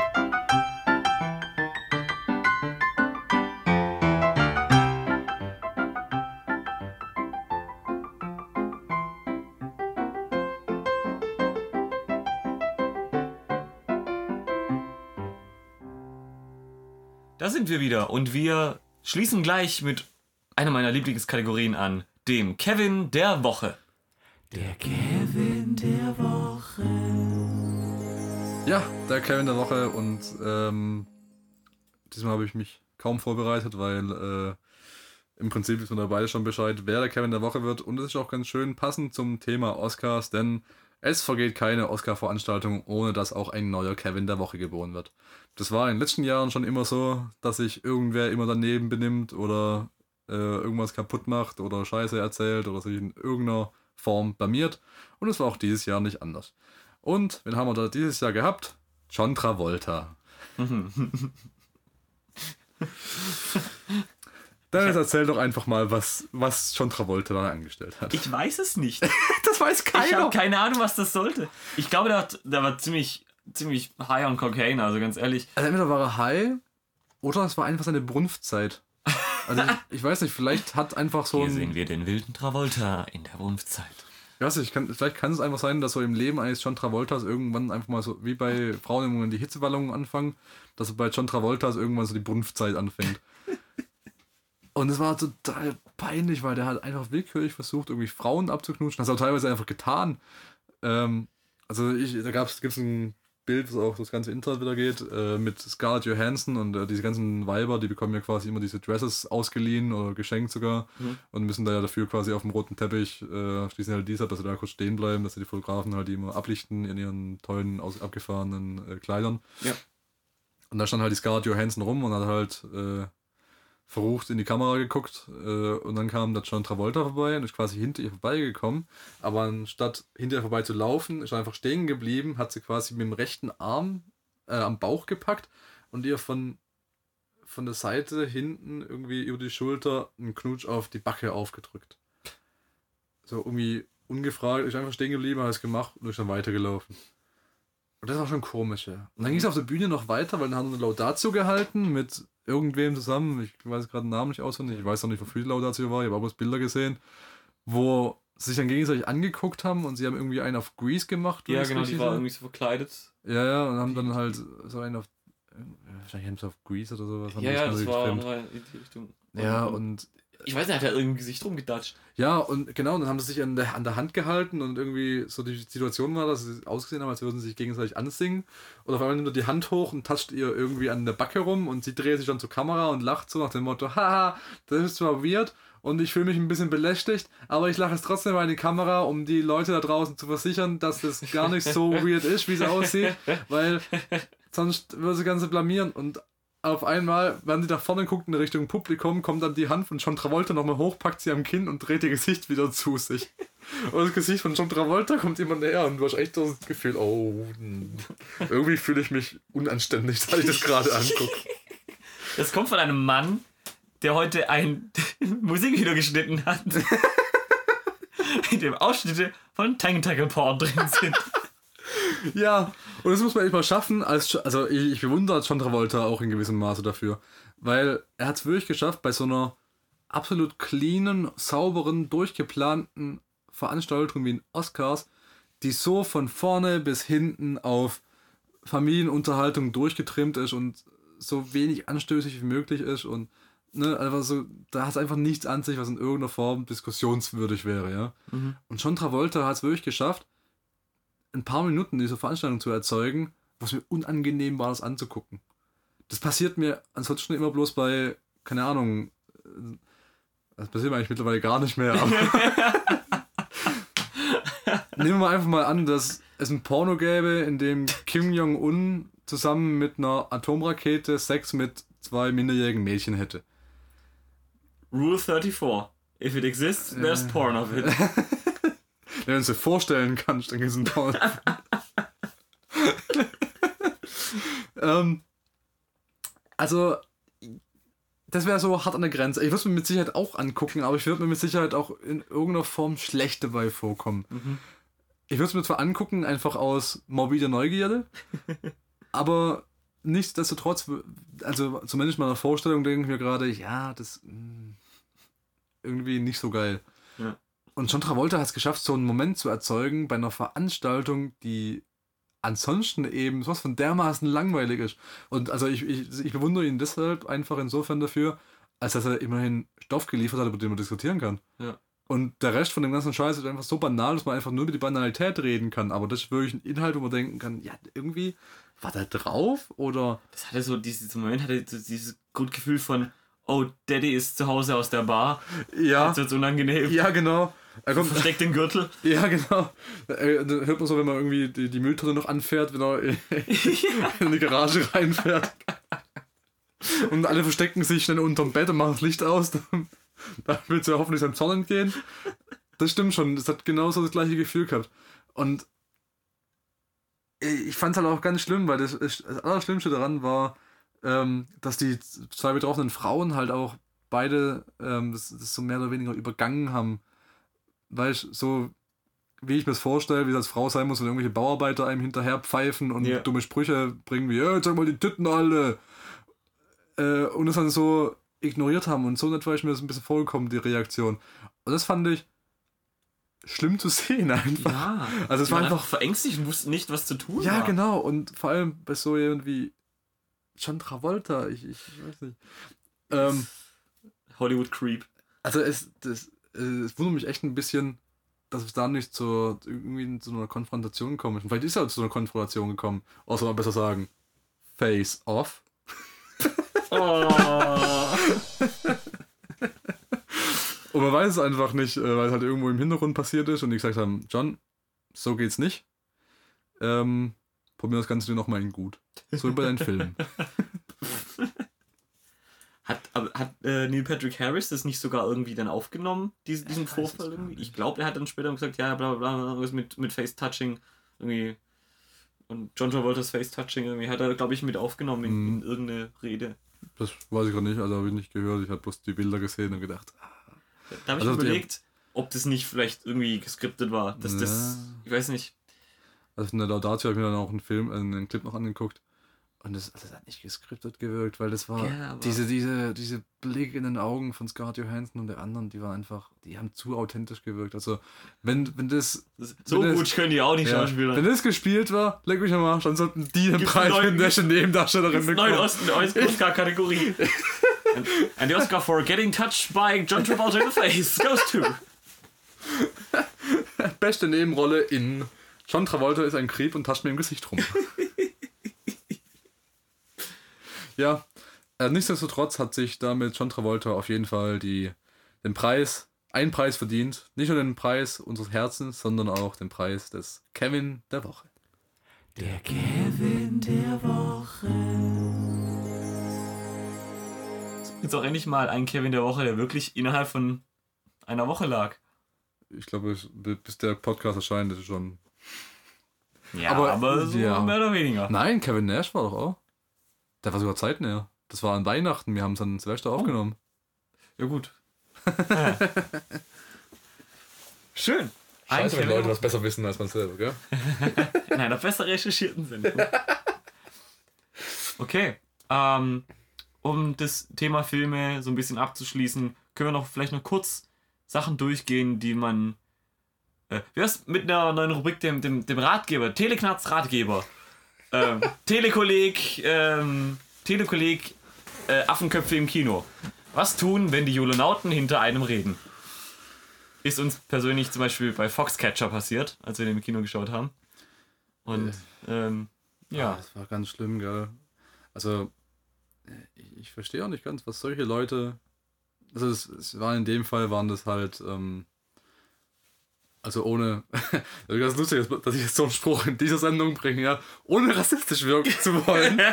Sind wir wieder und wir schließen gleich mit einer meiner Lieblingskategorien an, dem Kevin der Woche. Der Kevin der Woche. Ja, der Kevin der Woche und ähm, diesmal habe ich mich kaum vorbereitet, weil äh, im Prinzip wissen wir da beide schon Bescheid, wer der Kevin der Woche wird und es ist auch ganz schön passend zum Thema Oscars, denn es vergeht keine Oscar-Veranstaltung, ohne dass auch ein neuer Kevin der Woche geboren wird. Das war in den letzten Jahren schon immer so, dass sich irgendwer immer daneben benimmt oder äh, irgendwas kaputt macht oder Scheiße erzählt oder sich in irgendeiner Form blamiert und es war auch dieses Jahr nicht anders. Und wen haben wir da dieses Jahr gehabt? John Travolta. Dennis, erzähl doch einfach mal, was, was John Travolta da angestellt hat. Ich weiß es nicht. das weiß Ich habe keine Ahnung, was das sollte. Ich glaube, der, der war ziemlich, ziemlich high on Cocaine, also ganz ehrlich. Also entweder war er high oder es war einfach seine Brunftzeit. Also ich, ich weiß nicht, vielleicht hat einfach so Hier ein... sehen wir den wilden Travolta in der Wunftzeit. Ich weiß nicht, kann, vielleicht kann es einfach sein, dass so im Leben eines John Travoltas irgendwann einfach mal so, wie bei Frauen irgendwann die Hitzewallungen anfangen, dass so bei John Travoltas irgendwann so die Brunftzeit anfängt. Und es war total peinlich, weil der hat einfach willkürlich versucht, irgendwie Frauen abzuknutschen. Das hat er teilweise einfach getan. Ähm, also ich, da gab's, gibt's ein Bild, was auch das ganze Internet wieder geht, äh, mit Scarlett Johansson und äh, diese ganzen Weiber, die bekommen ja quasi immer diese Dresses ausgeliehen oder geschenkt sogar Mhm. und müssen da ja dafür quasi auf dem roten Teppich äh, schließen halt dies ab, dass sie da kurz stehen bleiben, dass sie die Fotografen halt die immer ablichten in ihren tollen, aus, abgefahrenen äh, Kleidern. Ja. Und da stand halt die Scarlett Johansson rum und hat halt äh, verrucht in die Kamera geguckt äh, und dann kam der John Travolta vorbei und ist quasi hinter ihr vorbeigekommen. Aber anstatt hinter ihr vorbei zu laufen, ist er einfach stehen geblieben, hat sie quasi mit dem rechten Arm äh, am Bauch gepackt und ihr von, von der Seite hinten irgendwie über die Schulter einen Knutsch auf die Backe aufgedrückt. So irgendwie ungefragt, ist einfach stehen geblieben, hat es gemacht und ist dann weitergelaufen. Und das war schon komisch, ja. Und dann ging es auf der Bühne noch weiter, weil dann haben wir eine Laudatio gehalten mit irgendwem zusammen. Ich weiß gerade den Namen nicht auswendig. Ich weiß noch nicht, wofür die Laudatio war. Ich habe aber Bilder gesehen, wo sich dann gegenseitig angeguckt haben und sie haben irgendwie einen auf Grease gemacht. Ja, genau, die richtig war sehe. irgendwie so verkleidet. Ja, ja, und haben dann halt so einen auf. äh, Wahrscheinlich haben sie auf Grease oder sowas. Ja, ja, das war in die Richtung. Ja, und Ich weiß nicht, hat er irgendwie Gesicht rumgedatscht. Ja, und genau, und dann haben sie sich an der, an der Hand gehalten und irgendwie so die Situation war, dass sie ausgesehen haben, als würden sie sich gegenseitig ansingen. Und auf einmal nimmt er die Hand hoch und tascht ihr irgendwie an der Backe rum und sie dreht sich dann zur Kamera und lacht so nach dem Motto, haha, das ist zwar weird und ich fühle mich ein bisschen belästigt, aber ich lache es trotzdem mal in die Kamera, um die Leute da draußen zu versichern, dass das gar nicht so weird ist, wie es aussieht, weil sonst würde sie ganze blamieren und auf einmal, wenn sie nach vorne guckt in Richtung Publikum, kommt dann die Hand von John Travolta nochmal hoch, packt sie am Kinn und dreht ihr Gesicht wieder zu sich. Und das Gesicht von John Travolta kommt immer näher und du hast echt das Gefühl, oh, irgendwie fühle ich mich unanständig, dass ich das gerade angucke. Das kommt von einem Mann, der heute ein Musikvideo geschnitten hat. in dem Ausschnitte von Tank Porn drin sind. Ja, und das muss man echt mal schaffen. Als, also ich, ich bewundere John Travolta auch in gewissem Maße dafür. Weil er hat es wirklich geschafft, bei so einer absolut cleanen, sauberen, durchgeplanten Veranstaltung wie den Oscars, die so von vorne bis hinten auf Familienunterhaltung durchgetrimmt ist und so wenig anstößig wie möglich ist und ne, einfach so, da hat es einfach nichts an sich, was in irgendeiner Form diskussionswürdig wäre, ja. Und John Travolta hat es wirklich geschafft, ein paar Minuten diese Veranstaltung zu erzeugen, was mir unangenehm war, das anzugucken. Das passiert mir ansonsten immer bloß bei, keine Ahnung, äh, das passiert mir eigentlich mittlerweile gar nicht mehr. Nehmen wir einfach mal an, dass es ein Porno gäbe, in dem Kim Jong-un zusammen mit einer Atomrakete Sex mit zwei minderjährigen Mädchen hätte. Rule 34. If it exists, there's porn of it. Wenn du es dir vorstellen kannst, dann ist ein Porno. ähm, also, das wäre so hart an der Grenze. Ich würde es mir mit Sicherheit auch angucken, aber ich würde mir mit Sicherheit auch in irgendeiner Form schlecht dabei vorkommen. Ich würde es mir zwar angucken, einfach aus morbider Neugierde, aber nichtsdestotrotz, also zumindest meiner Vorstellung denke ich mir gerade, ja, das mh, irgendwie nicht so geil. Und John Travolta hat es geschafft, so einen Moment zu erzeugen bei einer Veranstaltung, die ansonsten eben sowas von dermaßen langweilig ist. Und also ich, ich, ich bewundere ihn deshalb einfach insofern dafür, als dass er immerhin Stoff geliefert hat, über den man diskutieren kann. Ja. Und der Rest von dem ganzen Scheiß ist einfach so banal, dass man einfach nur über die Banalität reden kann. Aber das ist wirklich ein Inhalt, wo man denken kann, ja, irgendwie war da drauf oder Das hatte so, dieses Moment hatte so dieses Grundgefühl von, oh, Daddy ist zu Hause aus der Bar. ja, Jetzt wird's unangenehm. ja genau. Er kommt, Versteckt den Gürtel. ja, genau. Äh, Dann hört man so, wenn man irgendwie die, die Mülltonne noch anfährt, wenn er in die Garage reinfährt. Und alle verstecken sich schnell unterm Bett und machen das Licht aus. Da wird ja hoffentlich seinem Zorn entgehen. Das stimmt schon. Das hat genauso das gleiche Gefühl gehabt. Und ich fand es halt auch ganz schlimm, weil das, das Allerschlimmste daran war, ähm, dass die zwei betroffenen Frauen halt auch beide ähm, das, das so mehr oder weniger übergangen haben. Weißt so wie ich mir das vorstelle, wie das Frau sein muss, wenn irgendwelche Bauarbeiter einem hinterher pfeifen und Ja. dumme Sprüche bringen wie, äh, zeig mal die Titten alle. Äh, und das dann so ignoriert haben und so nicht war ich mir das ein bisschen vorgekommen, die Reaktion. Und das fand ich schlimm zu sehen einfach. Ja. Also es war einfach verängstigt und wussten nicht, was zu tun ja, war. genau. Und vor allem bei so jemand wie John Travolta, ich, ich weiß nicht. Ähm, Hollywood Creep. also es, das, es wundert mich echt ein bisschen, dass es da nicht zur, irgendwie zu einer Konfrontation kommt. Und vielleicht ist ja zu einer Konfrontation gekommen. Oder soll man besser sagen, Face Off. Oh. Und man weiß es einfach nicht, äh, weil es halt irgendwo im Hintergrund passiert ist und die gesagt haben, John, so geht's nicht. Ähm, probier das Ganze dir nochmal in gut. So wie bei deinen Filmen. Hat, aber hat äh, Neil Patrick Harris das nicht sogar irgendwie dann aufgenommen, diesen, diesen Vorfall gar irgendwie? Ich glaube, er hat dann später gesagt, ja, bla bla bla, mit, mit Face-Touching irgendwie. Und John Travolta's Face-Touching irgendwie hat er, glaube ich, mit aufgenommen in, in irgendeine Rede. Das weiß ich gerade nicht, also habe ich nicht gehört. Ich habe bloß die Bilder gesehen und gedacht, ah, Da habe ich Also, überlegt, ob das nicht vielleicht irgendwie geskriptet war. Dass das, Ja. ich weiß nicht. also von der Laudatio habe ich mir dann auch einen Film, einen Clip noch angeguckt. Und das, das hat nicht geskriptet gewirkt, weil das war Ja, diese, diese, diese Blick in den Augen von Scarlett Johansson und der anderen, die waren einfach, die haben zu authentisch gewirkt. Also, wenn, wenn das. So wenn gut das, können die auch nicht ja, Schauspieler. Wenn das gespielt war, leck mich am Arsch, dann sollten die den Preis neuen- die beste Nebendarstellerin Neuen bekommen. Osten, Oscar-Kategorie. and, and the Oscar for getting touched by John Travolta in the face goes to. Beste Nebenrolle in John Travolta ist ein Creep und tascht mir im Gesicht rum. ja, äh, nichtsdestotrotz hat sich damit John Travolta auf jeden Fall die, den Preis, einen Preis verdient. Nicht nur den Preis unseres Herzens, sondern auch den Preis des Kevin der Woche. Der Kevin der Woche. Jetzt auch endlich mal ein Kevin der Woche, der wirklich innerhalb von einer Woche lag. Ich glaube, bis der Podcast erscheint, ist es schon. Ja, Aber- aber, so ja. mehr oder weniger. Nein, Kevin Nash war doch auch. Der war sogar zeitnäher. Das war an Weihnachten, wir haben es an Silvester aufgenommen. Ja, gut. Ja. Schön. Ein Kevin der Woche. besser wissen als man selber, gell? In einer besser recherchierten Sendung. Okay. Ähm, um das Thema Filme so ein bisschen abzuschließen, können wir noch vielleicht noch kurz Sachen durchgehen, die man. Äh, wie wär's mit einer neuen Rubrik, dem, dem, dem Ratgeber, Teleknarz Ratgeber. Ähm, Telekolleg, ähm, Telekolleg, äh, Affenköpfe im Kino. Was tun, wenn die Jolonauten hinter einem reden? Ist uns persönlich zum Beispiel bei Foxcatcher passiert, als wir den im Kino geschaut haben. Und ähm, Ja, ja, das war ganz schlimm, gell? Also, ich, ich verstehe auch nicht ganz, was solche Leute. Also, es, es war in dem Fall, waren das halt. Ähm, also, ohne. Also ganz lustig, dass- dass ich jetzt so einen Spruch in dieser Sendung bringe, ja. Ohne rassistisch wirken zu wollen.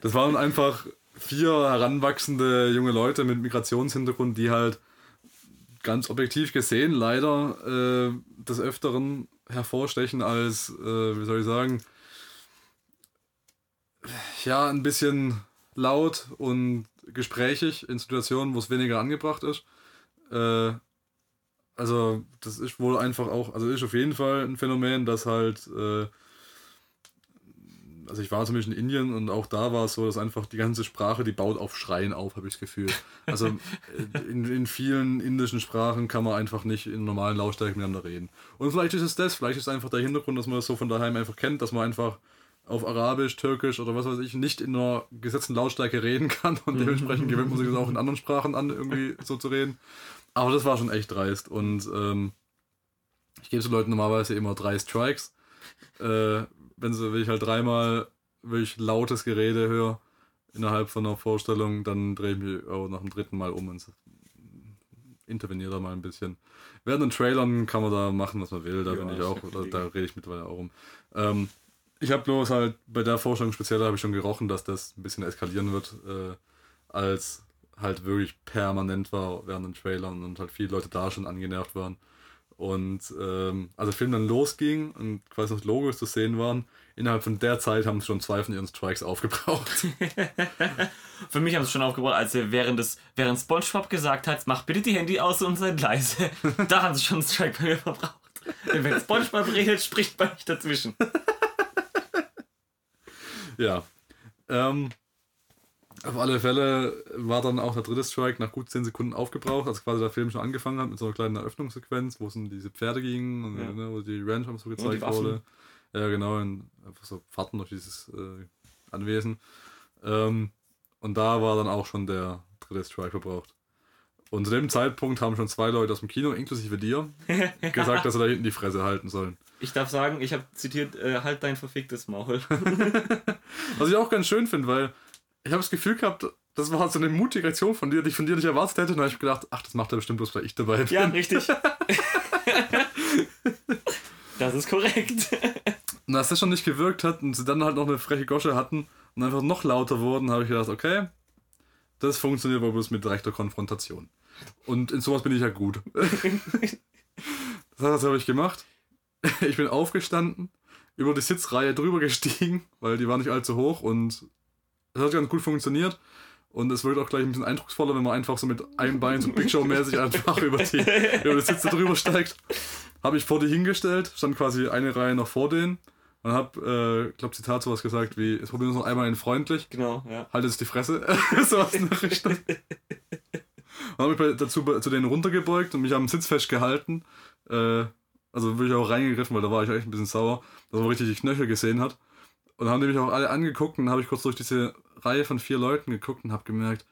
Das waren einfach vier heranwachsende junge Leute mit Migrationshintergrund, die halt ganz objektiv gesehen leider äh, des Öfteren hervorstechen als, äh, wie soll ich sagen, ja, ein bisschen laut und gesprächig in Situationen, wo es weniger angebracht ist. Äh, also, das ist wohl einfach auch, also ist auf jeden Fall ein Phänomen, dass halt, äh, also ich war zum Beispiel in Indien und auch da war es so, dass einfach die ganze Sprache, die baut auf Schreien auf, habe ich das Gefühl. Also äh, in, in vielen indischen Sprachen kann man einfach nicht in normalen Lautstärke miteinander reden. Und vielleicht ist es das, vielleicht ist es einfach der Hintergrund, dass man das so von daheim einfach kennt, dass man einfach auf Arabisch, Türkisch oder was weiß ich nicht in einer gesetzten Lautstärke reden kann und dementsprechend gewöhnt man sich das auch in anderen Sprachen an, irgendwie so zu reden. Aber das war schon echt dreist und ähm, ich gebe so Leuten normalerweise immer drei Strikes. Äh, wenn, sie, wenn ich halt dreimal wirklich lautes Gerede höre innerhalb von einer Vorstellung, dann drehe ich mich auch nach dem dritten Mal um und interveniere da mal ein bisschen. Während den Trailern kann man da machen, was man will, da Ja, bin ich auch, da, kein da rede ich mittlerweile auch um. Ähm, ich habe bloß halt bei der Vorstellung speziell habe ich schon gerochen, dass das ein bisschen eskalieren wird, äh, als halt wirklich permanent war während den Trailern und halt viele Leute da schon angenervt waren. Und ähm, als der Film dann losging und quasi noch Logos zu sehen waren, innerhalb von der Zeit haben sie schon zwei von ihren Strikes aufgebraucht. Für mich haben sie schon aufgebaut, als er während, des, während SpongeBob gesagt hat, mach bitte die Handy aus und seid leise. da haben sie schon einen Strike bei mir verbraucht. Denn wenn SpongeBob redet, spricht man nicht dazwischen. ja. Ähm, auf alle Fälle war dann auch der dritte Strike nach gut 10 Sekunden aufgebraucht, als quasi der Film schon angefangen hat mit so einer kleinen Eröffnungssequenz, wo es um diese Pferde ging und Ja. ne, wo die Ranch so die gezeigt wurde. Ja, genau, und einfach so Fahrten durch dieses äh, Anwesen. Ähm, und da war dann auch schon der dritte Strike verbraucht. Und zu dem Zeitpunkt haben schon zwei Leute aus dem Kino, inklusive dir, gesagt, dass sie da hinten die Fresse halten sollen. Ich darf sagen, ich habe zitiert, äh, halt dein verficktes Maul. Was ich auch ganz schön finde, weil ich habe das Gefühl gehabt, das war so eine mutige Aktion von dir, die ich von dir nicht erwartet hätte. Und dann habe ich gedacht, ach, das macht er bestimmt bloß, weil ich dabei bin. ja, richtig. das ist korrekt. Und als das schon nicht gewirkt hat und sie dann halt noch eine freche Gosche hatten und einfach noch lauter wurden, habe ich gedacht, okay, das funktioniert wohl bloß mit direkter Konfrontation. Und in sowas bin ich ja gut. das habe ich gemacht? Ich bin aufgestanden, über die Sitzreihe drüber gestiegen, weil die war nicht allzu hoch und es hat ganz gut funktioniert. Und es wird auch gleich ein bisschen eindrucksvoller, wenn man einfach so mit einem Bein so Big Show-mäßig einfach über die, über die Sitze drüber steigt. Habe ich vor die hingestellt, stand quasi eine Reihe noch vor denen, und hab, äh, glaub, Zitat sowas gesagt wie, jetzt probieren wir es noch einmal in freundlich. Genau, ja. Halt jetzt die Fresse. sowas in der Richtung. Und habe mich dazu zu denen runtergebeugt und mich am Sitz festgehalten. Äh, also wirklich auch reingegriffen, weil da war ich echt ein bisschen sauer, dass man richtig die Knöchel gesehen hat. Und haben die mich auch alle angeguckt und dann habe ich kurz durch diese Reihe von vier Leuten geguckt und habe gemerkt,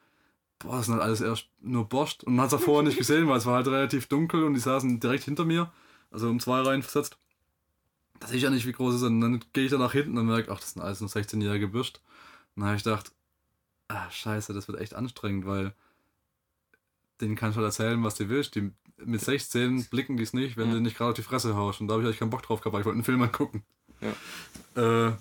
boah, das sind halt alles erst nur Borscht. Und man hat es auch vorher nicht gesehen, weil es war halt relativ dunkel und die saßen direkt hinter mir, also um zwei Reihen versetzt. Da sehe ich ja nicht, wie groß es ist. Und dann gehe ich da nach hinten und merke, ach, das sind alles nur 16-jährige Bürscht. Und dann habe ich gedacht, ah, scheiße, das wird echt anstrengend, weil denen kannst du halt erzählen, was du willst. Die, mit 16 blicken die es nicht, wenn Ja. du nicht gerade auf die Fresse haust. Und da habe ich eigentlich keinen Bock drauf gehabt, weil ich wollte einen Film angucken. Ja. Äh,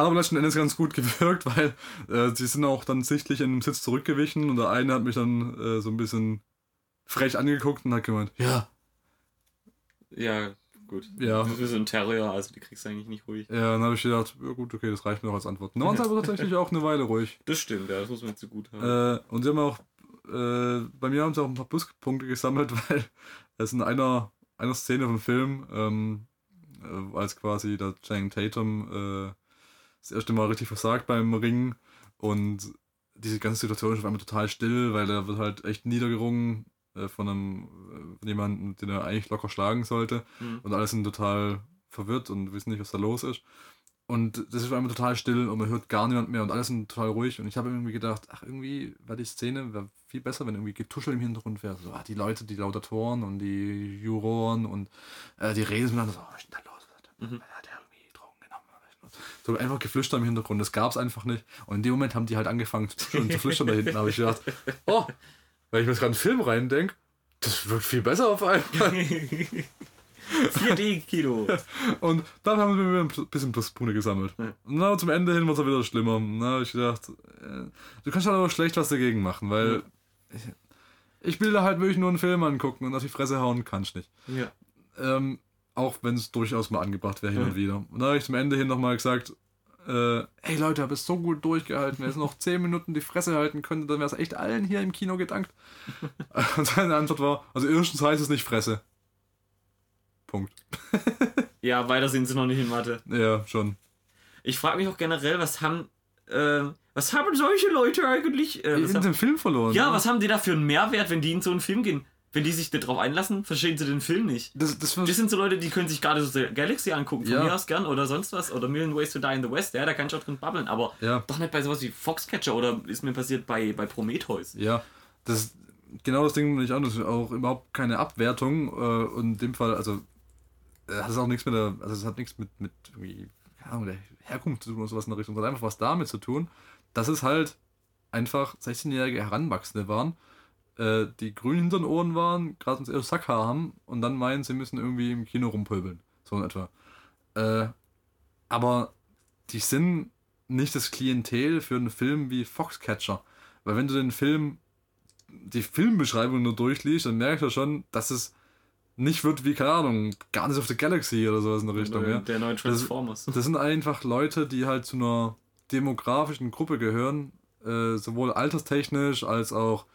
hat aber letzten Endes ganz gut gewirkt, weil äh, sie sind auch dann sichtlich in den Sitz zurückgewichen und der eine hat mich dann äh, so ein bisschen frech angeguckt und hat gemeint, ja, Ja, gut. Ja. Du bist so ein Terrier, also die kriegst du eigentlich nicht ruhig. ja, dann habe ich gedacht, ja gut, okay, das reicht mir doch als Antwort. Dann waren sie aber tatsächlich auch eine Weile ruhig. Das stimmt, ja, das muss man so gut haben. Äh, und sie haben auch, äh, bei mir haben sie auch ein paar Pluspunkte gesammelt, weil es in einer, einer Szene vom Film, ähm, äh, als quasi der Channing Tatum äh, das erste Mal richtig versagt beim Ringen und diese ganze Situation ist auf einmal total still, weil er wird halt echt niedergerungen äh, von einem äh, von jemandem, den er eigentlich locker schlagen sollte Mhm. und alle sind total verwirrt und wissen nicht, was da los ist. Und das ist auf einmal total still und man hört gar niemand mehr und alle sind total ruhig. Und ich habe irgendwie gedacht, ach, irgendwie wäre die Szene wär viel besser, wenn irgendwie Getuschel im Hintergrund wäre. So, ah, die Leute, die Laudatoren und die Juroren und äh, die reden miteinander so, was ist denn da los? Mhm. hat der irgendwie Drogen genommen? So einfach Geflüster im Hintergrund, das gab es einfach nicht. Und in dem Moment haben die halt angefangen zu zu flüstern da hinten. Habe ich gedacht, oh, wenn ich mir jetzt gerade einen Film reindenke, das wirkt viel besser auf einmal. 4D-Kino. Und dann haben wir ein bisschen Pluspunkte gesammelt. Ja. Und dann zum Ende hin war es wieder schlimmer. Habe ich gedacht, äh, du kannst halt aber schlecht was dagegen machen, weil ich, ich will da halt wirklich nur einen Film angucken und auf die Fresse hauen kannst nicht. ja. Ähm, auch wenn es durchaus mal angebracht wäre hin Ja. und wieder. Und dann habe ich zum Ende hin nochmal gesagt, äh, hey Leute, hab es so gut durchgehalten. Wenn es noch 10 Minuten die Fresse halten könnte, dann wäre es echt allen hier im Kino gedankt. und seine Antwort war, also erstens heißt es nicht Fresse. Punkt. Ja, weiter sind sie noch nicht in Mathe. Ja, schon. Ich frage mich auch generell, was haben, äh, was haben solche Leute eigentlich? Äh, in haben, dem Film verloren. ja, ne? was haben die da für einen Mehrwert, wenn die in so einen Film gehen? Wenn die sich darauf einlassen, verstehen sie den Film nicht. Das, das, Das sind so Leute, die können sich gerade so The Galaxy angucken, von Ja. mir aus gern oder sonst was. Oder Million Ways to Die in the West, ja, da kann ich auch drin babbeln. Aber Ja. doch nicht bei sowas wie Foxcatcher oder ist mir passiert bei, bei Prometheus. ja, das ist genau das Ding nicht an. Das ist auch überhaupt keine Abwertung. Äh, und in dem Fall, also, äh, hat es auch nichts mit der, also es hat nichts mit, mit irgendwie, keine Ahnung, der Herkunft zu tun oder sowas in der Richtung, sondern einfach was damit zu tun, dass es halt einfach 16-jährige Heranwachsende waren, äh, die grün hinter den Ohren waren, gerade ins erste Sackhaar haben und dann meinen, sie müssen irgendwie im Kino rumpöbeln. So in etwa. Äh, aber die sind nicht das Klientel für einen Film wie Foxcatcher. Weil wenn du den Film, die Filmbeschreibung nur durchliest, dann merkst du schon, dass es nicht wird wie, keine Ahnung, Guardians of the Galaxy oder sowas in der Richtung. der, Ja. der neuen Transformers. Das sind einfach Leute, die halt zu einer demografischen Gruppe gehören, äh, sowohl alterstechnisch als auch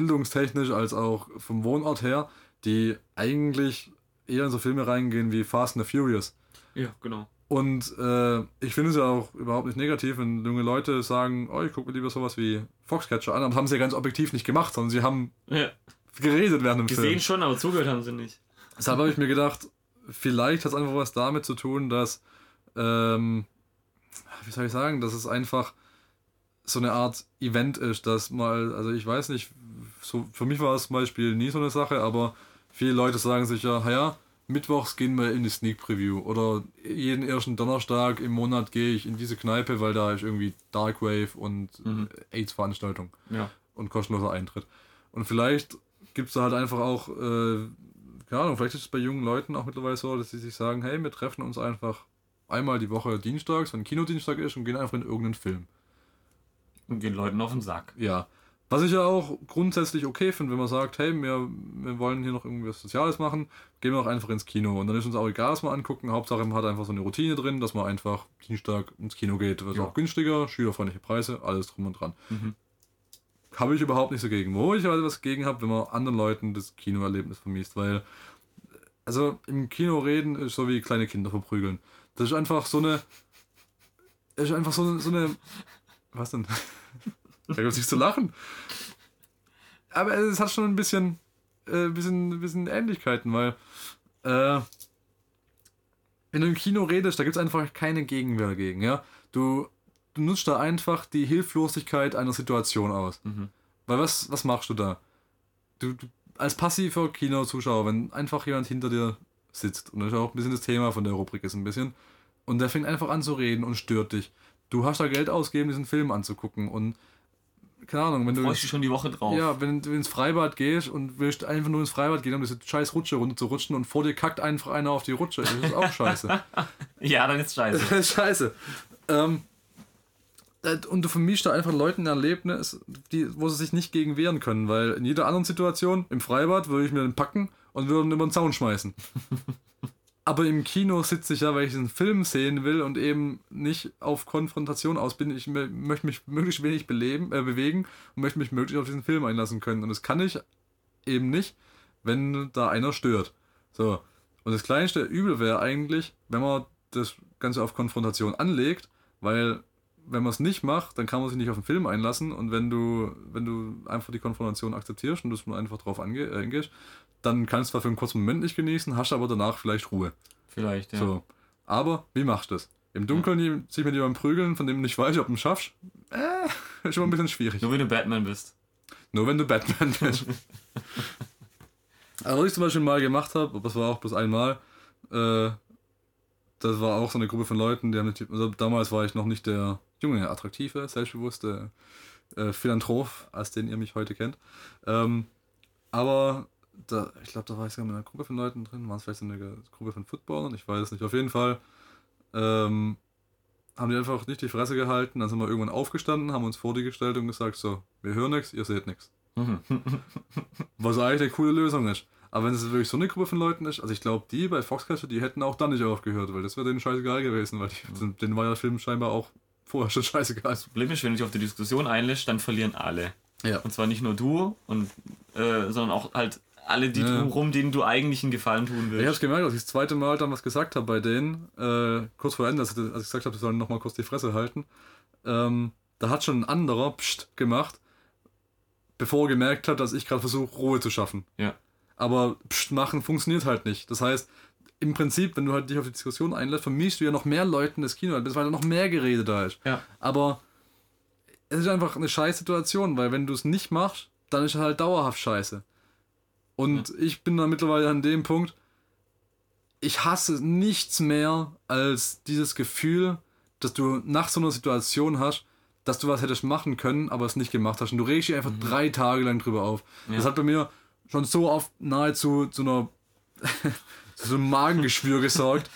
bildungstechnisch, als auch vom Wohnort her, die eigentlich eher in so Filme reingehen wie Fast and the Furious. Ja, genau. Und äh, ich finde es ja auch überhaupt nicht negativ, wenn junge Leute sagen, oh, ich gucke mir lieber sowas wie Foxcatcher an, aber das haben sie ja ganz objektiv nicht gemacht, sondern sie haben Ja, geredet während dem gesehen Film. schon, aber zugehört haben sie nicht. Deshalb habe ich mir gedacht, vielleicht hat es einfach was damit zu tun, dass, ähm, wie soll ich sagen, dass es einfach so eine Art Event ist, dass mal, also ich weiß nicht, so, für mich war es zum Beispiel nie so eine Sache, aber viele Leute sagen sich ja, ja, mittwochs gehen wir in die Sneak Preview oder jeden ersten Donnerstag im Monat gehe ich in diese Kneipe, weil da ist irgendwie Dark Wave und Mhm. AIDS-Veranstaltung Ja. und kostenloser Eintritt. Und vielleicht gibt es da halt einfach auch, äh, keine Ahnung, vielleicht ist es bei jungen Leuten auch mittlerweile so, dass sie sich sagen, hey, wir treffen uns einfach einmal die Woche dienstags, wenn Kinodienstag ist und gehen einfach in irgendeinen Film. Und gehen Leuten auf den Sack. Ja. Was ich ja auch grundsätzlich okay finde, wenn man sagt, hey, wir, wir wollen hier noch irgendwas Soziales machen, gehen wir auch einfach ins Kino. Und dann ist uns auch egal, was wir angucken. Hauptsache, man hat einfach so eine Routine drin, dass man einfach Dienstag ins Kino geht. Wird Ja. auch günstiger, schülerfreundliche Preise, alles drum und dran. Mhm. Habe ich überhaupt nicht so gegen. Wo ich aber was gegen habe, wenn man anderen Leuten das Kinoerlebnis vermisst, weil, also im Kino reden ist so wie kleine Kinder verprügeln. Das ist einfach so eine. Das ist einfach so. So eine was denn? Da gibt es nichts zu lachen. Aber es hat schon ein bisschen, äh, bisschen, bisschen Ähnlichkeiten, weil äh, wenn du im Kino redest, da gibt es einfach keine Gegenwehr dagegen, ja. Du, du nutzt da einfach die Hilflosigkeit einer Situation aus. Mhm. Weil was, was machst du da? Du, du als passiver Kinozuschauer, wenn einfach jemand hinter dir sitzt, und das ist auch ein bisschen das Thema von der Rubrik ist ein bisschen, und der fängt einfach an zu reden und stört dich. Du hast da Geld ausgegeben, diesen Film anzugucken und keine Ahnung, wenn du Freust du schon die Woche drauf? ja, wenn du ins Freibad gehst und willst einfach nur ins Freibad gehen, um diese scheiß Rutsche runter zu rutschen und vor dir kackt einfach einer auf die Rutsche. Das ist auch scheiße. Ja, dann ist scheiße. Das ist scheiße. Ähm, äh, und du vermischst da einfach Leuten ein Erlebnis, die, wo sie sich nicht gegen wehren können, weil in jeder anderen Situation, im Freibad, würde ich mir den packen und würde ihn über den Zaun schmeißen. Aber im Kino sitze ich ja, weil ich einen Film sehen will und eben nicht auf Konfrontation aus bin. Ich mö- möchte mich möglichst wenig beleben, äh, bewegen und möchte mich möglichst auf diesen Film einlassen können. Und das kann ich eben nicht, wenn da einer stört. So. Und das kleinste Übel wäre eigentlich, wenn man das Ganze auf Konfrontation anlegt, weil wenn man es nicht macht, dann kann man sich nicht auf den Film einlassen und wenn du, wenn du einfach die Konfrontation akzeptierst und nur einfach drauf ange äh, eingehst, dann kannst du zwar für einen kurzen Moment nicht genießen, hast aber danach vielleicht Ruhe. Vielleicht, ja. So. Aber wie machst du das? Im Dunkeln sich mit jemandem prügeln, von dem du nicht weißt, ob du ihn schaffst, äh, ist schon ein bisschen schwierig. Nur wenn du Batman bist. Nur wenn du Batman bist. Aber was ich zum Beispiel mal gemacht habe, aber das war auch bloß einmal, äh, das war auch so eine Gruppe von Leuten, die haben nicht, also damals war ich noch nicht der junge, attraktive, selbstbewusste äh, Philanthrop, als den ihr mich heute kennt. Ähm, aber da, ich glaube, da war ich sogar mit einer Gruppe von Leuten drin, waren es vielleicht so eine Gruppe von Footballern, ich weiß es nicht. Auf jeden Fall ähm, haben die einfach nicht die Fresse gehalten, dann sind wir irgendwann aufgestanden, haben uns vor die gestellt und gesagt, so, wir hören nichts, ihr seht nichts. Was eigentlich eine coole Lösung ist. Aber wenn es wirklich so eine Gruppe von Leuten ist, also ich glaube, die bei Foxcatcher, die hätten auch dann nicht aufgehört, weil das wäre denen scheißegal gewesen, weil die, denen war ja der Film scheinbar auch vorher schon scheißegal. Problem ist, wenn du dich auf die Diskussion einlässt, dann verlieren alle. Ja. Und zwar nicht nur du, und, äh, sondern auch halt alle, die Ja. drumherum, denen du eigentlich einen Gefallen tun Ich willst. hab's gemerkt, als ich das zweite Mal dann was gesagt habe bei denen, äh, kurz vor Ende, als ich, als ich gesagt habe, sie sollen nochmal kurz die Fresse halten, ähm, da hat schon ein anderer Psst gemacht, bevor er gemerkt hat, dass ich gerade versuche, Ruhe zu schaffen. Ja. Aber Psst machen funktioniert halt nicht. Das heißt, im Prinzip, wenn du halt dich auf die Diskussion einlässt, vermischst du ja noch mehr Leuten das Kino, weil da noch mehr Gerede da ist. Ja. Aber es ist einfach eine scheiß Situation, weil wenn du es nicht machst, dann ist es halt dauerhaft scheiße. Und ich bin da mittlerweile an dem Punkt, ich hasse nichts mehr als dieses Gefühl, dass du nach so einer Situation hast, dass du was hättest machen können, aber es nicht gemacht hast. Und du regst dich einfach drei Tage lang drüber auf. Das hat bei mir schon so oft nahezu zu einer so einem Magengeschwür gesorgt,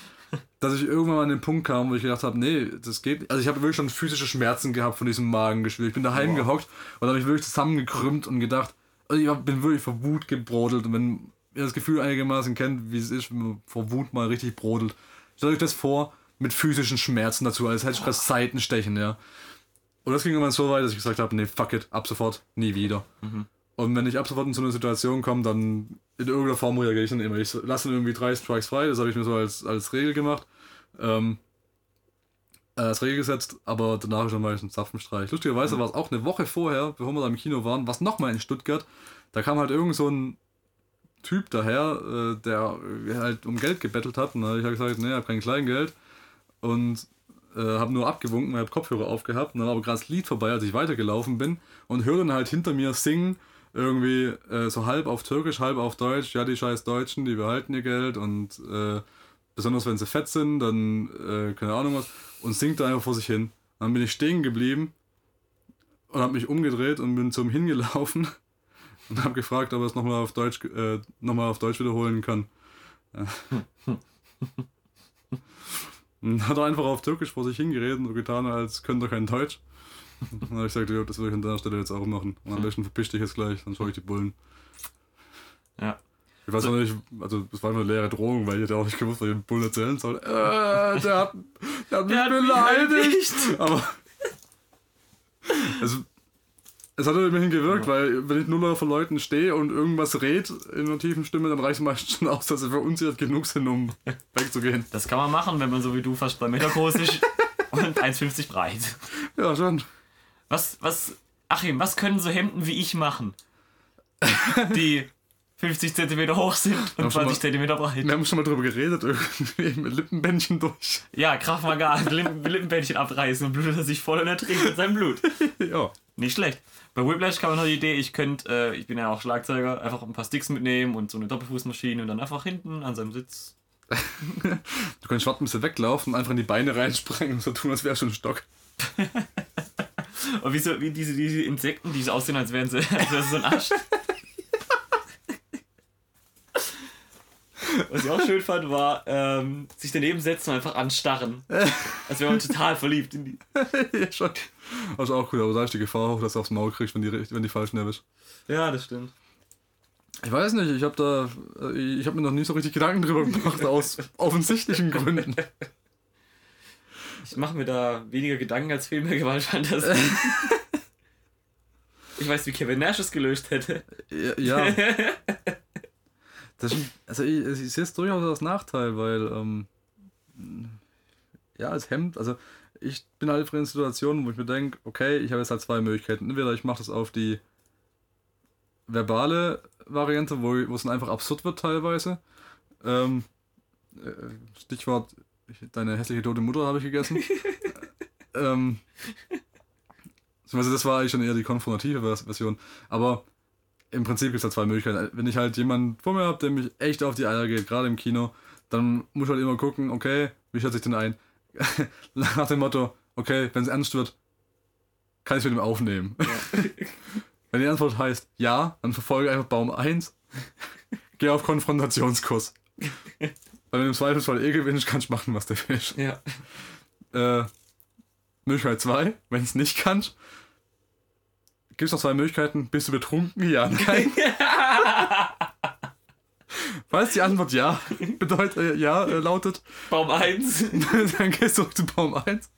dass ich irgendwann mal an den Punkt kam, wo ich gedacht habe, nee, das geht. Also ich habe wirklich schon physische Schmerzen gehabt von diesem Magengeschwür. Ich bin daheim gehockt und habe mich wirklich zusammengekrümmt und gedacht, also ich bin wirklich vor Wut gebrodelt. Und wenn ihr das Gefühl einigermaßen kennt, wie es ist, wenn man vor Wut mal richtig brodelt, stellt euch das vor mit physischen Schmerzen dazu, als hätte ich gerade Seitenstechen, ja. Und das ging irgendwann so weit, dass ich gesagt habe, nee, fuck it, ab sofort, nie wieder. Und wenn ich ab sofort in so eine Situation komme, dann in irgendeiner Form reagiere ich dann immer. Ich lasse dann irgendwie drei Strikes frei, das habe ich mir so als, als Regel gemacht. Ähm, äh, als Regel gesetzt, aber danach ist dann mal ein Zapfenstreich. Lustigerweise war es auch eine Woche vorher, bevor wir da im Kino waren, was nochmal in Stuttgart. Da kam halt irgend so ein Typ daher, äh, der äh, halt um Geld gebettelt hat. Und da habe ich halt gesagt, nee, ich habe kein Kleingeld. Und äh, habe nur abgewunken, habe Kopfhörer aufgehabt. Und dann war aber gerade das Lied vorbei, als ich weitergelaufen bin. Und höre dann halt hinter mir singen, irgendwie äh, so halb auf Türkisch, halb auf Deutsch. Ja, die scheiß Deutschen, die behalten ihr Geld. Und äh, besonders wenn sie fett sind, dann äh, keine Ahnung was. Und singt da einfach vor sich hin. Dann bin ich stehen geblieben und habe mich umgedreht und bin zum hingelaufen und habe gefragt, ob er es nochmal auf Deutsch äh, noch mal auf Deutsch wiederholen kann. Ja. und hat er einfach auf Türkisch vor sich hingeredet und so getan, als könnte er kein Deutsch. Dann habe ich gesagt, ja, das würde ich an der Stelle jetzt auch machen. Und am besten verpiss dich jetzt gleich, dann schaue ich die Bullen. Ja. Ich weiß noch nicht, also das war nur eine leere Drohung, weil ich hätte auch nicht gewusst, was ich den Bullen erzählen soll. Äh, der hat, der hat mich Der hat mich beleidigt. erwischt. Aber es, Es hat immerhin gewirkt, weil wenn ich nur vor Leuten stehe und irgendwas redet in einer tiefen Stimme, dann reicht es meistens schon aus, dass sie verunsichert genug sind, um wegzugehen. Das kann man machen, wenn man so wie du fast 2 Meter groß ist und 1,50 breit. Ja, schon. Was, was, Achim, was können so Hemden wie ich machen? Die 50 Zentimeter hoch sind und Ja, schon 20 mal- Zentimeter breit. Wir haben schon mal drüber geredet, irgendwie mit Lippenbändchen durch. Ja, Kraft Maga, Lippen, Lippenbändchen abreißen und blutet er sich voll und ertrinkt mit seinem Blut. Ja. Nicht schlecht. Bei Whiplash man noch die Idee, ich könnte, äh, ich bin ja auch Schlagzeuger, einfach ein paar Sticks mitnehmen und so eine Doppelfußmaschine und dann einfach hinten an seinem Sitz. Du kannst schwarz ein bisschen weglaufen und einfach in die Beine reinspringen und so tun, als wäre schon ein Stock. Und wie, so, wie diese, diese Insekten, die so aussehen, als wären sie, als wären sie so ein Arsch. Was ich auch schön fand, war ähm, sich daneben setzen und einfach anstarren. Als wäre man total verliebt in die. ja, schon. Also auch gut, aber da ist die Gefahr hoch, dass du aufs Maul kriegst, wenn die, wenn die falschen erwischt. Ja, das stimmt. Ich weiß nicht, ich habe da, äh, ich habe mir noch nie so richtig Gedanken drüber gemacht, aus offensichtlichen Gründen. Ich mache mir da weniger Gedanken als viel mehr Gewaltfantasie. ich weiß, wie Kevin Nash es gelöst hätte. Ja. ja. Das ist, also ich, ich sehe es durchaus als Nachteil, weil, ähm, ja, als Hemd, also ich bin halt in einer Situation, wo ich mir denke, okay, ich habe jetzt halt zwei Möglichkeiten. Entweder ich mache das auf die verbale Variante, wo, wo es dann einfach absurd wird teilweise. Ähm, äh, Stichwort, ich, deine hässliche tote Mutter habe ich gegessen. ähm, also das war eigentlich schon eher die konfrontative Vers- Version. Aber im Prinzip gibt es halt zwei Möglichkeiten. Wenn ich halt jemanden vor mir habe, der mich echt auf die Eier geht, gerade im Kino, dann muss ich halt immer gucken, okay, wie schätze ich denn ein? Nach dem Motto, okay, wenn es ernst wird, kann ich es mit ihm aufnehmen. wenn die Antwort heißt ja, dann verfolge einfach Baum 1, geh auf Konfrontationskurs. Weil wenn du im Zweifelsfall eh gewinnst, kannst du machen, was du willst. Ja. Äh, Möglichkeit 2, wenn es nicht kannst, gibt es noch zwei Möglichkeiten. Bist du betrunken? Ja, nein. Falls die Antwort ja bedeutet, äh, ja äh, lautet, Baum 1. dann gehst du zu Baum 1.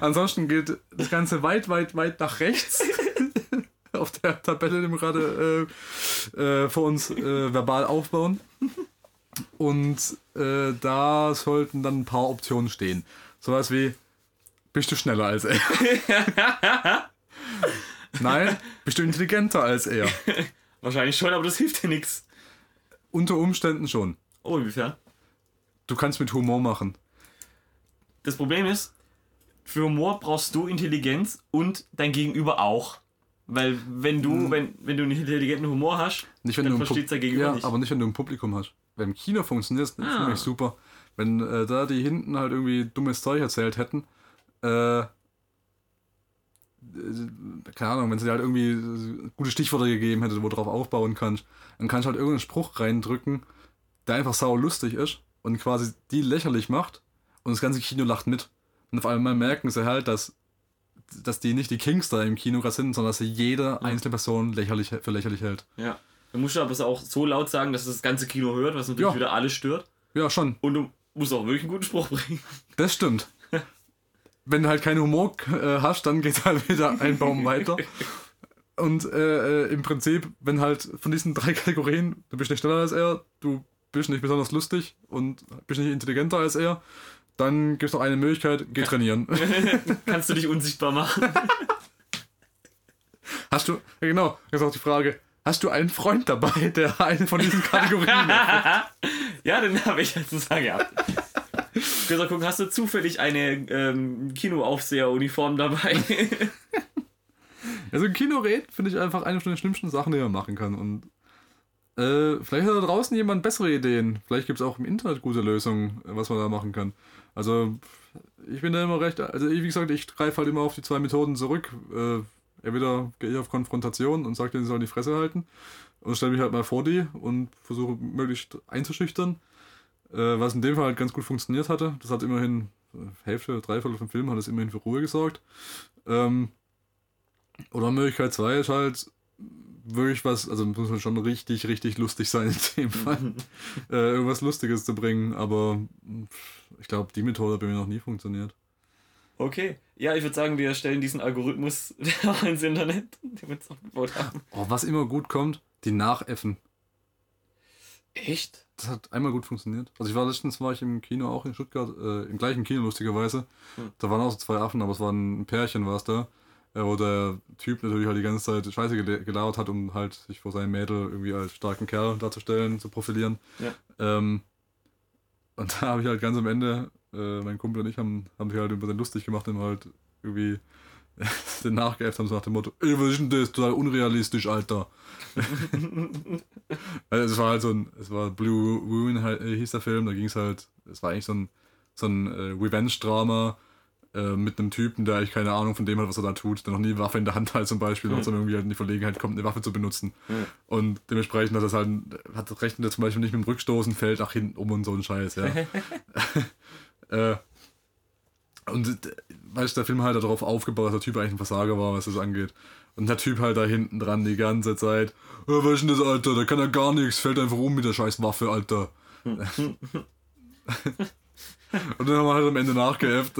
Ansonsten geht das Ganze weit, weit, weit nach rechts. Auf der Tabelle, die wir gerade äh, äh, vor uns äh, verbal aufbauen. Und äh, da sollten dann ein paar Optionen stehen. Sowas wie, bist du schneller als er? Nein, bist du intelligenter als er? Wahrscheinlich schon, aber das hilft dir nichts. Unter Umständen schon. Oh, inwiefern? Du kannst mit Humor machen. Das Problem ist, für Humor brauchst du Intelligenz und dein Gegenüber auch. Weil wenn du, wenn, wenn du einen intelligenten Humor hast, Nicht, wenn dann versteht dein Gegenüber ja, nicht. aber nicht, wenn du ein Publikum hast. Weil im Kino funktioniert Ah. nämlich super. Wenn äh, da die hinten halt irgendwie dummes Zeug erzählt hätten, äh, äh, keine Ahnung, wenn sie halt irgendwie äh, gute Stichworte gegeben hätte, wo du drauf aufbauen kannst, dann kannst du halt irgendeinen Spruch reindrücken, der einfach sau lustig ist und quasi die lächerlich macht und das ganze Kino lacht mit. Und auf einmal merken sie halt, dass, dass die nicht die Kings da im Kino gerade sind, sondern dass sie jede einzelne Person lächerlich, für lächerlich hält. ja. Dann musst du aber es auch so laut sagen, dass das ganze Kino hört, was natürlich Ja. wieder alle stört. Ja, schon. Und du musst auch wirklich einen guten Spruch bringen. Das stimmt. Wenn du halt keinen Humor äh, hast, dann geht halt wieder ein Baum weiter. Und äh, äh, im Prinzip, wenn halt von diesen drei Kategorien, du bist nicht schneller als er, du bist nicht besonders lustig und bist nicht intelligenter als er, dann gibt es noch eine Möglichkeit, geh trainieren. Kannst du dich unsichtbar machen. Hast du, ja genau, jetzt auch die Frage, hast du einen Freund dabei, der eine von diesen Kategorien hat? ja, den habe ich sozusagen gehabt. Will auch gucken, hast du zufällig eine ähm, Kinoaufseheruniform dabei? Also ein Kinored finde ich einfach eine von den schlimmsten Sachen, die man machen kann. Und äh, vielleicht hat da draußen jemand bessere Ideen. Vielleicht gibt es auch im Internet gute Lösungen, was man da machen kann. Also ich bin da immer recht, also wie gesagt, ich greife halt immer auf die zwei Methoden zurück. Äh, entweder gehe ich auf Konfrontation und sage denen, sie sollen die Fresse halten und stelle mich halt mal vor die und versuche möglichst einzuschüchtern. Äh, was in dem Fall halt ganz gut funktioniert hatte. Das hat immerhin, Hälfte, Dreiviertel vom Film hat es immerhin für Ruhe gesorgt. Ähm, oder Möglichkeit 2 ist halt wirklich was, also muss halt schon richtig, richtig lustig sein in dem Fall. äh, irgendwas Lustiges zu bringen, aber ich glaube, die Methode hat bei mir noch nie funktioniert. Okay. Ja, ich würde sagen, wir stellen diesen Algorithmus ins Internet, den wir jetzt aufgebaut haben. Oh, was immer gut kommt, die Nachäffen. Echt? Das hat einmal gut funktioniert. Also ich war letztens war ich im Kino auch in Stuttgart, äh, im gleichen Kino lustigerweise. Hm. Da waren auch so zwei Affen, aber es war ein Pärchen, war es da. Äh, wo der Typ natürlich halt die ganze Zeit Scheiße gele- gelabert hat, um halt sich vor seinem Mädel irgendwie als starken Kerl darzustellen, zu profilieren. Ja. Ähm, und da habe ich halt ganz am Ende, äh, mein Kumpel und ich haben, haben sich halt über den lustig gemacht und halt irgendwie den nachgeäfft haben, so nach dem Motto, ey, was ist denn das? Total unrealistisch, Alter. also es war halt so ein, es war Blue Ruin äh, hieß der Film, da ging es halt, es war eigentlich so ein, so ein äh, Revenge-Drama äh, mit einem Typen, der eigentlich keine Ahnung von dem hat, was er da tut, der noch nie eine Waffe in der Hand hat zum Beispiel, Mhm. dann irgendwie halt in die Verlegenheit kommt, eine Waffe zu benutzen. Mhm. Und dementsprechend hat das halt, hat rechnet er zum Beispiel nicht mit dem Rückstoßen, fällt nach hinten um und so ein Scheiß, ja. äh, und weißt du, der Film halt darauf aufgebaut, dass der Typ eigentlich ein Versager war, was das angeht. Und der Typ halt da hinten dran die ganze Zeit. Oh, was ist denn das, Alter? Da kann er gar nichts, fällt einfach um mit der scheiß Waffe, Alter. und dann haben wir halt am Ende nachgeäfft.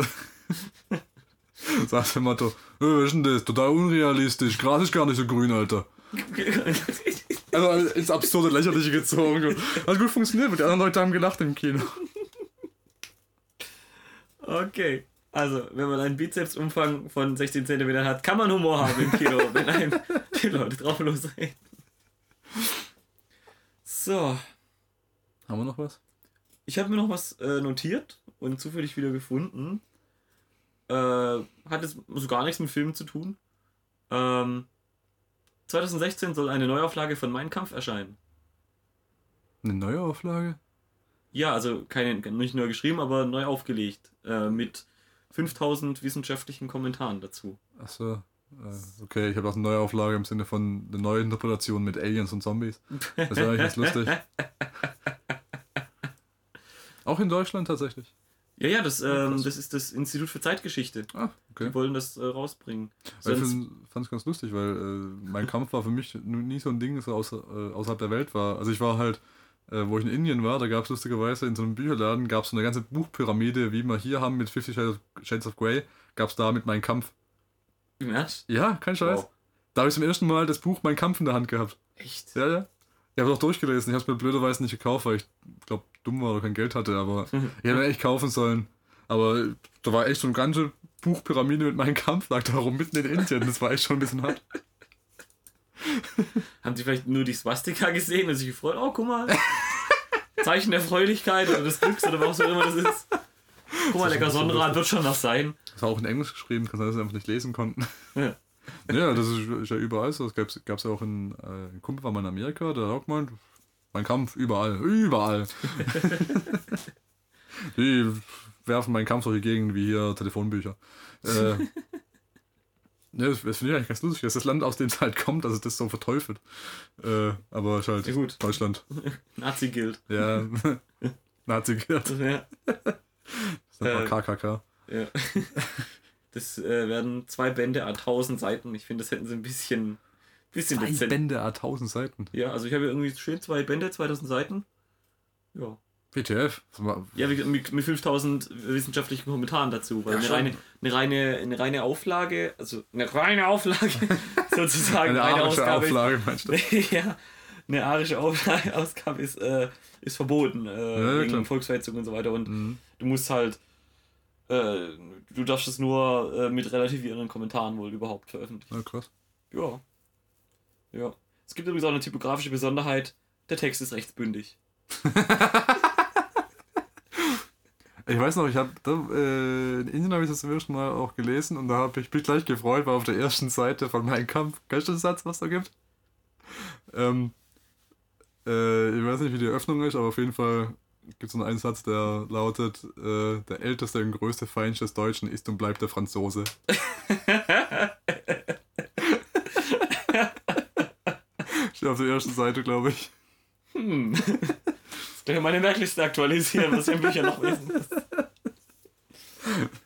Sagt der Motto, oh, was ist denn das? Total unrealistisch. Gras ist gar nicht so grün, Alter. Also ins absurde Lächerliche gezogen. Hat gut funktioniert, weil die anderen Leute haben gelacht im Kino. okay. Also, wenn man einen Bizepsumfang von 16 cm hat, kann man Humor haben im Kino, wenn einem die Leute drauf losreden. So, Haben wir noch was? ich habe mir noch was äh, notiert und zufällig wieder gefunden. Äh, hat jetzt so gar nichts mit Filmen zu tun. Ähm, 2016 soll eine Neuauflage von Mein Kampf erscheinen. Eine neue Auflage? Ja, also keine, nicht neu geschrieben, aber neu aufgelegt. Äh, mit 5000 wissenschaftlichen Kommentaren dazu. Achso. Äh, okay, ich habe auch eine neue Auflage im Sinne von eine neue Interpretation mit Aliens und Zombies. Das wäre eigentlich ganz lustig. Auch in Deutschland tatsächlich. Ja, ja, das, ähm, krass. das ist das Institut für Zeitgeschichte. Ah, okay. Die wollen das äh, rausbringen. Weil ich fand es ganz lustig, weil äh, mein Kampf war für mich nie so ein Ding, das so außer, äh, außerhalb der Welt war. Also ich war halt, äh, wo ich in Indien war, da gab es lustigerweise in so einem Bücherladen, gab es so eine ganze Buchpyramide, wie wir hier haben mit 50 Shades of, Grey, gab es da mit meinem Kampf. Im Ernst? Ja, kein Scheiß. Wow. Da habe ich zum ersten Mal das Buch Mein Kampf in der Hand gehabt. Echt? Ja, ja. Ich habe es auch durchgelesen. Ich habe es mir blöderweise nicht gekauft, weil ich glaube, dumm war oder kein Geld hatte. Aber ich hätte echt kaufen sollen. Aber da war echt so eine ganze Buchpyramide mit meinem Kampf, lag da rum mitten in Indien. Das war echt schon ein bisschen hart. Haben sie vielleicht nur die Swastika gesehen und sich gefreut? Oh, guck mal. Zeichen der Freudigkeit oder des Glücks oder was auch immer das ist. Guck mal, lecker Sonnenrad wird schon was sein. Das war auch in Englisch geschrieben, kann sein, dass sie einfach nicht lesen konnten. Ja. Ja, das ist, ist ja überall so. Das gab es ja auch in, äh, ein Kumpel war mal in Amerika, der hat auch gemeint, mein Kampf überall, überall. Die werfen meinen Kampf durch die Gegend wie hier Telefonbücher. Äh, ja, das, das finde ich eigentlich ganz lustig, dass das Land, aus dem es halt kommt, dass es das so verteufelt. Äh, aber ist halt Ja, gut. Deutschland. Nazi gilt. Ja, Nazi gehört. Ja. Das man Äh, KKK. ja. Das äh, werden zwei Bände a 1000 Seiten. Ich finde, das hätten sie ein bisschen, bisschen Zwei dezent. Bände, 1000 Seiten. Ja, also ich habe irgendwie schön zwei Bände, 2000 Seiten. Ja. WTF? War- Ja, mit, mit 5000 wissenschaftlichen Kommentaren dazu, weil Ja, eine, reine, eine, reine, eine reine Auflage, also eine reine Auflage, sozusagen, Eine arische Ausgabe. Auflage, meinst du? Ja, eine arische Auflage, Ausgabe ist, äh, ist verboten, äh, ja, wegen. Volksverhetzung und so weiter. Und Mhm. du musst halt, äh, du darfst es nur äh, mit relativierenden Kommentaren wohl überhaupt veröffentlichen. Ja, krass. Ja. Ja. Es gibt übrigens auch eine typografische Besonderheit, der Text ist rechtsbündig. Ich weiß noch, ich habe äh, in Indien habe ich das zum ersten Mal auch gelesen und da habe ich mich gleich gefreut, weil auf der ersten Seite von meinem Kampf, kennst du den Satz, was da gibt? Ähm, äh, ich weiß nicht, wie die Öffnung ist, aber auf jeden Fall gibt es so einen Satz, der lautet, äh, der älteste und größte Feind des Deutschen ist und bleibt der Franzose. Steht auf der ersten Seite, glaube ich. Hm. Jetzt gleich meine Merkliste aktualisieren, was ich in Büchern noch lesen muss.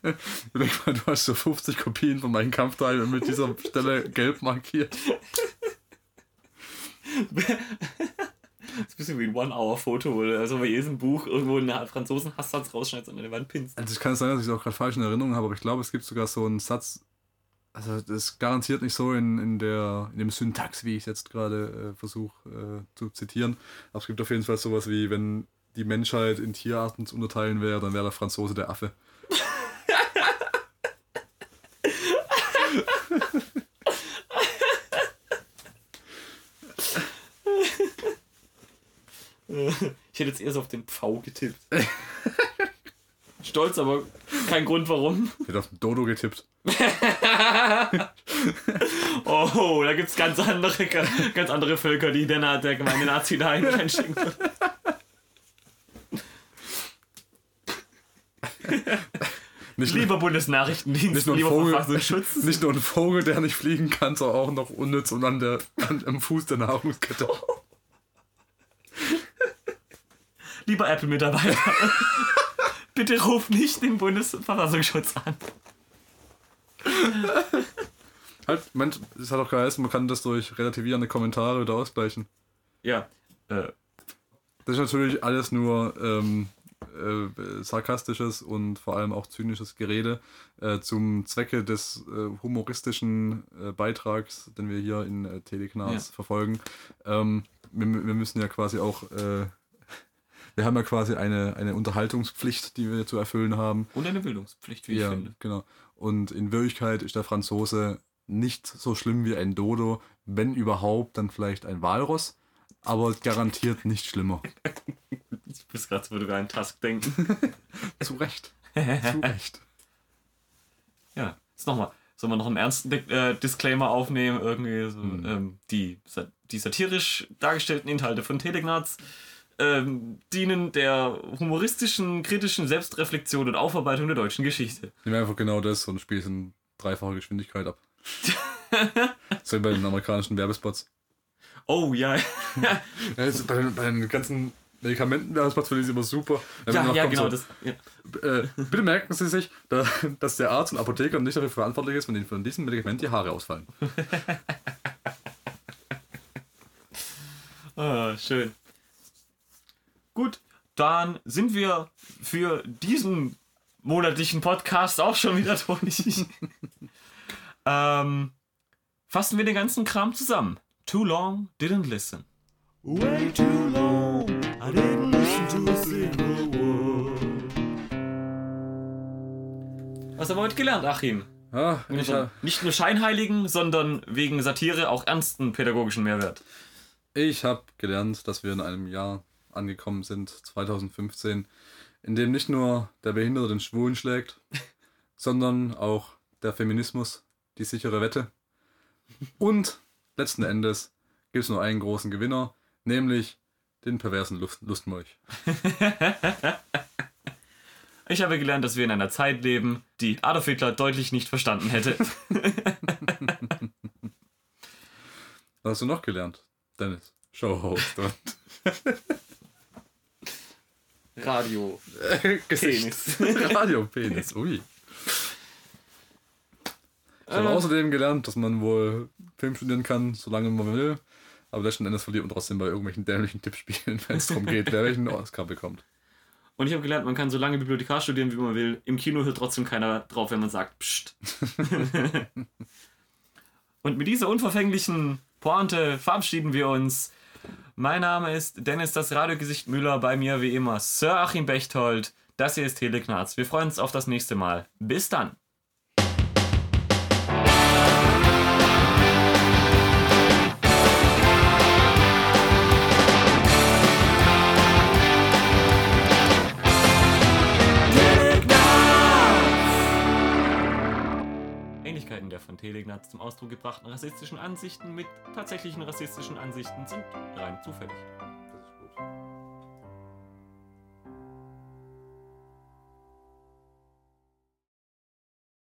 Ich denke mal, du hast so 50 Kopien von meinem Kampfteil mit dieser Stelle gelb markiert. ein bisschen wie ein One-Hour-Foto oder also bei jedem Buch irgendwo einen Franzosen-Hasssatz rausschneidest und an die Wand pinst. Also ich kann es sein, dass ich es auch gerade falsch in Erinnerung habe, aber ich glaube, es gibt sogar so einen Satz, also das ist garantiert nicht so in, in, der, in dem Syntax, wie ich es jetzt gerade äh, versuche äh, zu zitieren. Aber es gibt auf jeden Fall sowas wie, wenn die Menschheit in Tierarten zu unterteilen wäre, dann wäre der Franzose der Affe. Ich hätte jetzt eher so auf den Pfau getippt. Stolz, aber kein Grund warum. Ich hätte auf den Dodo getippt. Oh, da gibt es ganz andere, ganz andere Völker, die der, der gemeine Nazi da einschicken. Nicht, Lieber Bundesnachrichtendienst, nicht, nur ein lieber Vogel, nicht nur ein Vogel, der nicht fliegen kann, sondern auch noch unnütz und an der, an, am Fuß der Nahrungskette. Lieber Apple-Mitarbeiter, bitte ruf nicht den Bundesverfassungsschutz an. Halt, Mensch, es hat auch geheißen, man kann das durch relativierende Kommentare wieder ausgleichen. Ja, äh, Das ist natürlich alles nur ähm, äh, sarkastisches und vor allem auch zynisches Gerede äh, zum Zwecke des äh, humoristischen äh, Beitrags, den wir hier in äh, Teleknars Ja. verfolgen. Ähm, wir, wir müssen ja quasi auch, äh, wir haben ja quasi eine, eine Unterhaltungspflicht, die wir zu erfüllen haben. und eine Bildungspflicht, wie ich ja, finde. genau. Und in Wirklichkeit ist der Franzose nicht so schlimm wie ein Dodo, wenn überhaupt, dann vielleicht ein Walross, aber garantiert nicht schlimmer. Ich muss gerade so über einen Task denken. Zu Recht. Zu Recht. Ja, jetzt nochmal. Sollen wir noch einen ernsten äh, Disclaimer aufnehmen? Irgendwie so, ähm, die, die satirisch dargestellten Inhalte von Telegnaz ähm, dienen der humoristischen, kritischen Selbstreflexion und Aufarbeitung der deutschen Geschichte. Nehmen wir einfach genau das und spielen es in dreifacher Geschwindigkeit ab. so wie bei den amerikanischen Werbespots. Oh ja. Jetzt bei, den, bei den ganzen Medikamenten-Werbespots finde ich immer super. Wenn ja, ja, genau. so, Das, ja. äh, bitte merken Sie sich, da, dass der Arzt und Apotheker nicht dafür verantwortlich ist, wenn Ihnen von diesem Medikament die Haare ausfallen. Ah, schön. Gut, dann sind wir für diesen monatlichen Podcast auch schon wieder durch. ähm, fassen wir den ganzen Kram zusammen. Too long, didn't listen. Way too long, I didn't listen to a single word. Was haben wir heute gelernt, Achim? Ja, ich, Also nicht nur scheinheiligen, sondern wegen Satire auch ernsten pädagogischen Mehrwert. Ich habe gelernt, dass wir in einem Jahr angekommen sind, 2015, in dem nicht nur der Behinderte den Schwulen schlägt, sondern auch der Feminismus die sichere Wette. Und letzten Endes gibt es nur einen großen Gewinner, nämlich den perversen Lust Lustmolch. Ich habe gelernt, dass wir in einer Zeit leben, die Adolf Hitler deutlich nicht verstanden hätte. Was hast du noch gelernt, Dennis? Showhost Radio. Gesicht. Radiopenis, ui. Ich habe Äh. außerdem gelernt, dass man wohl Film studieren kann, solange man will. Aber letzten Endes verliert man trotzdem bei irgendwelchen dämlichen Tippspielen, wenn es darum geht, wer welchen Oscar bekommt. Und ich habe gelernt, man kann so lange Bibliothekar studieren, wie man will. Im Kino hört trotzdem keiner drauf, wenn man sagt, Psst. Und mit dieser unverfänglichen Pointe verabschieden wir uns. Mein Name ist Dennis, das Radiogesicht Müller. Bei mir wie immer Sir Achim Bechtold. Das hier ist Teleknarz. Wir freuen uns auf das nächste Mal. Bis dann. Von Telegnaz zum Ausdruck gebrachten rassistischen Ansichten mit tatsächlichen rassistischen Ansichten sind rein zufällig.